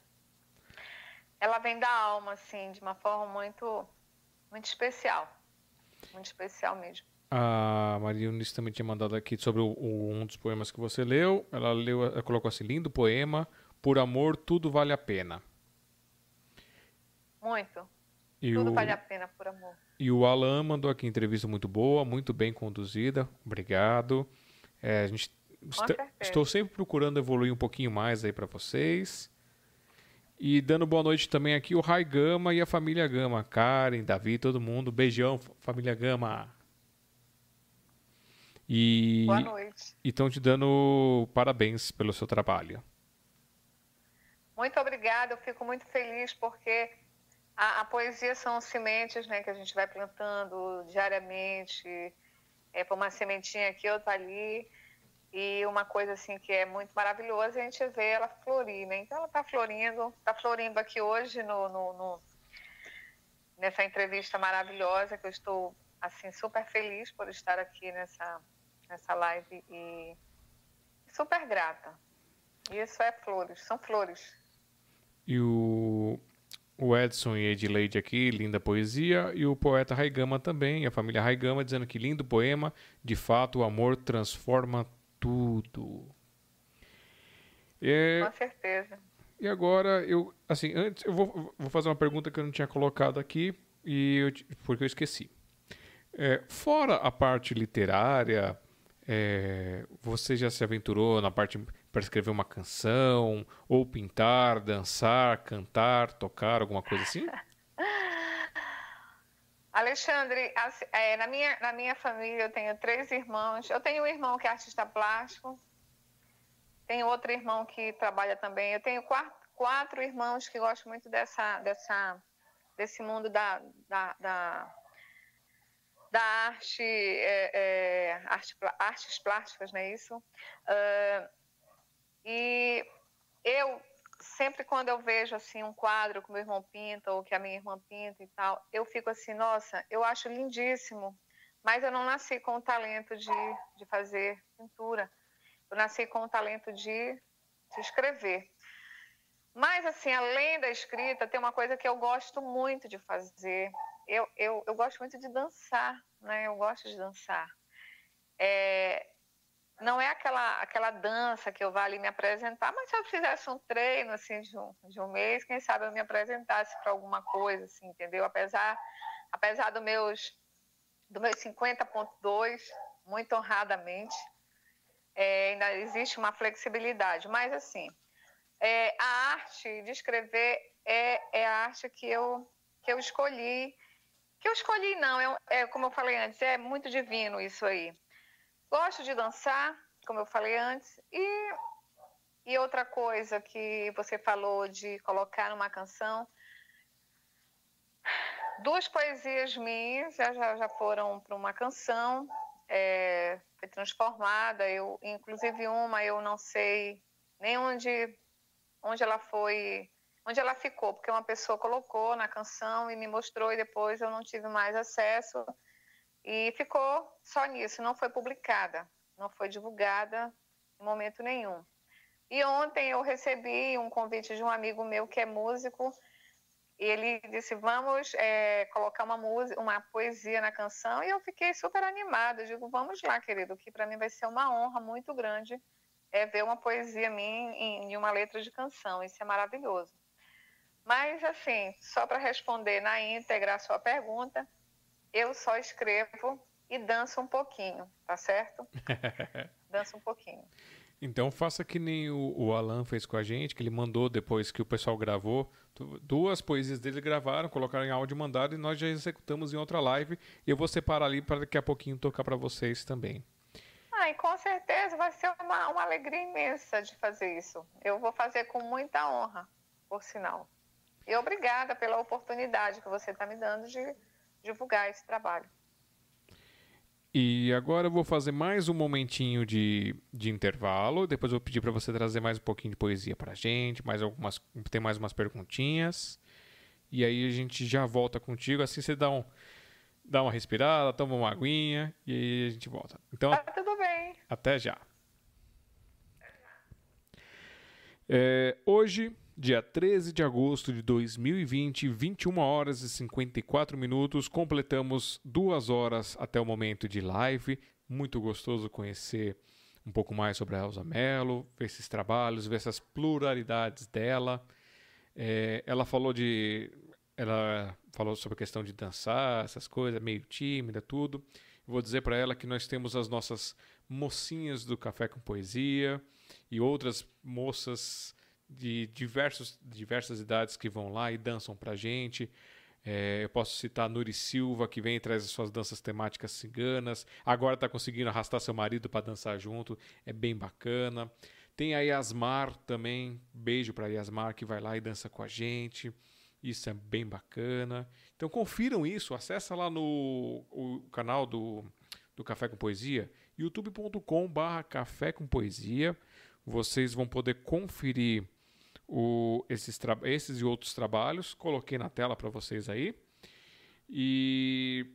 Ela vem da alma, assim, de uma forma muito, muito especial. Muito especial mesmo. A Maria Eunice também tinha mandado aqui sobre o, o, um dos poemas que você leu. Ela leu, ela colocou assim: lindo poema, por amor tudo vale a pena. Muito. E tudo o... vale a pena por amor. E o Alan mandou aqui entrevista muito boa, muito bem conduzida. Obrigado. É, a gente est estou sempre procurando evoluir um pouquinho mais aí para vocês. E dando boa noite também aqui o Rai Gama e a família Gama, Karen, Davi, todo mundo. Beijão, família Gama. E boa noite. E estão te dando parabéns pelo seu trabalho. Muito obrigada, eu fico muito feliz porque a, a, poesia são sementes né, que a gente vai plantando diariamente, é para uma sementinha aqui, outra ali, e uma coisa assim que é muito maravilhosa, a gente vê ela florir, né? Então ela está florindo, está florindo aqui hoje no, no, no, nessa entrevista maravilhosa, que eu estou assim super feliz por estar aqui nessa, nessa live e super grata. Isso é flores, são flores. E o o Edson e Edileide aqui, linda poesia. E o poeta Raigama também, a família Raigama, dizendo que lindo poema. De fato, o amor transforma tudo. É... Com certeza. E agora, eu, assim, antes, eu vou, vou fazer uma pergunta que eu não tinha colocado aqui, e eu, porque eu esqueci. É, fora a parte literária, é, você já se aventurou na parte para escrever uma canção, ou pintar, dançar, cantar, tocar, alguma coisa assim? Alexandre, é, na, minha, na minha família eu tenho três irmãos. Eu tenho um irmão que é artista plástico, tenho outro irmão que trabalha também. Eu tenho quatro, quatro irmãos que gostam muito dessa, dessa, desse mundo da, da, da da arte, é, é, arte, artes plásticas, não é isso? Uh, e eu sempre quando eu vejo assim um quadro que meu irmão pinta ou que a minha irmã pinta e tal, eu fico assim, nossa, eu acho lindíssimo, mas eu não nasci com o talento de, de fazer pintura. Eu nasci com o talento de, de escrever. Mas, assim, além da escrita, tem uma coisa que eu gosto muito de fazer, eu, eu, eu gosto muito de dançar, né? Eu gosto de dançar. É, não é aquela, aquela dança que eu vá ali me apresentar, mas se eu fizesse um treino assim de um, de um mês, quem sabe eu me apresentasse para alguma coisa, assim, entendeu? Apesar, apesar do meus, do meus 50.2, muito honradamente, é, ainda existe uma flexibilidade, mas assim, é, a arte de escrever é, é a arte que eu, que eu escolhi que eu escolhi, não, é, é, como eu falei antes, é muito divino isso aí. Gosto de dançar, como eu falei antes, e, e outra coisa que você falou de colocar numa canção. Duas poesias minhas já, já, foram para uma canção, é, foi transformada. Eu, inclusive uma eu não sei nem onde, onde ela foi onde ela ficou, porque uma pessoa colocou na canção e me mostrou e depois eu não tive mais acesso e ficou só nisso, não foi publicada, não foi divulgada em momento nenhum. E ontem eu recebi um convite de um amigo meu que é músico e ele disse vamos é, colocar uma música, uma poesia na canção e eu fiquei super animada. Eu digo vamos lá, querido, que para mim vai ser uma honra muito grande é ver uma poesia minha em, em uma letra de canção. Isso é maravilhoso. Mas, assim, só para responder na íntegra a sua pergunta, eu só escrevo e danço um pouquinho, tá certo? danço um pouquinho. Então faça que nem o, o, Alan fez com a gente, que ele mandou depois que o pessoal gravou. Duas poesias dele gravaram, colocaram em áudio mandado e nós já executamos em outra live. E eu vou separar ali para daqui a pouquinho tocar para vocês também. Ah, e com certeza vai ser uma, uma alegria imensa de fazer isso. Eu vou fazer com muita honra, por sinal. E obrigada pela oportunidade que você está me dando de divulgar esse trabalho. E agora eu vou fazer mais um momentinho de, de intervalo. Depois eu vou pedir para você trazer mais um pouquinho de poesia para a gente, mais algumas, tem mais umas perguntinhas. E aí a gente já volta contigo. Assim você dá, um, dá uma respirada, toma uma aguinha e aí a gente volta. Então, tá tudo bem. Até já. É, hoje Dia 13 de agosto de 2020, 21 horas e 54 minutos, completamos duas horas até o momento de live. Muito gostoso conhecer um pouco mais sobre a Elza Mello, ver esses trabalhos, ver essas pluralidades dela. É, ela falou de. Ela falou sobre a questão de dançar, essas coisas, meio tímida, tudo. Vou dizer para ela que nós temos as nossas mocinhas do Café com Poesia e outras moças de diversos, diversas idades que vão lá e dançam pra gente. É, eu posso citar Nuri Silva, que vem e traz as suas danças temáticas ciganas. Agora está conseguindo arrastar seu marido para dançar junto. É bem bacana. Tem a Yasmar também. Beijo para Yasmar, que vai lá e dança com a gente. Isso é bem bacana. Então confiram isso. Acessa lá no o canal do, do Café com Poesia. youtube.com barra Café com Poesia. Vocês vão poder conferir o, esses, esses e outros trabalhos. Coloquei na tela para vocês aí. E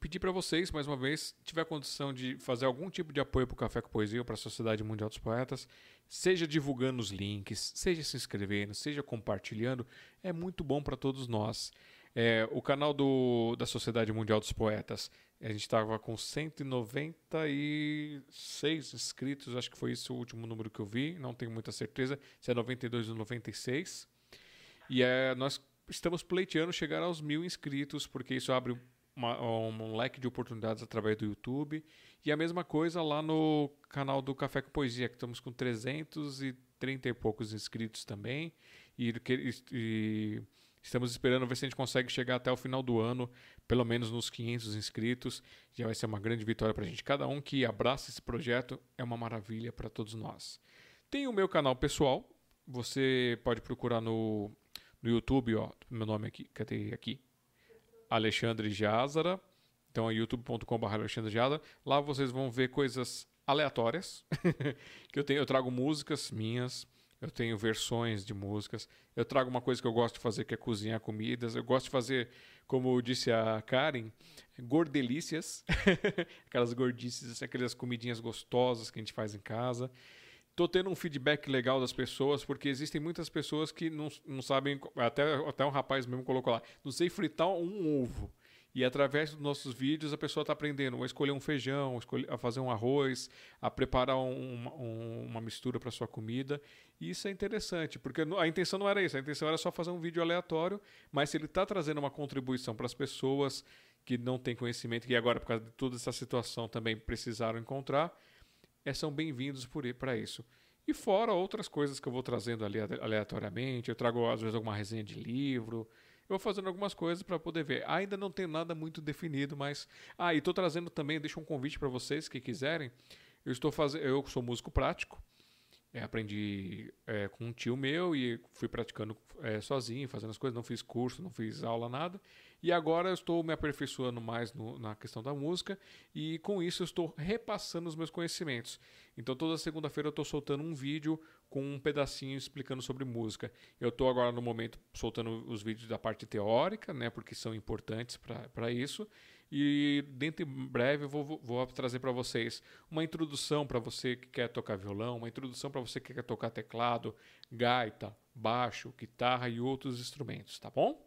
pedir para vocês, mais uma vez, tiver condição de fazer algum tipo de apoio para o Café com Poesia ou para a Sociedade Mundial dos Poetas, seja divulgando os links, seja se inscrevendo, seja compartilhando, é muito bom para todos nós. É, o canal do, da Sociedade Mundial dos Poetas a gente estava com 196 inscritos, acho que foi esse o último número que eu vi, não tenho muita certeza se é 92 ou 96. E é, nós estamos pleiteando chegar aos mil inscritos, porque isso abre uma, um leque de oportunidades através do YouTube. E a mesma coisa lá no canal do Café com Poesia, que estamos com 330 e poucos inscritos também. E, e Estamos esperando ver se a gente consegue chegar até o final do ano, pelo menos nos 500 inscritos. Já vai ser uma grande vitória para a gente. Cada um que abraça esse projeto é uma maravilha para todos nós. Tem o meu canal pessoal. Você pode procurar no, no YouTube, ó, meu nome aqui, cadê aqui? Alexandre Jazara. Então é youtube.com.br Alexandre Jazara. Lá vocês vão ver coisas aleatórias que eu tenho. Eu trago músicas minhas eu tenho versões de músicas. Eu trago uma coisa que eu gosto de fazer, que é cozinhar comidas. Eu gosto de fazer, como disse a Karen, gordelícias. aquelas gordices, assim, aquelas comidinhas gostosas que a gente faz em casa. Estou tendo um feedback legal das pessoas, porque existem muitas pessoas que não, não sabem. Até, até um rapaz mesmo colocou lá: não sei fritar um ovo. E através dos nossos vídeos a pessoa está aprendendo a escolher um feijão, a fazer um arroz, a preparar um, um, uma mistura para sua comida. E isso é interessante, porque a intenção não era isso, a intenção era só fazer um vídeo aleatório, mas se ele está trazendo uma contribuição para as pessoas que não têm conhecimento, que agora, por causa de toda essa situação, também precisaram encontrar, é, são bem-vindos para isso. E fora outras coisas que eu vou trazendo ali aleatoriamente, eu trago às vezes alguma resenha de livro, eu vou fazendo algumas coisas para poder ver. Ainda não tem nada muito definido, mas. Ah, e estou trazendo também, deixo um convite para vocês que quiserem. Eu estou fazendo. Eu sou músico prático. É, aprendi é, com um tio meu e fui praticando é, sozinho, fazendo as coisas. Não fiz curso, não fiz aula, nada. E agora eu estou me aperfeiçoando mais no, na questão da música e com isso eu estou repassando os meus conhecimentos. Então toda segunda-feira eu estou soltando um vídeo com um pedacinho explicando sobre música. Eu estou agora no momento soltando os vídeos da parte teórica, né, porque são importantes para isso. E dentro em breve eu vou, vou trazer para vocês uma introdução para você que quer tocar violão, uma introdução para você que quer tocar teclado, gaita, baixo, guitarra e outros instrumentos, tá bom?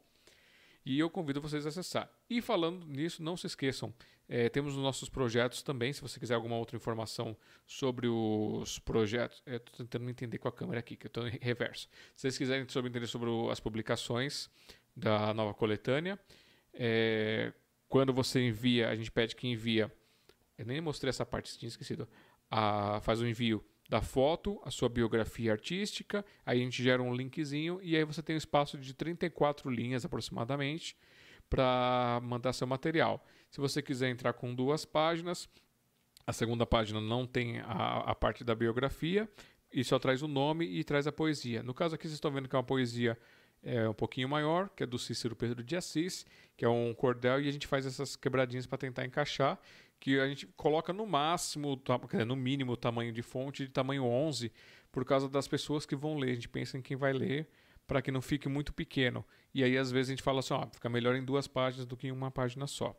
E eu convido vocês a acessar. E falando nisso, não se esqueçam, é, temos os nossos projetos também. Se você quiser alguma outra informação sobre os projetos, estou tentando entender com a câmera aqui, que eu estou em reverso. Se vocês quiserem sobre, entender sobre as publicações da nova coletânea, é, quando você envia, a gente pede que envia. Eu nem mostrei essa parte, tinha esquecido. A, faz o envio da foto, a sua biografia artística, aí a gente gera um linkzinho e aí você tem um espaço de 34 linhas aproximadamente para mandar seu material. Se você quiser entrar com duas páginas, a segunda página não tem a, a parte da biografia e só traz o nome e traz a poesia. No caso aqui vocês estão vendo que é uma poesia é um pouquinho maior, que é do Cícero Pedro de Assis, que é um cordel, e a gente faz essas quebradinhas para tentar encaixar, que a gente coloca no máximo, no mínimo, o tamanho de fonte de tamanho 11, por causa das pessoas que vão ler. A gente pensa em quem vai ler, para que não fique muito pequeno. E aí, às vezes, a gente fala assim, ó, fica melhor em duas páginas do que em uma página só.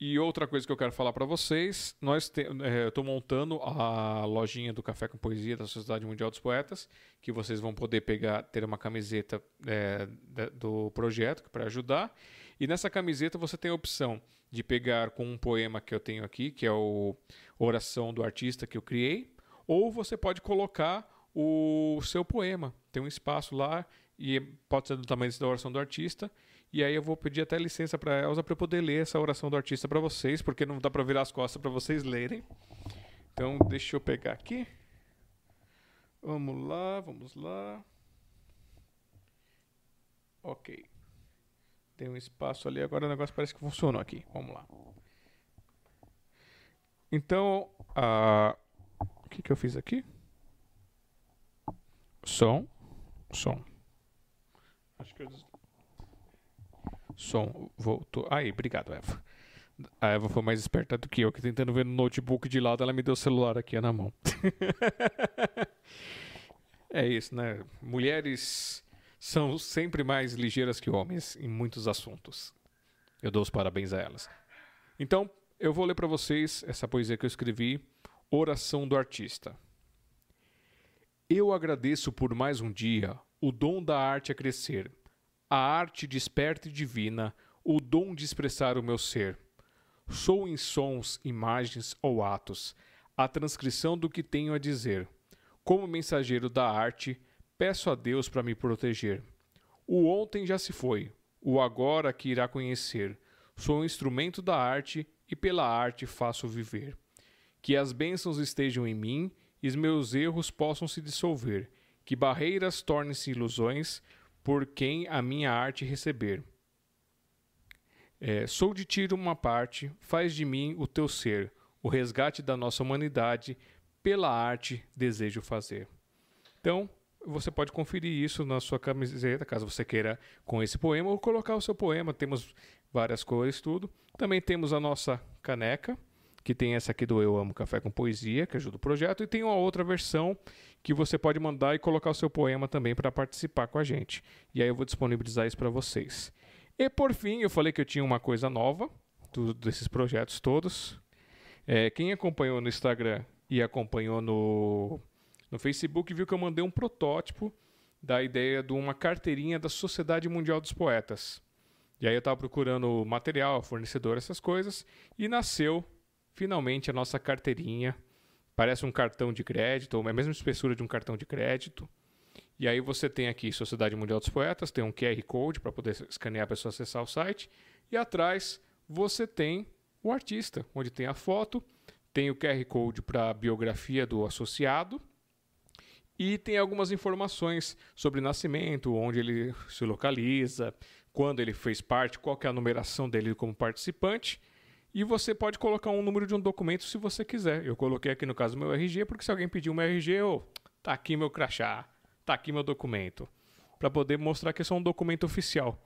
E outra coisa que eu quero falar para vocês, nós é, estou montando a lojinha do Café com Poesia da Sociedade Mundial dos Poetas, que vocês vão poder pegar, ter uma camiseta é, do projeto para ajudar. E nessa camiseta você tem a opção de pegar com um poema que eu tenho aqui, que é o Oração do Artista que eu criei, ou você pode colocar o seu poema. Tem um espaço lá e pode ser do tamanho da oração do artista e aí eu vou pedir até licença para a Elza para poder ler essa oração do artista para vocês, porque não dá para virar as costas para vocês lerem. Então, deixa eu pegar aqui. Vamos lá, vamos lá. Ok. Tem um espaço ali, agora o negócio parece que funcionou aqui. Vamos lá. Então, o que, que eu fiz aqui? Som. Som. Acho que eu Som voltou. Aí, obrigado, Eva. A Eva foi mais esperta do que eu, que tentando ver no notebook de lado, ela me deu o celular aqui na mão. é isso, né? Mulheres são sempre mais ligeiras que homens em muitos assuntos. Eu dou os parabéns a elas. Então, eu vou ler para vocês essa poesia que eu escrevi, Oração do Artista. Eu agradeço por mais um dia, o dom da arte a crescer a arte desperta e divina, o dom de expressar o meu ser. Sou em sons, imagens ou atos, a transcrição do que tenho a dizer. Como mensageiro da arte, peço a Deus para me proteger. O ontem já se foi, o agora que irá conhecer. Sou um instrumento da arte e pela arte faço viver. Que as bênçãos estejam em mim e os meus erros possam se dissolver. Que barreiras tornem-se ilusões, por quem a minha arte receber. É, sou de ti uma parte, faz de mim o teu ser, o resgate da nossa humanidade, pela arte desejo fazer. Então, você pode conferir isso na sua camiseta, caso você queira com esse poema, ou colocar o seu poema. Temos várias cores, tudo. Também temos a nossa caneca, que tem essa aqui do Eu Amo Café com Poesia, que ajuda o projeto, e tem uma outra versão que você pode mandar e colocar o seu poema também para participar com a gente. E aí eu vou disponibilizar isso para vocês. E por fim, eu falei que eu tinha uma coisa nova do, desses projetos todos. É, quem acompanhou no Instagram e acompanhou no, no Facebook viu que eu mandei um protótipo da ideia de uma carteirinha da Sociedade Mundial dos Poetas. E aí eu estava procurando material, fornecedor, essas coisas, e nasceu finalmente a nossa carteirinha. Parece um cartão de crédito, ou é a mesma espessura de um cartão de crédito. E aí você tem aqui Sociedade Mundial dos Poetas, tem um QR Code para poder escanear a pessoa acessar o site. E atrás você tem o artista, onde tem a foto, tem o QR Code para a biografia do associado e tem algumas informações sobre nascimento, onde ele se localiza, quando ele fez parte, qual é a numeração dele como participante e você pode colocar um número de um documento se você quiser. Eu coloquei aqui no caso meu RG, porque se alguém pedir um RG, eu, tá aqui meu crachá, tá aqui meu documento, para poder mostrar que é só um documento oficial.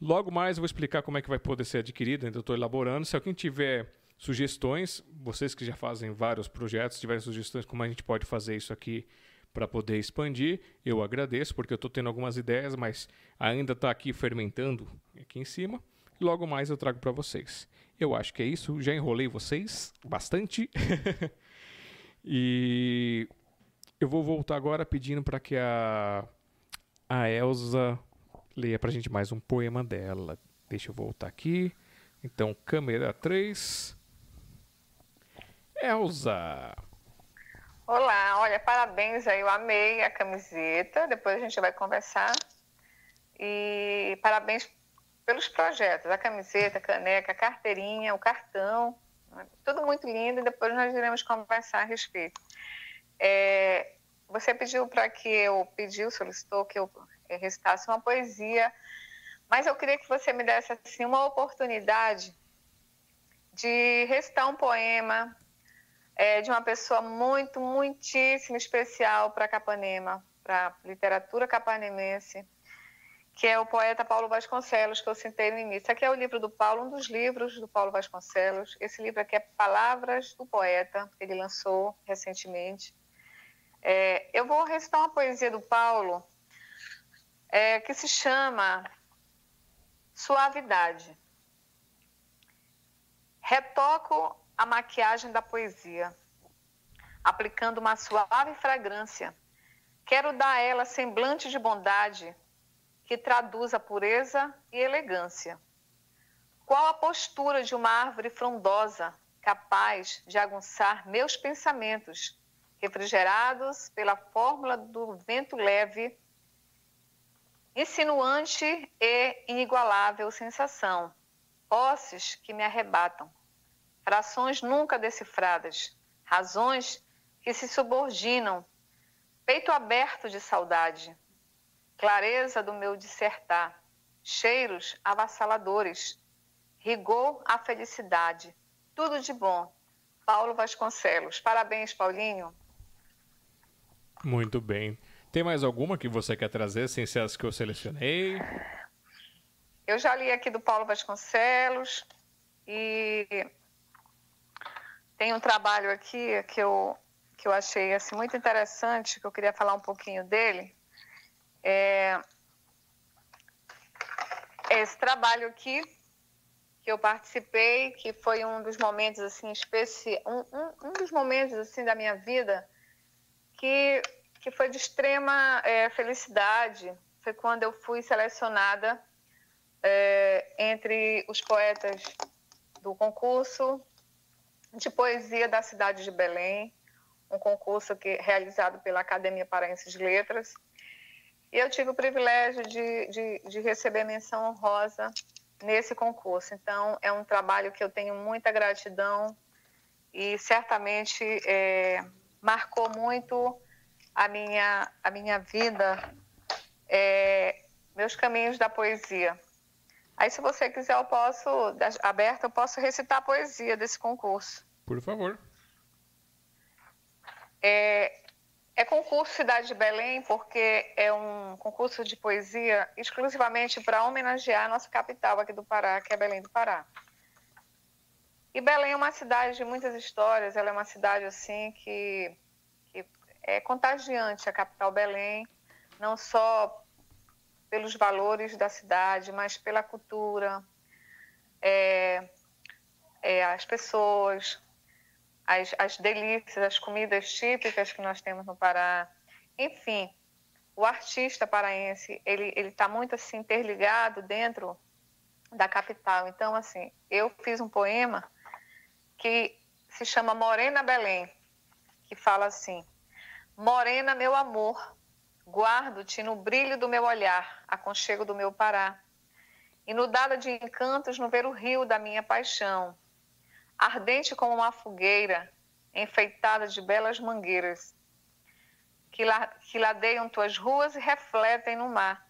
Logo mais eu vou explicar como é que vai poder ser adquirido, ainda estou elaborando. Se alguém tiver sugestões, vocês que já fazem vários projetos, tiverem sugestões como a gente pode fazer isso aqui para poder expandir, eu agradeço, porque eu estou tendo algumas ideias, mas ainda está aqui fermentando aqui em cima. Logo mais eu trago para vocês. Eu acho que é isso. Já enrolei vocês bastante. e eu vou voltar agora pedindo para que a, a Elsa leia para a gente mais um poema dela. Deixa eu voltar aqui. Então, câmera 3. Elsa! Olá, olha, parabéns aí, eu amei a camiseta. Depois a gente vai conversar. E parabéns pelos projetos, a camiseta, a caneca, a carteirinha, o cartão, né? tudo muito lindo e depois nós iremos conversar a respeito. É, você pediu para que eu, pediu, solicitou que eu recitasse uma poesia, mas eu queria que você me desse assim uma oportunidade de recitar um poema é, de uma pessoa muito, muitíssimo especial para Capanema, para a literatura capanemense, que é o poeta Paulo Vasconcelos, que eu citei no início. Aqui é o livro do Paulo, um dos livros do Paulo Vasconcelos. Esse livro aqui é Palavras do Poeta, que ele lançou recentemente. É, eu vou recitar uma poesia do Paulo é, que se chama Suavidade. Retoco a maquiagem da poesia, aplicando uma suave fragrância. Quero dar a ela semblante de bondade que traduz a pureza e elegância. Qual a postura de uma árvore frondosa, capaz de aguçar meus pensamentos, refrigerados pela fórmula do vento leve, insinuante e inigualável sensação, posses que me arrebatam, frações nunca decifradas, razões que se subordinam, peito aberto de saudade clareza do meu dissertar, cheiros avassaladores, rigor à felicidade, tudo de bom. Paulo Vasconcelos. Parabéns, Paulinho. Muito bem. Tem mais alguma que você quer trazer, sem ser as que eu selecionei? Eu já li aqui do Paulo Vasconcelos e tem um trabalho aqui que eu, que eu achei assim, muito interessante, que eu queria falar um pouquinho dele, é, esse trabalho aqui que eu participei, que foi um dos momentos assim especiais, um, um, um, dos momentos assim da minha vida que que foi de extrema é, felicidade. Foi quando eu fui selecionada é, entre os poetas do concurso de poesia da cidade de Belém, um concurso que realizado pela Academia Paraense de Letras e eu tive o privilégio de, de, de receber menção honrosa nesse concurso. Então, é um trabalho que eu tenho muita gratidão e certamente é, marcou muito a minha, a minha vida, é, meus caminhos da poesia. Aí, se você quiser, eu posso, aberta, eu posso recitar a poesia desse concurso. Por favor. É, é concurso Cidade de Belém porque é um concurso de poesia exclusivamente para homenagear a nossa capital aqui do Pará, que é Belém do Pará. E Belém é uma cidade de muitas histórias, ela é uma cidade assim que, que é contagiante, a capital Belém, não só pelos valores da cidade, mas pela cultura, é, é, as pessoas, as, as delícias, as comidas típicas que nós temos no Pará. Enfim, o artista paraense, ele está muito assim interligado dentro da capital. Então, assim, eu fiz um poema que se chama Morena Belém, que fala assim: Morena, meu amor, guardo-te no brilho do meu olhar, aconchego do meu Pará, inundada de encantos no ver o rio da minha paixão, ardente como uma fogueira, enfeitada de belas mangueiras, que, la, que ladeiam tuas ruas e refletem no mar.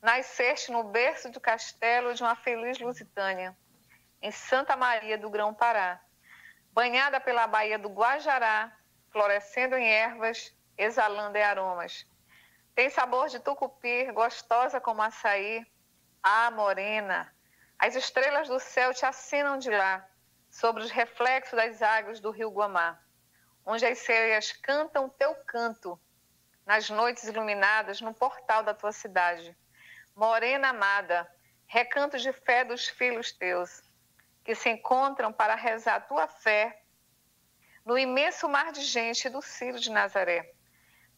Nasceste no berço do castelo de uma feliz Lusitânia, em Santa Maria do Grão-Pará, banhada pela baía do Guajará, florescendo em ervas, exalando em aromas. Tem sabor de tucupi, gostosa como açaí. Ah, morena, as estrelas do céu te assinam de lá sobre os reflexos das águas do rio Guamá, onde as sereias cantam teu canto nas noites iluminadas no portal da tua cidade. Morena amada, recanto de fé dos filhos teus, que se encontram para rezar a tua fé no imenso mar de gente do Ciro de Nazaré.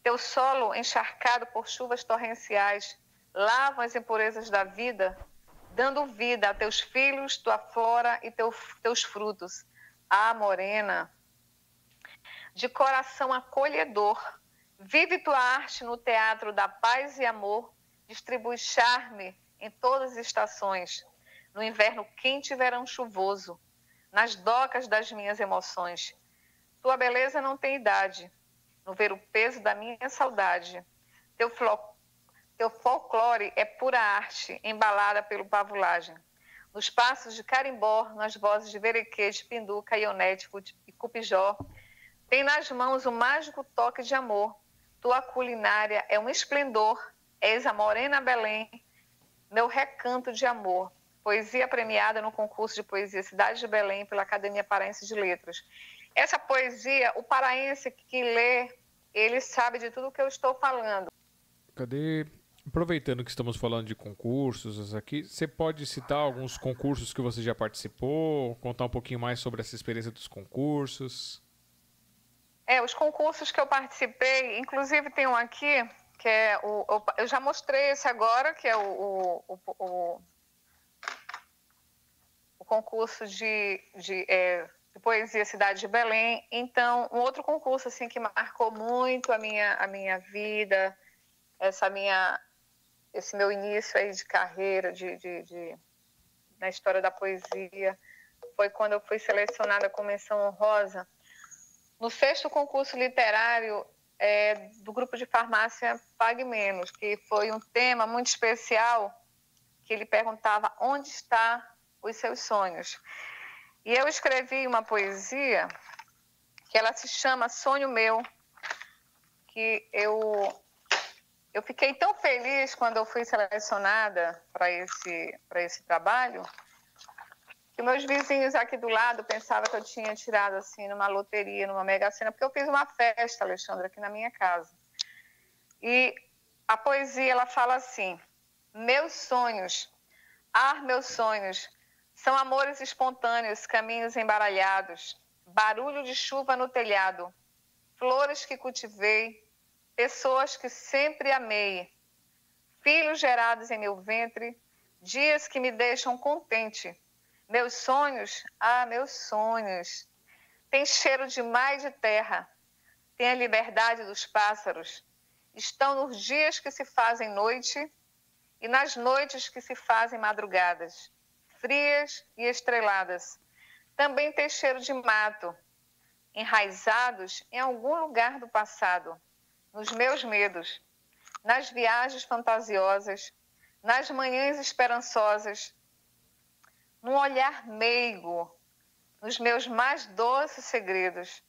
Teu solo encharcado por chuvas torrenciais lavam as impurezas da vida dando vida a teus filhos, tua flora e teu, teus frutos. Ah, morena, de coração acolhedor, vive tua arte no teatro da paz e amor, distribui charme em todas as estações, no inverno quente e verão chuvoso, nas docas das minhas emoções. Tua beleza não tem idade, no ver o peso da minha saudade. Teu, teu folclore é pura arte, embalada pelo pavulagem. Nos passos de carimbó, nas vozes de verequete, pinduca, ionete e cupijó, tem nas mãos o mágico toque de amor. Tua culinária é um esplendor, és a morena Belém, Meu Recanto de Amor, poesia premiada no concurso de poesia Cidade de Belém pela Academia Paraense de Letras. Essa poesia, o paraense que lê, ele sabe de tudo o que eu estou falando. Cadê? Aproveitando que estamos falando de concursos aqui, você pode citar alguns concursos que você já participou, contar um pouquinho mais sobre essa experiência dos concursos? É, os concursos que eu participei, inclusive tem um aqui, que é o. Eu já mostrei esse agora, que é o, o, o, o concurso de, de, é, de, poesia Cidade de Belém. Então, um outro concurso assim que marcou muito a minha, a minha vida, essa minha, esse meu início aí de carreira, de, de, de na história da poesia, foi quando eu fui selecionada com menção honrosa no sexto concurso literário é, do grupo de farmácia Pague Menos, que foi um tema muito especial, que ele perguntava onde está os seus sonhos. E eu escrevi uma poesia que ela se chama Sonho Meu, que eu eu fiquei tão feliz quando eu fui selecionada para esse esse trabalho que meus vizinhos aqui do lado pensavam que eu tinha tirado assim numa loteria, numa mega cena, porque eu fiz uma festa, Alexandre, aqui na minha casa. E a poesia ela fala assim: meus sonhos, ah, meus sonhos, são amores espontâneos, caminhos embaralhados, barulho de chuva no telhado, flores que cultivei, pessoas que sempre amei, filhos gerados em meu ventre, dias que me deixam contente. Meus sonhos, ah, meus sonhos, tem cheiro demais de terra, tem a liberdade dos pássaros, estão nos dias que se fazem noite e nas noites que se fazem madrugadas, frias e estreladas. Também tem cheiro de mato, enraizados em algum lugar do passado, nos meus medos, nas viagens fantasiosas, nas manhãs esperançosas, num olhar meigo, nos meus mais doces segredos,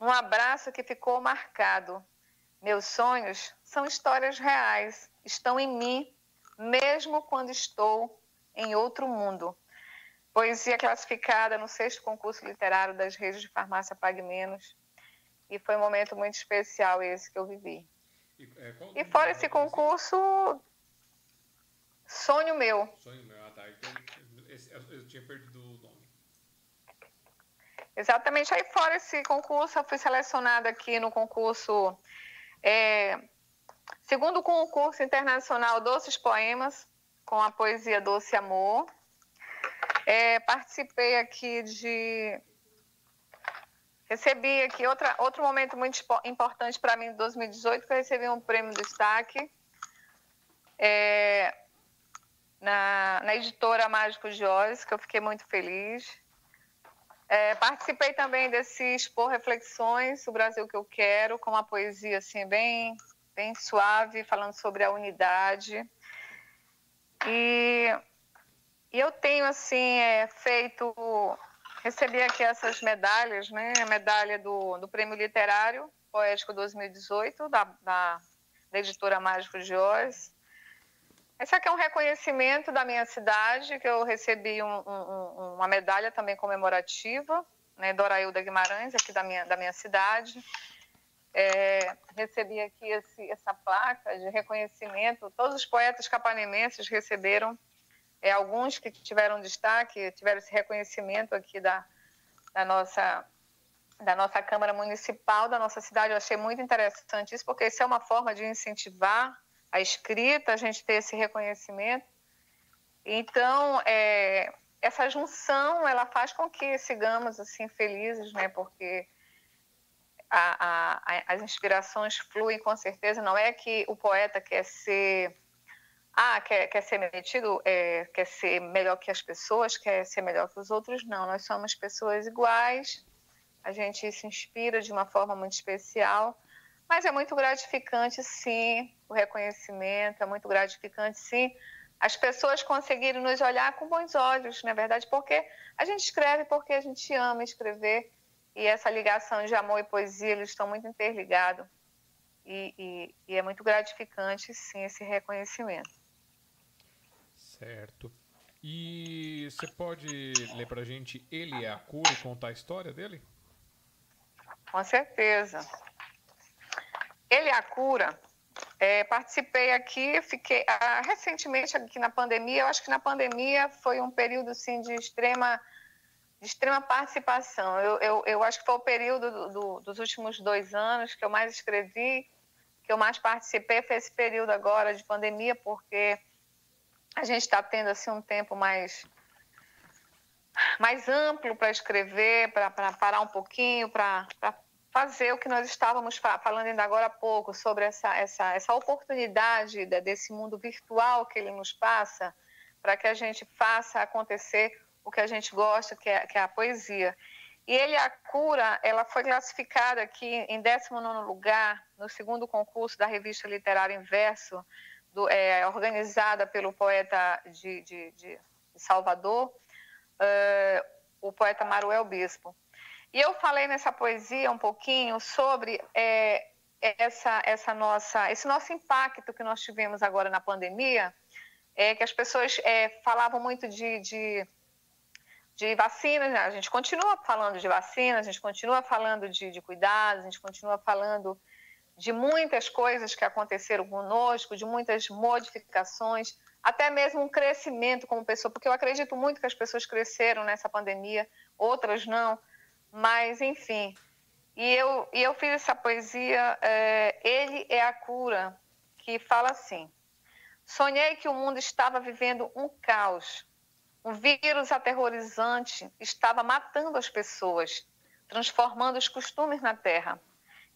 num abraço que ficou marcado. Meus sonhos são histórias reais, estão em mim, mesmo quando estou em outro mundo. Poesia classificada no sexto concurso literário das redes de farmácia Pague Menos. E foi um momento muito especial esse que eu vivi. E, é, e fora esse concurso, sonho meu. Sonho meu, ah, tá. Então, eu tinha perdido o nome. Exatamente. Aí fora esse concurso, eu fui selecionada aqui no concurso, é, segundo concurso internacional Doces Poemas, com a poesia Doce Amor. É, participei aqui de Recebi aqui outra, outro momento muito importante para mim em 2018, que eu recebi um prêmio destaque. É, na, na editora Mágico de Oz, que eu fiquei muito feliz. É, participei também desse Expor Reflexões, o Brasil que eu quero, com uma poesia assim bem, bem suave, falando sobre a unidade. E, e eu tenho assim é, feito, recebi aqui essas medalhas, né? A medalha do, do Prêmio Literário Poético 2018 da, da, da editora Mágico de Oz esse aqui é um reconhecimento da minha cidade, que eu recebi um, um, uma medalha também comemorativa, né, Dorailda Guimarães, aqui da minha, da minha cidade. É, recebi aqui esse, essa placa de reconhecimento. Todos os poetas capanemenses receberam, é, alguns que tiveram destaque, tiveram esse reconhecimento aqui da, da, nossa, da nossa Câmara Municipal, da nossa cidade. Eu achei muito interessante isso, porque isso é uma forma de incentivar a escrita, a gente ter esse reconhecimento. Então, é, essa junção, ela faz com que sigamos assim felizes, né? Porque a, a, as inspirações fluem com certeza. Não é que o poeta quer ser ah, quer, quer ser metido, é, quer ser melhor que as pessoas, quer ser melhor que os outros. Não, nós somos pessoas iguais, a gente se inspira de uma forma muito especial. Mas é muito gratificante, sim, o reconhecimento, é muito gratificante, sim, as pessoas conseguirem nos olhar com bons olhos, na é verdade, porque a gente escreve porque a gente ama escrever. E essa ligação de amor e poesia, eles estão muito interligados. E, e, e é muito gratificante, sim, esse reconhecimento. Certo. E você pode ler pra gente Ele é a Cura e contar a história dele? Com certeza. Ele é a Cura. É, participei aqui, fiquei ah, recentemente aqui na pandemia. Eu acho que na pandemia foi um período assim de extrema de extrema participação. Eu, eu, eu acho que foi o período do, do, dos últimos dois anos que eu mais escrevi, que eu mais participei, foi esse período agora de pandemia, porque a gente está tendo assim um tempo mais mais amplo para escrever, para parar um pouquinho, para fazer o que nós estávamos falando ainda agora há pouco sobre essa, essa, essa oportunidade desse mundo virtual que ele nos passa, para que a gente faça acontecer o que a gente gosta, que é, que é a poesia. E ele, a cura, ela foi classificada aqui em 19 lugar no segundo concurso da revista literária Inverso, do, é, organizada pelo poeta de, de, de Salvador, uh, o poeta Maruel Bispo. E eu falei nessa poesia um pouquinho sobre é, essa, essa nossa, esse nosso impacto que nós tivemos agora na pandemia, é, que as pessoas é, falavam muito de, de de vacinas, né? a gente continua falando de vacinas, a gente continua falando de, de cuidados, a gente continua falando de muitas coisas que aconteceram conosco, de muitas modificações, até mesmo um crescimento como pessoa, porque eu acredito muito que as pessoas cresceram nessa pandemia, outras não, mas enfim. E eu, e eu fiz essa poesia, é, Ele é a Cura, que fala assim: Sonhei que o mundo estava vivendo um caos, um vírus aterrorizante estava matando as pessoas, transformando os costumes na Terra.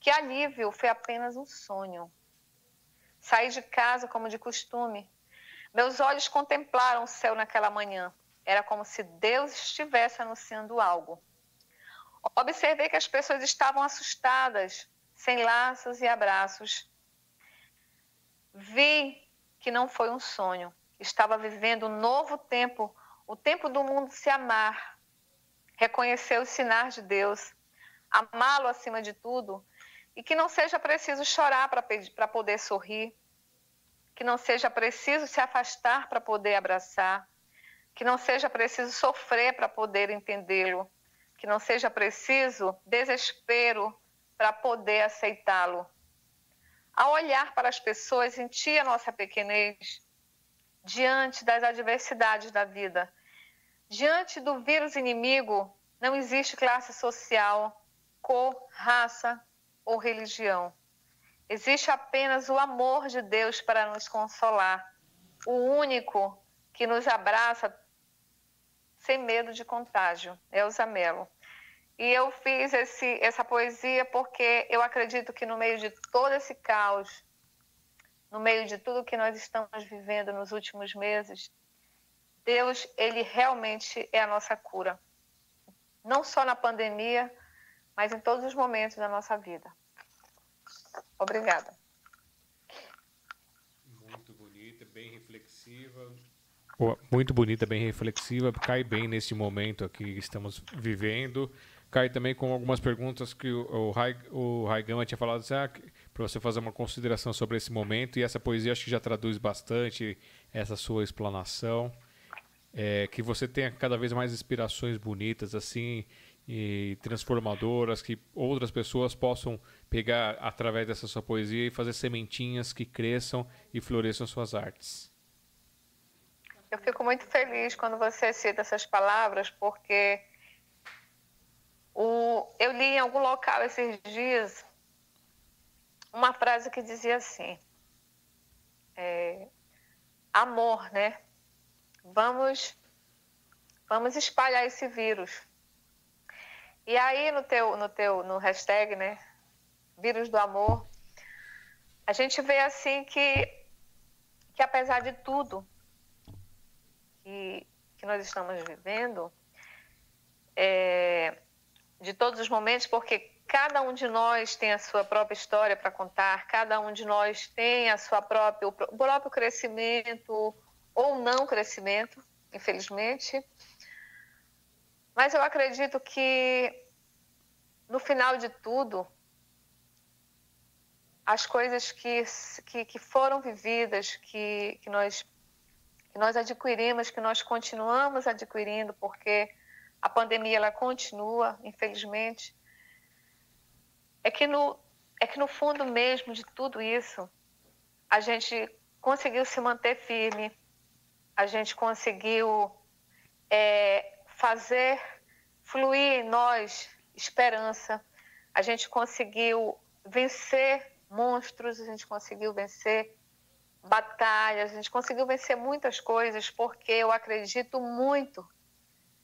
Que alívio foi apenas um sonho. Saí de casa como de costume. Meus olhos contemplaram o céu naquela manhã. Era como se Deus estivesse anunciando algo. Observei que as pessoas estavam assustadas, sem laços e abraços. Vi que não foi um sonho. Estava vivendo um novo tempo o tempo do mundo se amar, reconhecer os sinais de Deus, amá-lo acima de tudo, e que não seja preciso chorar para poder sorrir, que não seja preciso se afastar para poder abraçar, que não seja preciso sofrer para poder entendê-lo, que não seja preciso desespero para poder aceitá-lo. Ao olhar para as pessoas, sentir a nossa pequenez, diante das adversidades da vida. Diante do vírus inimigo, não existe classe social, cor, raça ou religião. Existe apenas o amor de Deus para nos consolar, o único que nos abraça sem medo de contágio. É o Zamelo. E eu fiz esse, essa poesia porque eu acredito que no meio de todo esse caos, no meio de tudo que nós estamos vivendo nos últimos meses, Deus, ele realmente é a nossa cura. Não só na pandemia, mas em todos os momentos da nossa vida. Obrigada. Muito bonita, bem reflexiva. Muito bonita, bem reflexiva, cai bem nesse momento aqui que estamos vivendo. Cai também com algumas perguntas que o, Rai, o Raigama tinha falado assim, ah, para você fazer uma consideração sobre esse momento. E essa poesia acho que já traduz bastante essa sua explanação. É, que você tenha cada vez mais inspirações bonitas assim e transformadoras que outras pessoas possam pegar através dessa sua poesia e fazer sementinhas que cresçam e floresçam suas artes. Eu fico muito feliz quando você cita essas palavras porque o, eu li em algum local esses dias uma frase que dizia assim: é, amor, né? Vamos, vamos espalhar esse vírus. E aí no teu, no teu, no hashtag, né? Vírus do amor, a gente vê assim que, que apesar de tudo que, que nós estamos vivendo, é, de todos os momentos, porque cada um de nós tem a sua própria história para contar, cada um de nós tem a sua própria, o próprio crescimento ou não crescimento, infelizmente. Mas eu acredito que no final de tudo, as coisas que, que, que foram vividas, que, que nós que nós adquirimos, que nós continuamos adquirindo, porque a pandemia ela continua, infelizmente, é que no, é que no fundo mesmo de tudo isso, a gente conseguiu se manter firme, a gente conseguiu é, fazer fluir em nós esperança, a gente conseguiu vencer monstros, a gente conseguiu vencer batalhas, a gente conseguiu vencer muitas coisas, porque eu acredito muito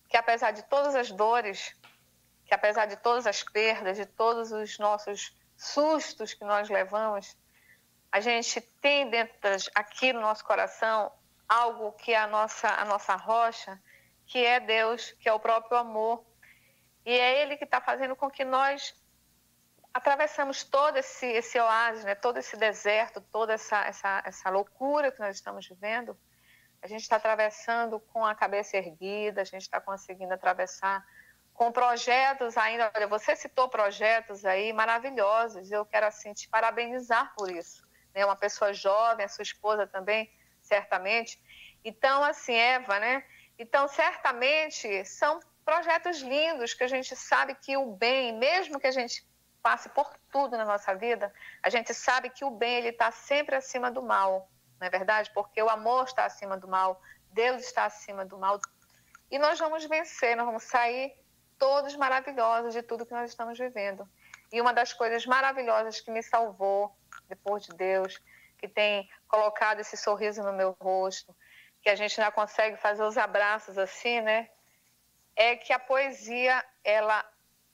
que apesar de todas as dores, que apesar de todas as perdas, de todos os nossos sustos que nós levamos, a gente tem dentro aqui no nosso coração algo que é a nossa a nossa rocha, que é Deus, que é o próprio amor, e é Ele que está fazendo com que nós atravessamos todo esse, esse oásis, né? todo esse deserto, toda essa, essa, essa loucura que nós estamos vivendo. A gente está atravessando com a cabeça erguida, a gente está conseguindo atravessar com projetos ainda. Olha, você citou projetos aí maravilhosos. Eu quero assim te parabenizar por isso. Né? Uma pessoa jovem, a sua esposa também, certamente. Então, assim, Eva, né? Então, certamente são projetos lindos que a gente sabe que o bem, mesmo que a gente passe por tudo na nossa vida, a gente sabe que o bem ele está sempre acima do mal, não é verdade? Porque o amor está acima do mal, Deus está acima do mal. E nós vamos vencer, nós vamos sair todos maravilhosos de tudo que nós estamos vivendo. E uma das coisas maravilhosas que me salvou depois de Deus, que tem colocado esse sorriso no meu rosto, que a gente ainda consegue fazer os abraços assim, né? É que a poesia, ela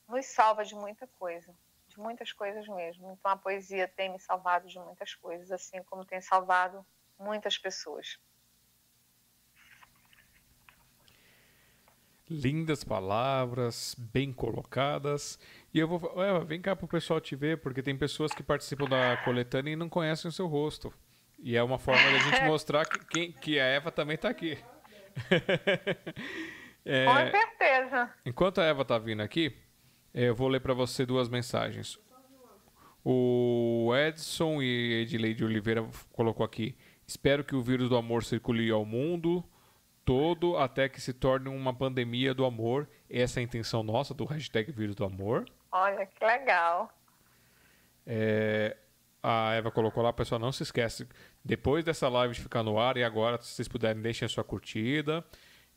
nos salva de muita coisa de muitas coisas mesmo. Então a poesia tem me salvado de muitas coisas, assim como tem salvado muitas pessoas. Lindas palavras, bem colocadas. E eu vou. Eva, vem cá para o pessoal te ver, porque tem pessoas que participam da coletânea e não conhecem o seu rosto. E é uma forma da gente mostrar que, que, que a Eva também está aqui. é, Com certeza. Enquanto a Eva está vindo aqui, é, eu vou ler para você duas mensagens. O Edson e Edileide Oliveira colocou aqui: Espero que o vírus do amor circule ao mundo todo até que se torne uma pandemia do amor. Essa é a intenção nossa do hashtag vírus do amor. Olha, que legal. É, a Eva colocou lá, pessoal, não se esquece. Depois dessa live de ficar no ar, e agora, se vocês puderem, deixem a sua curtida.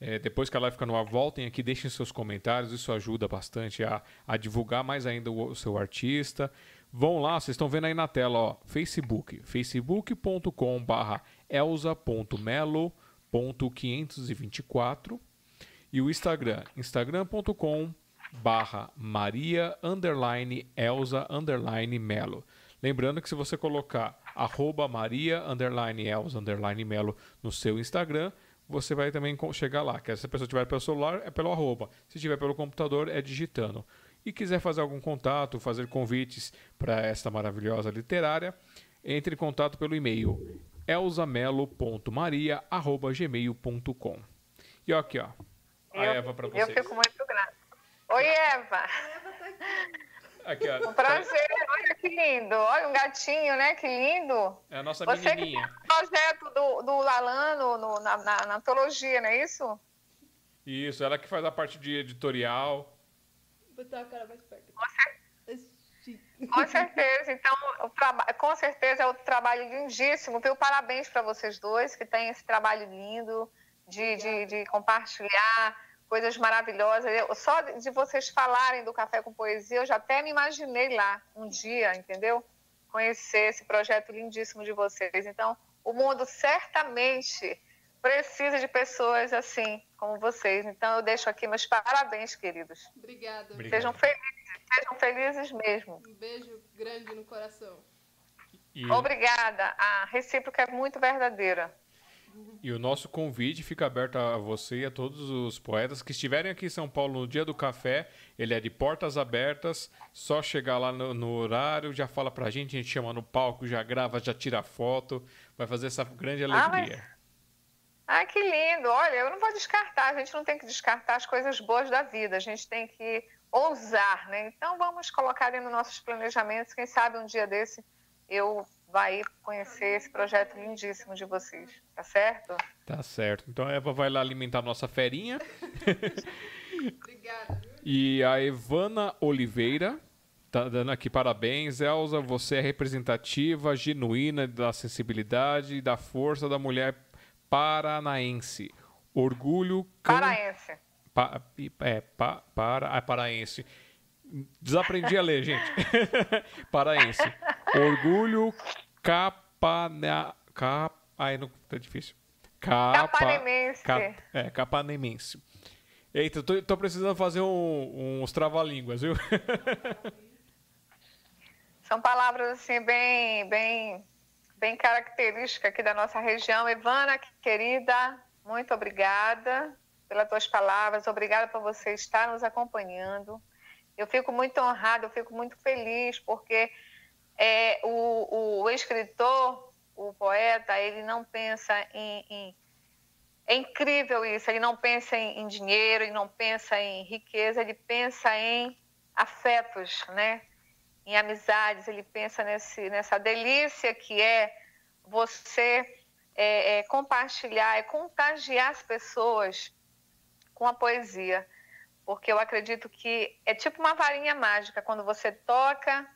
É, depois que a live ficar no ar, voltem aqui, deixem seus comentários, isso ajuda bastante a, a divulgar mais ainda o, o, seu artista. Vão lá, vocês estão vendo aí na tela, ó, Facebook, facebook.com barra elza.melo.524 e o Instagram, instagram.com barra maria underline elza underline melo. Lembrando que se você colocar arroba maria underline elza underline melo no seu Instagram, você vai também chegar lá. Que se a pessoa tiver pelo celular, é pelo arroba. Se tiver pelo computador, é digitando. E quiser fazer algum contato, fazer convites para esta maravilhosa literária, entre em contato pelo e-mail elzamelo.maria.gmail.com E ó, aqui, ó. A eu, Eva para vocês. Eu fico muito grata. Oi, Eva. A Eva tá aqui. Aqui, ó. Um prazer, olha que lindo. Olha um gatinho, né? Que lindo. É a nossa Você menininha. Você que tem o projeto do, do Lalano no, na, na, na, antologia, não é isso? Isso, ela que faz a parte de editorial. Botar a cara mais perto. Com certeza. Então, com certeza é um trabalho lindíssimo. Viu? Parabéns para vocês dois que têm esse trabalho lindo de, de, de compartilhar coisas maravilhosas. Eu, só de vocês falarem do Café com Poesia, eu já até me imaginei lá um dia, entendeu? Conhecer esse projeto lindíssimo de vocês. Então, o mundo certamente precisa de pessoas assim como vocês. Então, eu deixo aqui meus parabéns, queridos. Obrigada. Obrigado. Sejam felizes, sejam felizes mesmo. Um beijo grande no coração. E... Obrigada. A recíproca é muito verdadeira. E o nosso convite fica aberto a você e a todos os poetas que estiverem aqui em São Paulo no dia do café. Ele é de portas abertas, só chegar lá no, no horário, já fala pra gente, a gente chama no palco, já grava, já tira foto, vai fazer essa grande alegria. Ah, mas... que lindo! Olha, eu não vou descartar, a gente não tem que descartar as coisas boas da vida, a gente tem que ousar, né? Então vamos colocar aí nos nossos planejamentos, quem sabe um dia desse eu vai conhecer esse projeto lindíssimo de vocês, tá certo? Tá certo. Então a Eva vai lá alimentar a nossa ferinha. Obrigada. E a Evana Oliveira tá dando aqui parabéns. Elza, você é representativa, genuína da sensibilidade e da força da mulher paranaense. Orgulho. can- Paraense. Pa, é, pa, para, ah, paraense. Desaprendi a ler, gente. paraense. Orgulho capana, cap, ai, não, tá difícil. Capa, Capanemense. cap, é, capanemense. Eita, tô, tô precisando fazer um- uns trava-línguas, viu? São palavras assim bem, bem, bem características aqui da nossa região. Ivana, querida, muito obrigada pelas tuas palavras, obrigada por você estar nos acompanhando. Eu fico muito honrada, eu fico muito feliz porque é, o, o escritor, o poeta, ele não pensa em, em é incrível isso. Ele não pensa em, dinheiro, ele não pensa em riqueza, ele pensa em afetos, né? Em amizades. Ele pensa nesse, nessa delícia que é você é, é, compartilhar, é contagiar as pessoas com a poesia, porque eu acredito que é tipo uma varinha mágica. Quando você toca,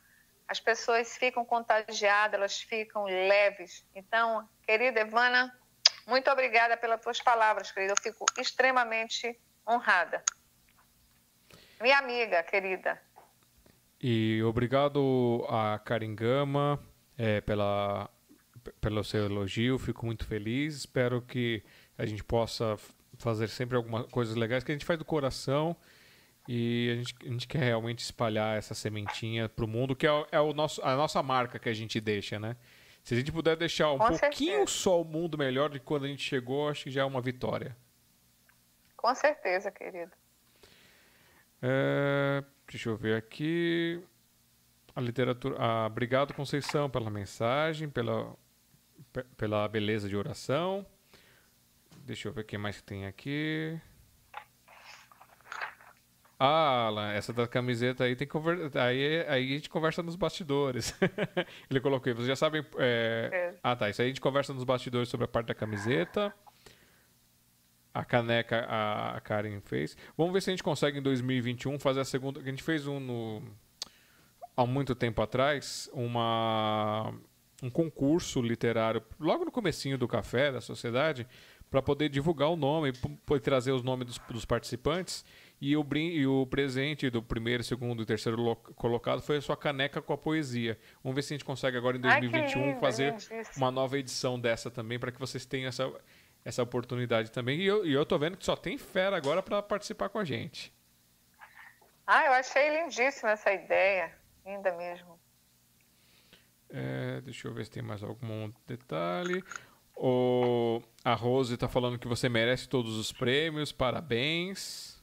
as pessoas ficam contagiadas, elas ficam leves. Então, querida Evana, muito obrigada pelas tuas palavras, querida. Eu fico extremamente honrada. Minha amiga, querida. E obrigado a Caringama é, pela, pelo seu elogio, fico muito feliz. Espero que a gente possa fazer sempre algumas coisas legais que a gente faz do coração e a gente, a gente quer realmente espalhar essa sementinha para o mundo, que é, o- é o nosso, a nossa marca que a gente deixa, né? Se a gente puder deixar um Com pouquinho certeza. só o mundo melhor de quando a gente chegou, acho que já é uma vitória. Com certeza, querida. É, deixa eu ver aqui. A literatura. Ah, obrigado, Conceição, pela mensagem, pela, pe- pela beleza de oração. Deixa eu ver o que mais que tem aqui. Ah, Alan, essa da camiseta aí tem que conver... aí, aí a gente conversa nos bastidores. Ele colocou aí, vocês já sabem. é, É. Ah, tá. Isso aí a gente conversa nos bastidores sobre a parte da camiseta. A caneca a Karen fez. Vamos ver se a gente consegue em 2021 fazer a segunda. A gente fez um no, há muito tempo atrás uma um concurso literário logo no comecinho do café da sociedade para poder divulgar o nome, poder trazer os nomes dos, dos participantes e o, brin- e o presente do primeiro, segundo e terceiro lo- colocado foi a sua caneca com a poesia. Vamos ver se a gente consegue agora em Ai, que 2021 lindo, fazer lindíssimo. uma nova edição dessa também para que vocês tenham essa, essa oportunidade também. E eu, e eu tô vendo que só tem fera agora para participar com a gente. Ah, eu achei lindíssima essa ideia. Linda mesmo. É, deixa eu ver se tem mais algum detalhe. O, a Rose está falando que você merece todos os prêmios, parabéns.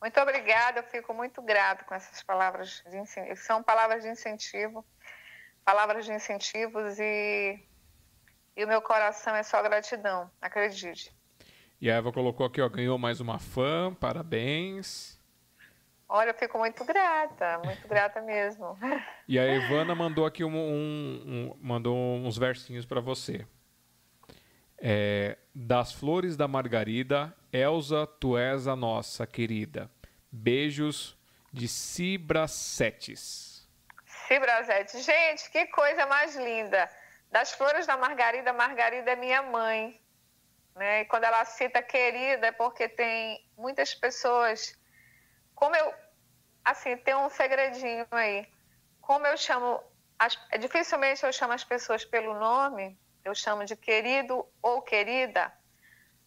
Muito obrigada, eu fico muito grato com essas palavras de incentivo. São palavras de incentivo, palavras de incentivos e, e o meu coração é só gratidão, acredite. E a Eva colocou aqui, ó, ganhou mais uma fã, parabéns. Olha, eu fico muito grata, muito grata mesmo. E a Ivana mandou aqui um, um- um- mandou uns versinhos para você. É, das flores da margarida, Elza, tu és a nossa querida. Beijos de Cibracetes. Cibrazete, gente, que coisa mais linda. Das flores da Margarida, Margarida é minha mãe. Né? E quando ela cita querida, é porque tem muitas pessoas. Como eu. Assim, tem um segredinho aí. Como eu chamo. As, dificilmente eu chamo as pessoas pelo nome, eu chamo de querido ou querida.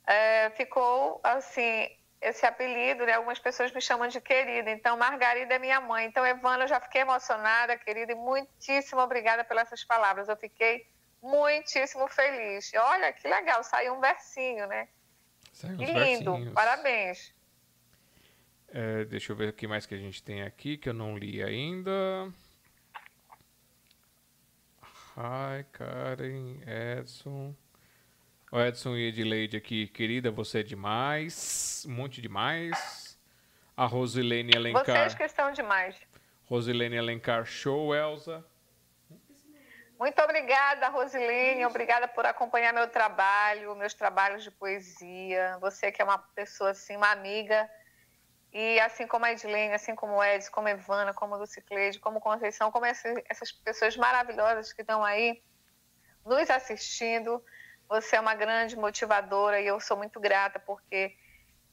É, ficou assim esse apelido, né? Algumas pessoas me chamam de querida. Então, Margarida é minha mãe. Então, Evana, eu já fiquei emocionada, querida, e muitíssimo obrigada pelas palavras. Eu fiquei muitíssimo feliz. Olha, que legal, saiu um versinho, né? Saiu Que lindo, versinhos. parabéns. É, deixa eu ver o que mais que a gente tem aqui que eu não li ainda. Hi, Karen, Edson. O Edson e Edileide aqui, querida, você é demais. Um monte demais. A Rosilene Alencar. Vocês que estão demais. Rosilene Alencar, show, Elza. Muito obrigada, Rosilene. Obrigada por acompanhar meu trabalho, meus trabalhos de poesia. Você que é uma pessoa assim, uma amiga. E assim como a Edilene, assim como o Edson, como a Evana, como a Lucicleide, como Conceição, como essas pessoas maravilhosas que estão aí nos assistindo. Você é uma grande motivadora e eu sou muito grata porque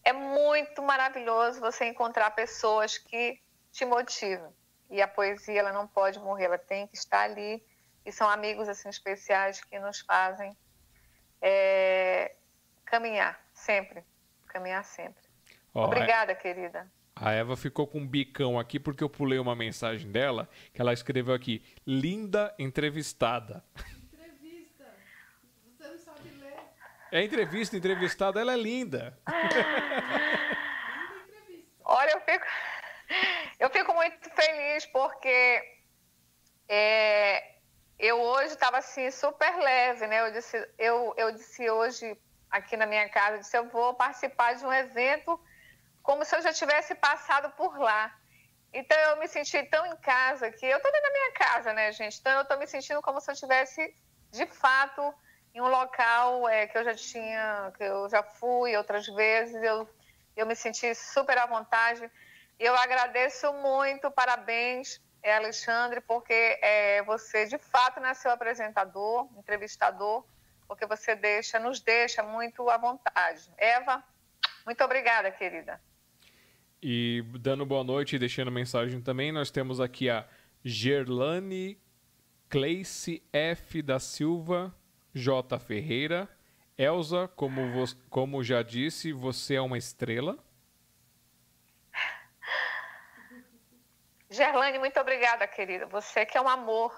é muito maravilhoso você encontrar pessoas que te motivam. E a poesia ela não pode morrer, ela tem que estar ali. E são amigos assim especiais que nos fazem é, caminhar sempre, caminhar sempre. Oh, Obrigada, é... querida. A Eva ficou com um bicão aqui porque eu pulei uma mensagem dela que ela escreveu aqui: linda entrevistada. É entrevista, entrevistada, ela é linda. Olha, eu fico, eu fico muito feliz porque é, eu hoje estava assim super leve, né? Eu disse, eu, eu disse hoje aqui na minha casa, eu disse, eu vou participar de um evento como se eu já tivesse passado por lá. Então eu me senti tão em casa que eu estou da minha casa, né, gente? Então eu estou me sentindo como se eu tivesse de fato em um local é, que eu já tinha, que eu já fui outras vezes, eu, eu me senti super à vontade. Eu agradeço muito, parabéns, é, Alexandre, porque é, você de fato nasceu apresentador, entrevistador, porque você deixa, nos deixa muito à vontade. Eva, muito obrigada, querida. E dando boa noite e deixando mensagem também, nós temos aqui a Gerlane Cleice F. da Silva J. Ferreira. Elza, como, vo como já disse, você é uma estrela. Gerlane, muito obrigada, querida. Você que é um amor,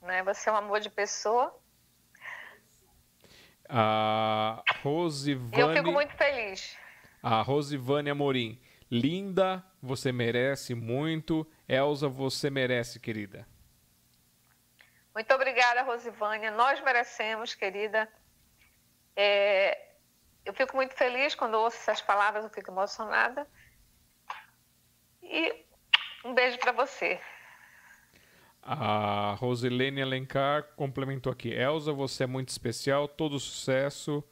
né? Você é um amor de pessoa. A Rosivane... Eu fico muito feliz. A Rosivane Amorim. Linda, você merece muito. Elza, você merece, querida. Muito obrigada, Rosivânia. Nós merecemos, querida. É, eu fico muito feliz quando ouço essas palavras, eu fico emocionada. E um beijo para você. A Rosilene Alencar complementou aqui. Elza, você é muito especial, todo sucesso.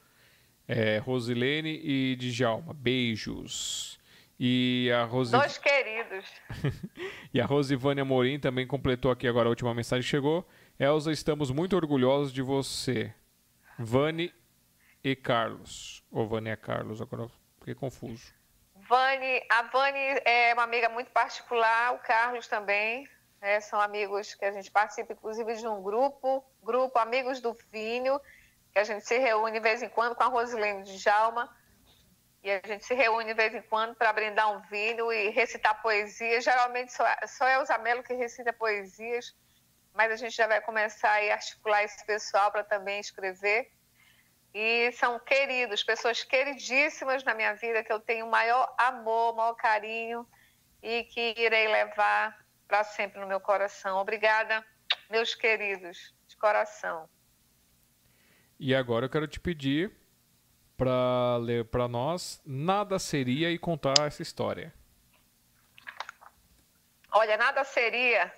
É, Rosilene e Djalma, beijos. E a Rosi... Dois queridos. e a Rosivânia Morim também completou aqui agora a última mensagem que chegou. Elza, estamos muito orgulhosos de você. Vani e Carlos. Ou Vani e Carlos, agora fiquei confuso. Vani, a Vani é uma amiga muito particular, o Carlos também. Né? São amigos que a gente participa, inclusive, de um grupo, grupo Amigos do Vinho, que a gente se reúne de vez em quando com a Rosilene de Jalma. E a gente se reúne de vez em quando para brindar um vinho e recitar poesia. Geralmente só, só é o Zamelo que recita poesias mas a gente já vai começar a articular esse pessoal para também escrever. E são queridos, pessoas queridíssimas na minha vida, que eu tenho maior amor, maior carinho e que irei levar para sempre no meu coração. Obrigada, meus queridos, de coração. E agora eu quero te pedir para ler para nós Nada Seria e contar essa história. Olha, nada seria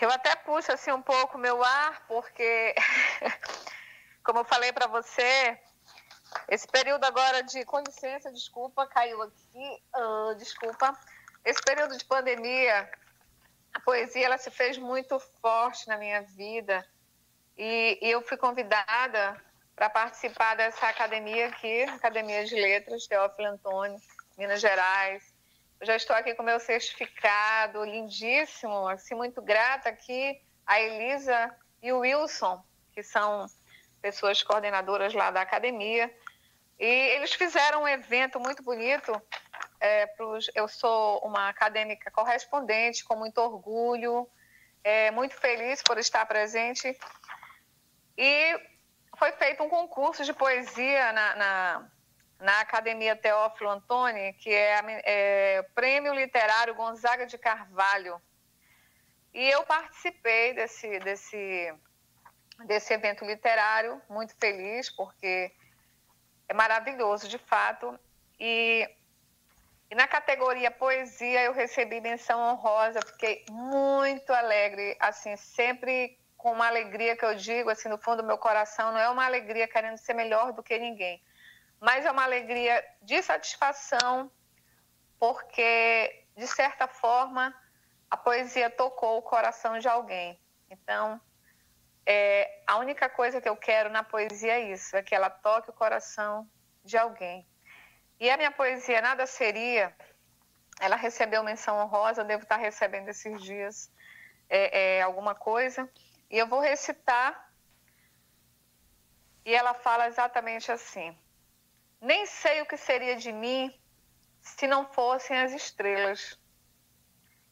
eu até puxo assim um pouco meu ar, porque, como eu falei para você, esse período agora de. Com licença, desculpa, caiu aqui, uh, desculpa. Esse período de pandemia, a poesia ela se fez muito forte na minha vida e, e eu fui convidada para participar dessa academia aqui, Academia de Letras, Teófilo Antônio, Minas Gerais. Eu já estou aqui com meu certificado, lindíssimo, assim, muito grata aqui a Elisa e o Wilson, que são pessoas coordenadoras lá da academia. E eles fizeram um evento muito bonito. É, pros, eu sou uma acadêmica correspondente, com muito orgulho, é, muito feliz por estar presente. E foi feito um concurso de poesia na, na na Academia Teófilo Antoni, que é, é Prêmio Literário Gonzaga de Carvalho. E eu participei desse, desse, desse evento literário, muito feliz, porque é maravilhoso, de fato. E, e na categoria poesia eu recebi menção honrosa, fiquei muito alegre, assim, sempre com uma alegria que eu digo, assim, no fundo do meu coração, não é uma alegria querendo ser melhor do que ninguém, mas é uma alegria de satisfação, porque, de certa forma, a poesia tocou o coração de alguém. Então, é, a única coisa que eu quero na poesia é isso, é que ela toque o coração de alguém. E a minha poesia Nada Seria, ela recebeu menção honrosa, eu devo estar recebendo esses dias é, é, alguma coisa, e eu vou recitar, e ela fala exatamente assim, nem sei o que seria de mim se não fossem as estrelas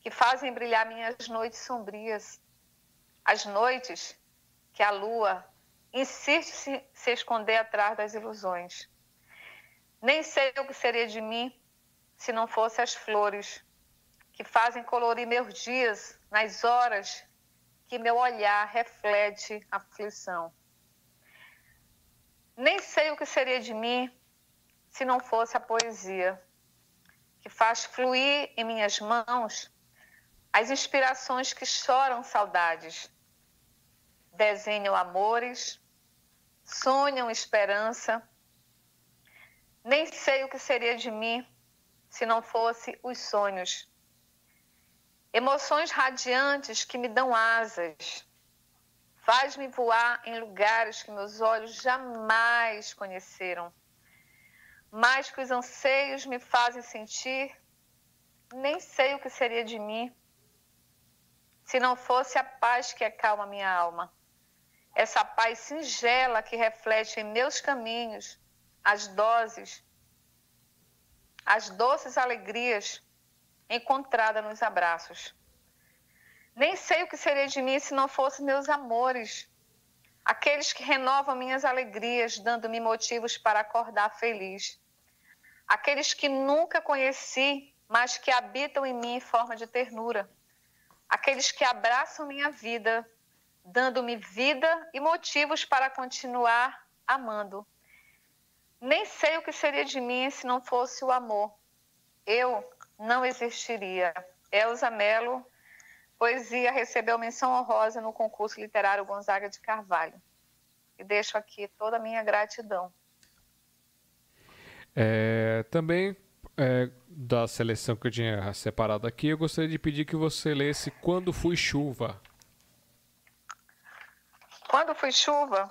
que fazem brilhar minhas noites sombrias, as noites que a lua insiste se, se esconder atrás das ilusões. Nem sei o que seria de mim se não fossem as flores que fazem colorir meus dias nas horas que meu olhar reflete aflição. Nem sei o que seria de mim se não fosse a poesia, que faz fluir em minhas mãos as inspirações que choram saudades, desenham amores, sonham esperança. Nem sei o que seria de mim se não fosse os sonhos. Emoções radiantes que me dão asas, faz-me voar em lugares que meus olhos jamais conheceram. Mais que os anseios me fazem sentir, nem sei o que seria de mim se não fosse a paz que acalma minha alma. Essa paz singela que reflete em meus caminhos as doses, as doces alegrias encontradas nos abraços. Nem sei o que seria de mim se não fossem meus amores, aqueles que renovam minhas alegrias, dando-me motivos para acordar feliz. Aqueles que nunca conheci, mas que habitam em mim em forma de ternura. Aqueles que abraçam minha vida, dando-me vida e motivos para continuar amando. Nem sei o que seria de mim se não fosse o amor. Eu não existiria. Elza Mello, poesia, recebeu menção honrosa no concurso literário Gonzaga de Carvalho. E deixo aqui toda a minha gratidão. É, também é, da seleção que eu tinha separado aqui, eu gostaria de pedir que você lesse Quando Fui Chuva. Quando Fui Chuva,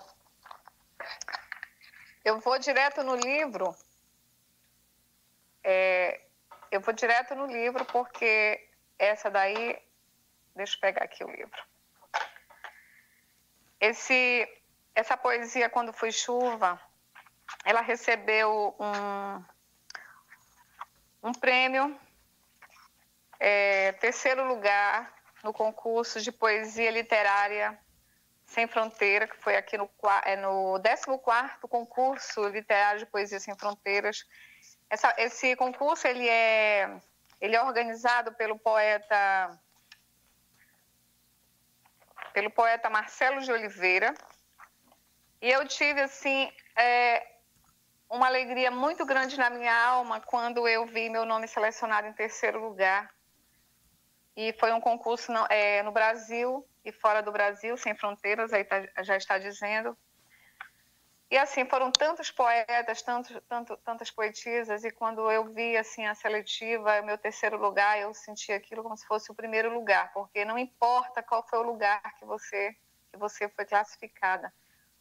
eu vou direto no livro. É, eu vou direto no livro porque essa daí. Deixa eu pegar aqui o livro. Esse, essa poesia, Quando Foi Chuva, ela recebeu um, um prêmio, é, terceiro lugar no concurso de poesia literária Sem Fronteira, que foi aqui no, é, no 14º concurso literário de poesia sem fronteiras. Essa, esse concurso ele é, ele é organizado pelo poeta pelo poeta Marcelo de Oliveira. E eu tive assim é, uma alegria muito grande na minha alma quando eu vi meu nome selecionado em terceiro lugar. E foi um concurso no, é, no Brasil e fora do Brasil, sem fronteiras, aí tá, já está dizendo. E assim, foram tantos poetas, tantos, tanto, tantas poetisas, e quando eu vi assim a seletiva, meu terceiro lugar, eu senti aquilo como se fosse o primeiro lugar, porque não importa qual foi o lugar que você que você foi classificada.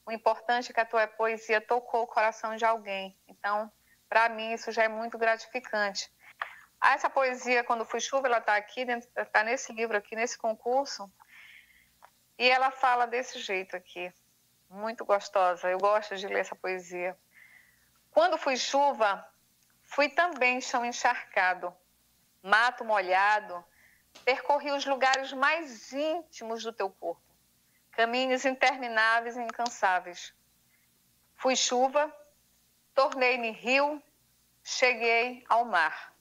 O importante é que a tua poesia tocou o coração de alguém. Então, para mim, isso já é muito gratificante. Ah, essa poesia, quando fui chuva, ela está aqui, está nesse livro aqui, nesse concurso, e ela fala desse jeito aqui muito gostosa. Eu gosto de ler essa poesia. Quando fui chuva, fui também chão encharcado, mato molhado, percorri os lugares mais íntimos do teu corpo, caminhos intermináveis e incansáveis. Fui chuva, tornei-me rio, cheguei ao mar.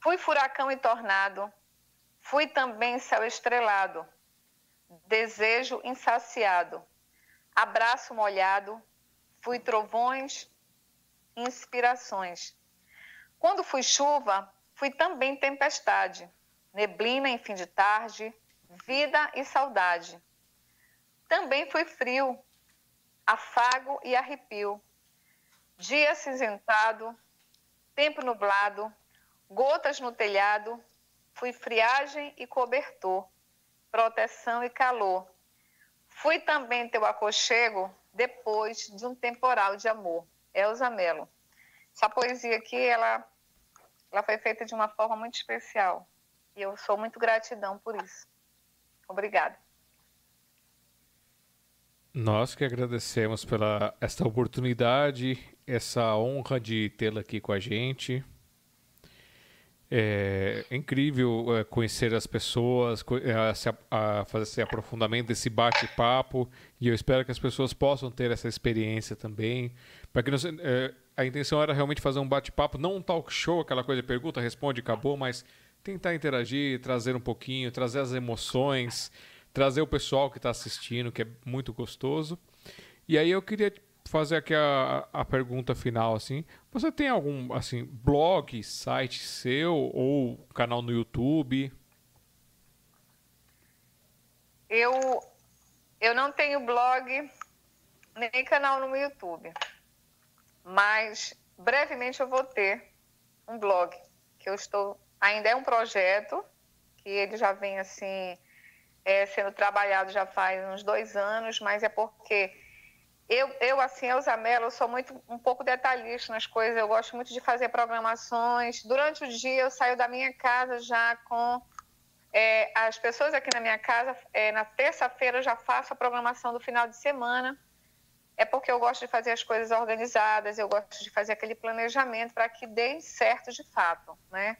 Fui furacão e tornado, fui também céu estrelado, desejo insaciado, abraço molhado, fui trovões, inspirações. Quando fui chuva, fui também tempestade, neblina em fim de tarde, vida e saudade, também fui frio, afago e arrepio. Dia cinzentado, tempo nublado, gotas no telhado, fui friagem e cobertor, proteção e calor. Fui também teu aconchego depois de um temporal de amor. Elza Mello. Essa poesia aqui, ela, ela foi feita de uma forma muito especial. E eu sou muito gratidão por isso. Obrigada. Nós que agradecemos pela esta oportunidade, essa honra de tê-la aqui com a gente. É incrível é, conhecer as pessoas, é, a, fazer esse aprofundamento, esse bate-papo, e eu espero que as pessoas possam ter essa experiência também. Para que é, a intenção era realmente fazer um bate-papo, não um talk show, aquela coisa de pergunta, responde, acabou, mas tentar interagir, trazer um pouquinho, trazer as emoções trazer o pessoal que está assistindo, que é muito gostoso. E aí eu queria fazer aqui a, a pergunta final, assim. Você tem algum, assim, blog, site seu ou canal no YouTube? Eu, eu não tenho blog nem canal no YouTube. Mas brevemente eu vou ter um blog que eu estou ainda é um projeto que ele já vem assim é, sendo trabalhado já faz uns dois anos, mas é porque eu, eu assim, Elza Mello, eu sou muito, um pouco detalhista nas coisas, eu gosto muito de fazer programações. Durante o dia eu saio da minha casa já com é, as pessoas aqui na minha casa, é, na terça-feira eu já faço a programação do final de semana, é porque eu gosto de fazer as coisas organizadas, eu gosto de fazer aquele planejamento para que dê certo de fato, né?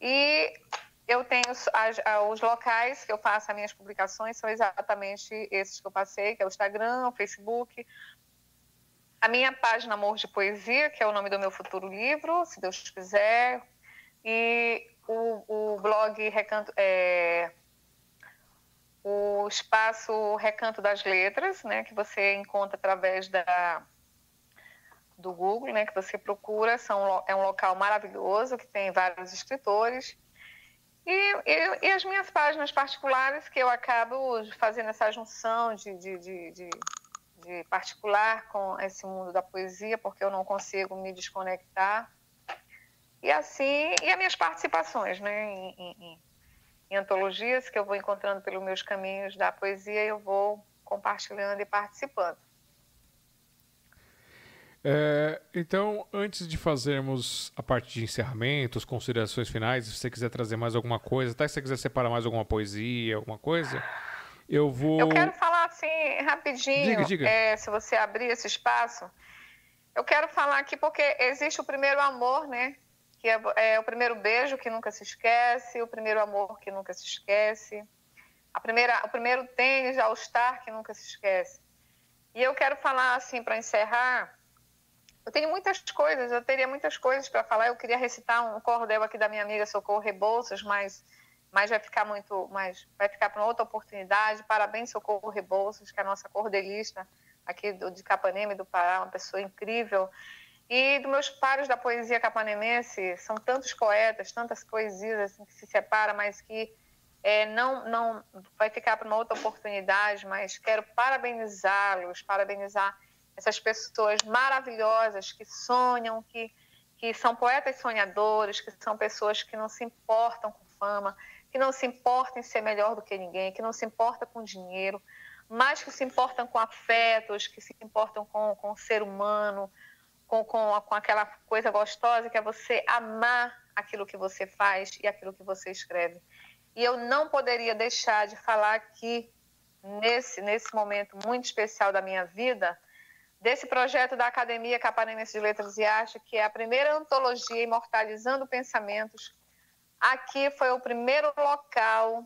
E eu tenho as, os locais que eu faço as minhas publicações, são exatamente esses que eu passei, que é o Instagram, o Facebook, a minha página Amor de Poesia, que é o nome do meu futuro livro, se Deus quiser, e o, o blog Recanto, é, o espaço Recanto das Letras, né, que você encontra através da, do Google, né, que você procura, são, é um local maravilhoso que tem vários escritores e, e, as minhas páginas particulares, que eu acabo fazendo essa junção de, de, de, de, de particular com esse mundo da poesia, porque eu não consigo me desconectar. E assim, e as minhas participações, né, em, em, em antologias que eu vou encontrando pelos meus caminhos da poesia, eu vou compartilhando e participando. É, então, antes de fazermos a parte de encerramentos, considerações finais, se você quiser trazer mais alguma coisa, até se você quiser separar mais alguma poesia, alguma coisa, eu vou. Eu quero falar assim, rapidinho, diga, diga. É, se você abrir esse espaço. Eu quero falar aqui porque existe o primeiro amor, né? Que é, é o primeiro beijo que nunca se esquece, o primeiro amor que nunca se esquece, a primeira, o primeiro tênis All-Star que nunca se esquece. E eu quero falar assim, para encerrar eu tenho muitas coisas, eu teria muitas coisas para falar. Eu queria recitar um cordel aqui da minha amiga Socorro Rebouças, mas, mas vai ficar muito, mas vai ficar para outra oportunidade. Parabéns, Socorro Rebouças, que é a nossa cordelista aqui do, de Capanema do Pará, uma pessoa incrível. E dos meus pares da poesia capanemense, são tantos poetas, tantas poesias assim, que se separam, mas que é, não, não vai ficar para uma outra oportunidade, mas quero parabenizá-los, parabenizar essas pessoas maravilhosas que sonham, que, que são poetas sonhadores, que são pessoas que não se importam com fama, que não se importam em ser melhor do que ninguém, que não se importam com dinheiro, mas que se importam com afetos, que se importam com, com o ser humano, com, com, com aquela coisa gostosa que é você amar aquilo que você faz e aquilo que você escreve. E eu não poderia deixar de falar aqui, nesse, nesse momento muito especial da minha vida, desse projeto da Academia Capanemense de Letras e Arte, que é a primeira antologia imortalizando pensamentos. Aqui foi o primeiro local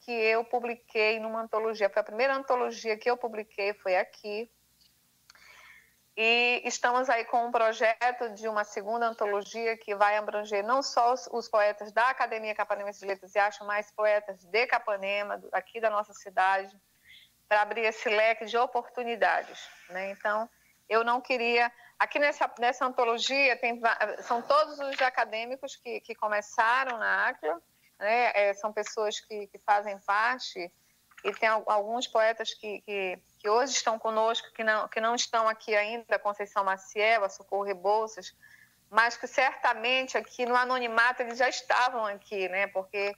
que eu publiquei numa antologia. Foi a primeira antologia que eu publiquei, foi aqui. E estamos aí com um projeto de uma segunda antologia que vai abranger não só os, os poetas da Academia Capanemense de Letras e Arte, mas poetas de Capanema, aqui da nossa cidade, para abrir esse leque de oportunidades. Né? Então, eu não queria. Aqui nessa, nessa antologia tem, são todos os acadêmicos que, que começaram na ACLA, né? É, são pessoas que, que fazem parte e tem alguns poetas que, que, que, hoje estão conosco, que não, que não estão aqui ainda, Conceição Maciel, a Socorro Rebouças, mas que certamente aqui no anonimato eles já estavam aqui, né? Porque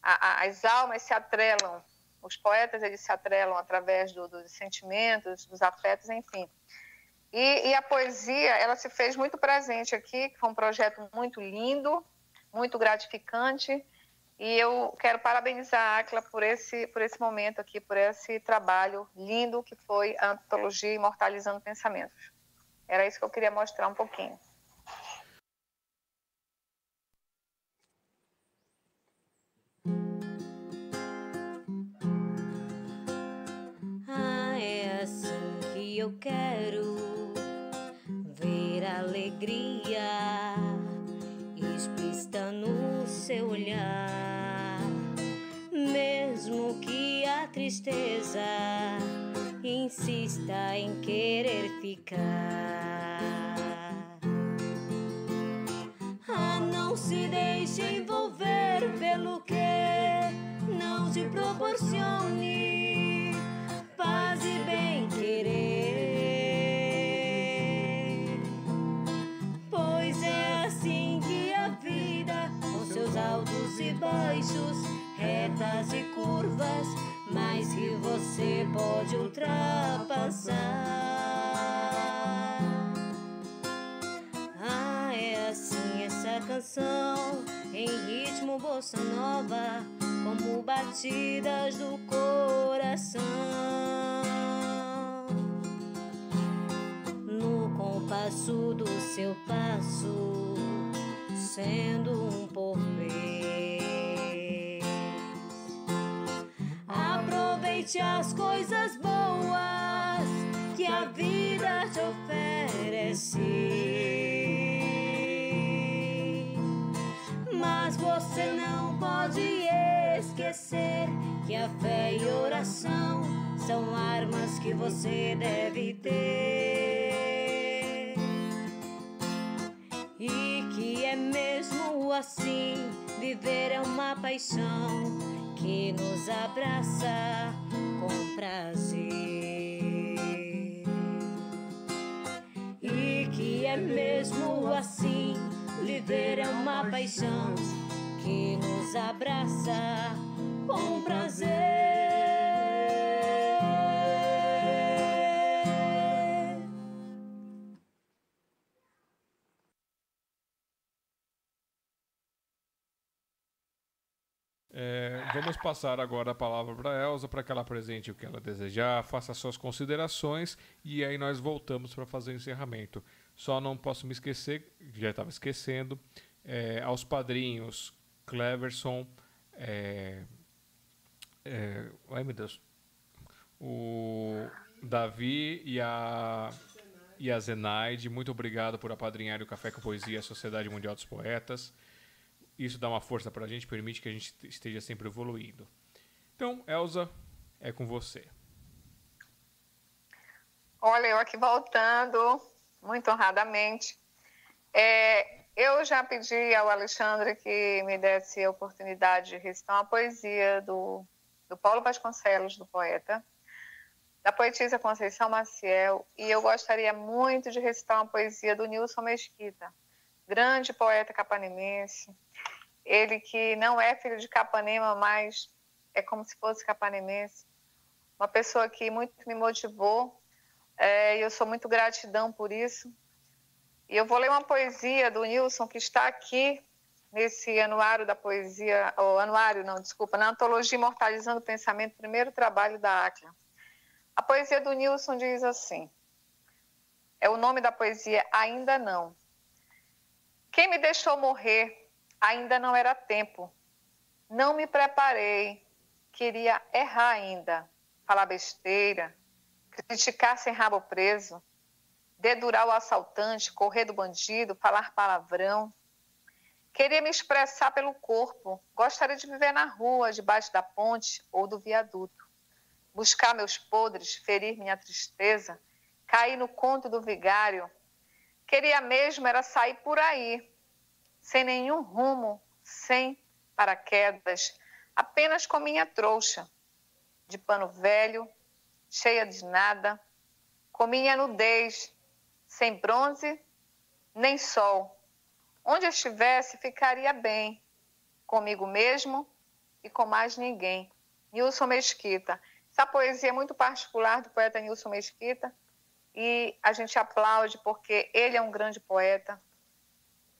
a, a, as almas se atrelam, os poetas eles se atrelam através do, dos sentimentos, dos afetos, enfim. E, e, a poesia, ela se fez muito presente aqui, foi um projeto muito lindo, muito gratificante, e eu quero parabenizar a Acla por esse, por esse momento aqui, por esse trabalho lindo que foi a antologia Imortalizando Pensamentos. Era isso que eu queria mostrar um pouquinho. Ah, é assim que eu quero a alegria explícita no seu olhar. Mesmo que a tristeza insista em querer ficar. Ah, não se deixe envolver pelo que não te proporcione. Paz e bem baixos retas e curvas, mas que você pode ultrapassar. Ah, é assim essa canção, em ritmo bossa nova, como batidas do coração. No compasso do seu passo, sendo um porvê. Aproveite as coisas boas que a vida te oferece. Mas você não pode esquecer que a fé e oração são armas que você deve ter. E que é mesmo assim, viver é uma paixão que nos abraça com prazer e que é mesmo assim viver é uma paixão que nos abraça com prazer. É, vamos passar agora a palavra para a Elza para que ela apresente o que ela desejar, faça suas considerações e aí nós voltamos para fazer o encerramento. Só não posso me esquecer, já estava esquecendo, é, aos padrinhos Cleverson, é, é, ai meu Deus, o Davi e a, e a Zenaide, muito obrigado por apadrinhar o Café com Poesia, a Sociedade Mundial dos Poetas. Isso dá uma força para a gente, permite que a gente esteja sempre evoluindo. Então, Elza, é com você. Olha, eu aqui voltando, muito honradamente. É, eu já pedi ao Alexandre que me desse a oportunidade de recitar uma poesia do, do Paulo Vasconcelos, do poeta, da poetisa Conceição Maciel, e eu gostaria muito de recitar uma poesia do Nilson Mesquita, grande poeta capanimense, ele que não é filho de Capanema, mas é como se fosse capanemense. Uma pessoa que muito me motivou é, e eu sou muito gratidão por isso. E eu vou ler uma poesia do Nilson que está aqui nesse anuário da poesia, ou anuário não, desculpa, na antologia Imortalizando o Pensamento, primeiro trabalho da Acla. A poesia do Nilson diz assim: é o nome da poesia Ainda Não. Quem me deixou morrer Ainda não era tempo. Não me preparei. Queria errar ainda, falar besteira, criticar sem rabo preso, dedurar o assaltante, correr do bandido, falar palavrão. Queria me expressar pelo corpo. Gostaria de viver na rua, debaixo da ponte ou do viaduto. Buscar meus podres, ferir minha tristeza, cair no conto do vigário. Queria mesmo era sair por aí, sem nenhum rumo, sem paraquedas, apenas com minha trouxa. de pano velho, cheia de nada, com minha nudez, sem bronze nem sol. Onde eu estivesse, ficaria bem, comigo mesmo e com mais ninguém. Nilson Mesquita. Essa poesia é muito particular do poeta Nilson Mesquita e a gente aplaude porque ele é um grande poeta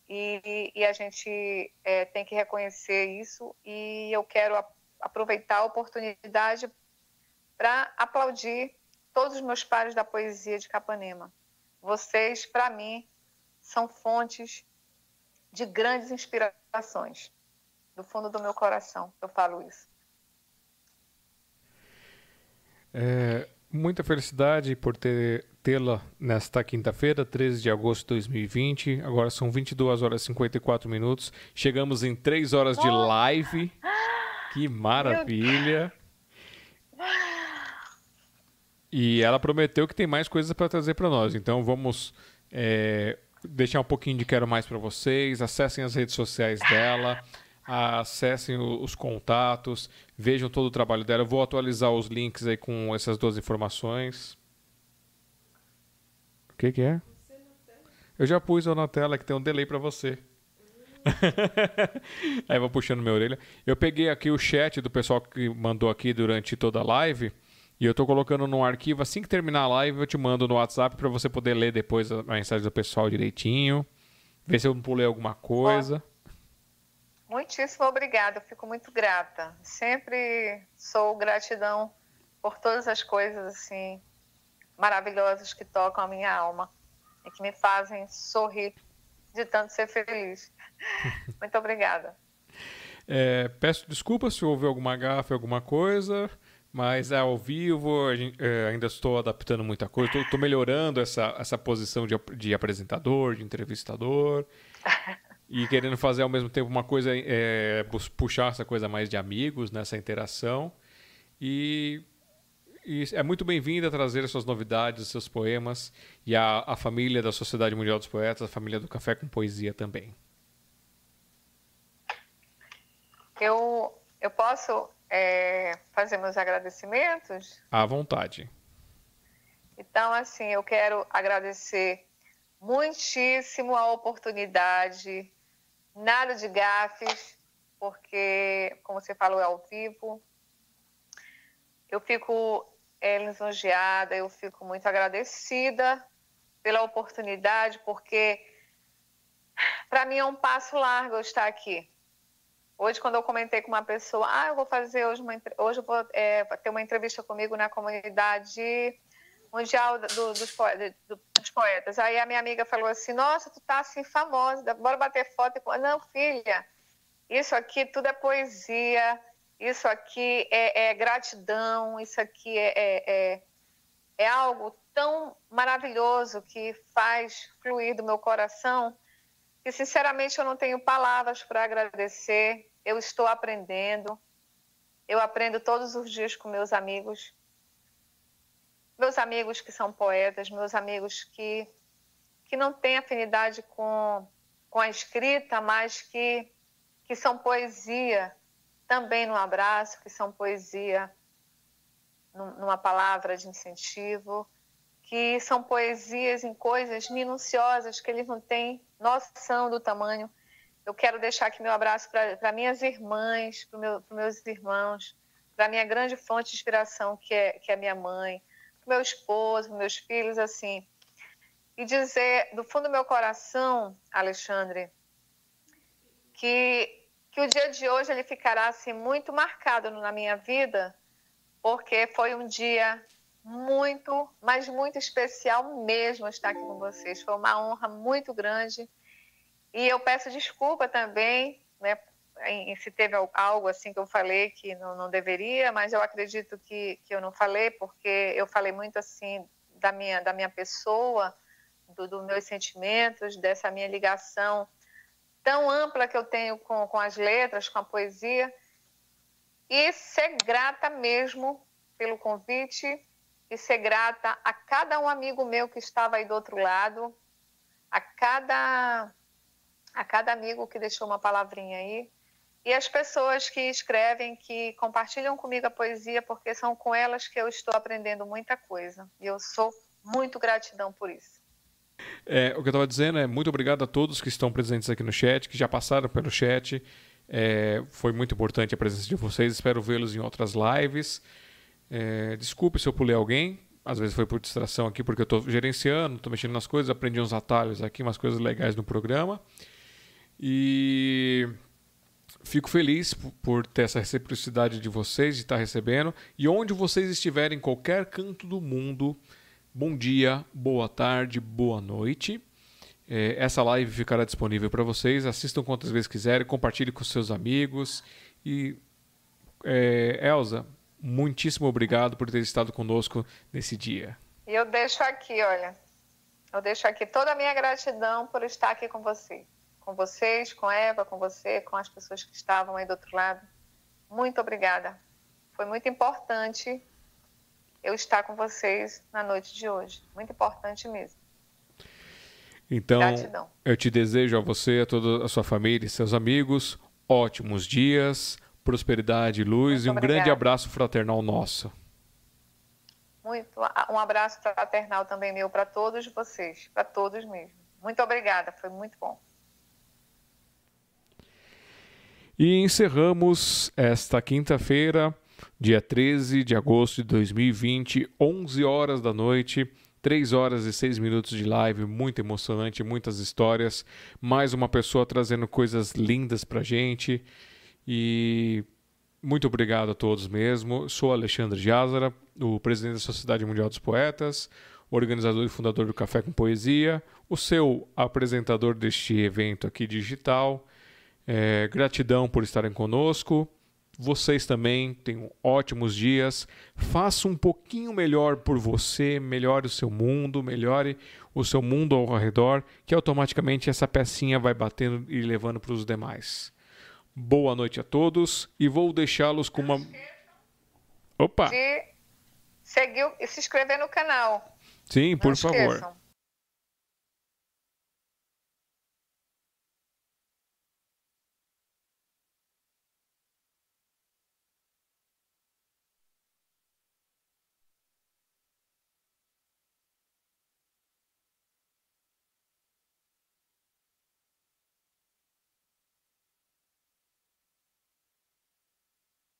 e, e a gente é, tem que reconhecer isso e eu quero a, aproveitar a oportunidade para aplaudir todos os meus pares da poesia de Capanema. Vocês, para mim, são fontes de grandes inspirações. Do fundo do meu coração, eu falo isso. É, muita felicidade por ter tê-la nesta quinta-feira, 13 de agosto de 2020. Agora são 22 horas e 54 minutos. Chegamos em 3 horas de live. Que maravilha! E ela prometeu que tem mais coisas para trazer para nós. Então vamos é, deixar um pouquinho de quero mais para vocês. Acessem as redes sociais dela, acessem os contatos, vejam todo o trabalho dela. Eu vou atualizar os links aí com essas duas informações. O que, que é? Eu já pus na tela que tem um delay para você. aí vou puxando minha orelha. Eu peguei aqui o chat do pessoal que mandou aqui durante toda a live. E eu tô colocando num arquivo, assim que terminar a live, eu te mando no WhatsApp para você poder ler depois a mensagem do pessoal direitinho. Ver se eu não pulei alguma coisa. Muitíssimo obrigada, eu fico muito grata. Sempre sou gratidão por todas as coisas assim maravilhosas que tocam a minha alma e que me fazem sorrir de tanto ser feliz. muito obrigada. É, peço desculpas se houve alguma gafe, alguma coisa. Mas é ao vivo, gente, é, ainda estou adaptando muita coisa, estou melhorando essa, essa posição de, de apresentador, de entrevistador. e querendo fazer ao mesmo tempo uma coisa, é, puxar essa coisa mais de amigos nessa interação. E, e é muito bem-vinda trazer suas novidades, seus poemas e a, a família da Sociedade Mundial dos Poetas, a família do Café com Poesia também. Eu, eu posso é, fazer meus agradecimentos? À vontade. Então, assim, eu quero agradecer muitíssimo a oportunidade, nada de gafes, porque, como você falou, é ao vivo. Eu fico é, lisonjeada, eu fico muito agradecida pela oportunidade, porque para mim é um passo largo eu estar aqui. Hoje, quando eu comentei com uma pessoa, ah, eu vou fazer hoje uma, hoje eu vou é, ter uma entrevista comigo na comunidade mundial do, dos, poetas, dos, poetas. Aí a minha amiga falou assim, nossa, tu tá assim famosa, bora bater foto. Não, filha, isso aqui tudo é poesia, isso aqui é, é gratidão, isso aqui é, é, é, é algo tão maravilhoso que faz fluir do meu coração que, sinceramente, eu não tenho palavras para agradecer eu estou aprendendo. Eu aprendo todos os dias com meus amigos. Meus amigos que são poetas, meus amigos que, que não têm afinidade com, com a escrita, mas que, que são poesia também no abraço, que são poesia numa palavra de incentivo, que são poesias em coisas minuciosas que eles não têm noção do tamanho eu quero deixar aqui meu abraço para minhas irmãs, para meu, meus irmãos, para minha grande fonte de inspiração, que é, que é minha mãe, para meu esposo, meus filhos, assim. E dizer do fundo do meu coração, Alexandre, que, que o dia de hoje ele ficará assim, muito marcado na minha vida, porque foi um dia muito, mas muito especial mesmo estar aqui com vocês. Foi uma honra muito grande e eu peço desculpa também, né, se teve algo assim que eu falei que não, não deveria, mas eu acredito que, que eu não falei, porque eu falei muito assim da minha, da minha pessoa, dos do meus sentimentos, dessa minha ligação tão ampla que eu tenho com, com as letras, com a poesia, e ser grata mesmo pelo convite e ser grata a cada um amigo meu que estava aí do outro lado, a cada a cada amigo que deixou uma palavrinha aí. E as pessoas que escrevem, que compartilham comigo a poesia, porque são com elas que eu estou aprendendo muita coisa. E eu sou muito gratidão por isso. É, o que eu estava dizendo é muito obrigado a todos que estão presentes aqui no chat, que já passaram pelo chat. É, foi muito importante a presença de vocês. Espero vê-los em outras lives. É, desculpe se eu pulei alguém. Às vezes foi por distração aqui, porque eu estou gerenciando, estou mexendo nas coisas, aprendi uns atalhos aqui, umas coisas legais no programa. E fico feliz por ter essa reciprocidade de vocês, de estar recebendo. E onde vocês estiverem, em qualquer canto do mundo, bom dia, boa tarde, boa noite. É, essa live ficará disponível para vocês. Assistam quantas vezes quiserem, compartilhe com seus amigos. E, é, Elza, muitíssimo obrigado por ter estado conosco nesse dia. E eu deixo aqui, olha, eu deixo aqui toda a minha gratidão por estar aqui com você com vocês, com Eva, com você, com as pessoas que estavam aí do outro lado. Muito obrigada. Foi muito importante eu estar com vocês na noite de hoje. Muito importante mesmo. Então, Gratidão. eu te desejo a você, a toda a sua família e seus amigos ótimos dias, prosperidade, luz Muito e um obrigada. grande abraço fraternal nosso. Muito, um abraço fraternal também meu para todos vocês, para todos mesmo. Muito obrigada, foi muito bom. E encerramos esta quinta-feira, dia 13 de agosto de 2020, 11 horas da noite, 3 horas e 6 minutos de live, muito emocionante, muitas histórias, mais uma pessoa trazendo coisas lindas pra gente. E muito obrigado a todos mesmo. Sou Alexandre Jazara, o presidente da Sociedade Mundial dos Poetas, organizador e fundador do Café com Poesia, o seu apresentador deste evento aqui digital é, gratidão por estarem conosco. Vocês também tenham ótimos dias. Faça um pouquinho melhor por você, melhore o seu mundo, melhore o seu mundo ao redor, que automaticamente essa pecinha vai batendo e levando para os demais. Boa noite a todos e vou deixá-los com uma. Opa! De seguir e se inscrever no canal. Sim, por favor.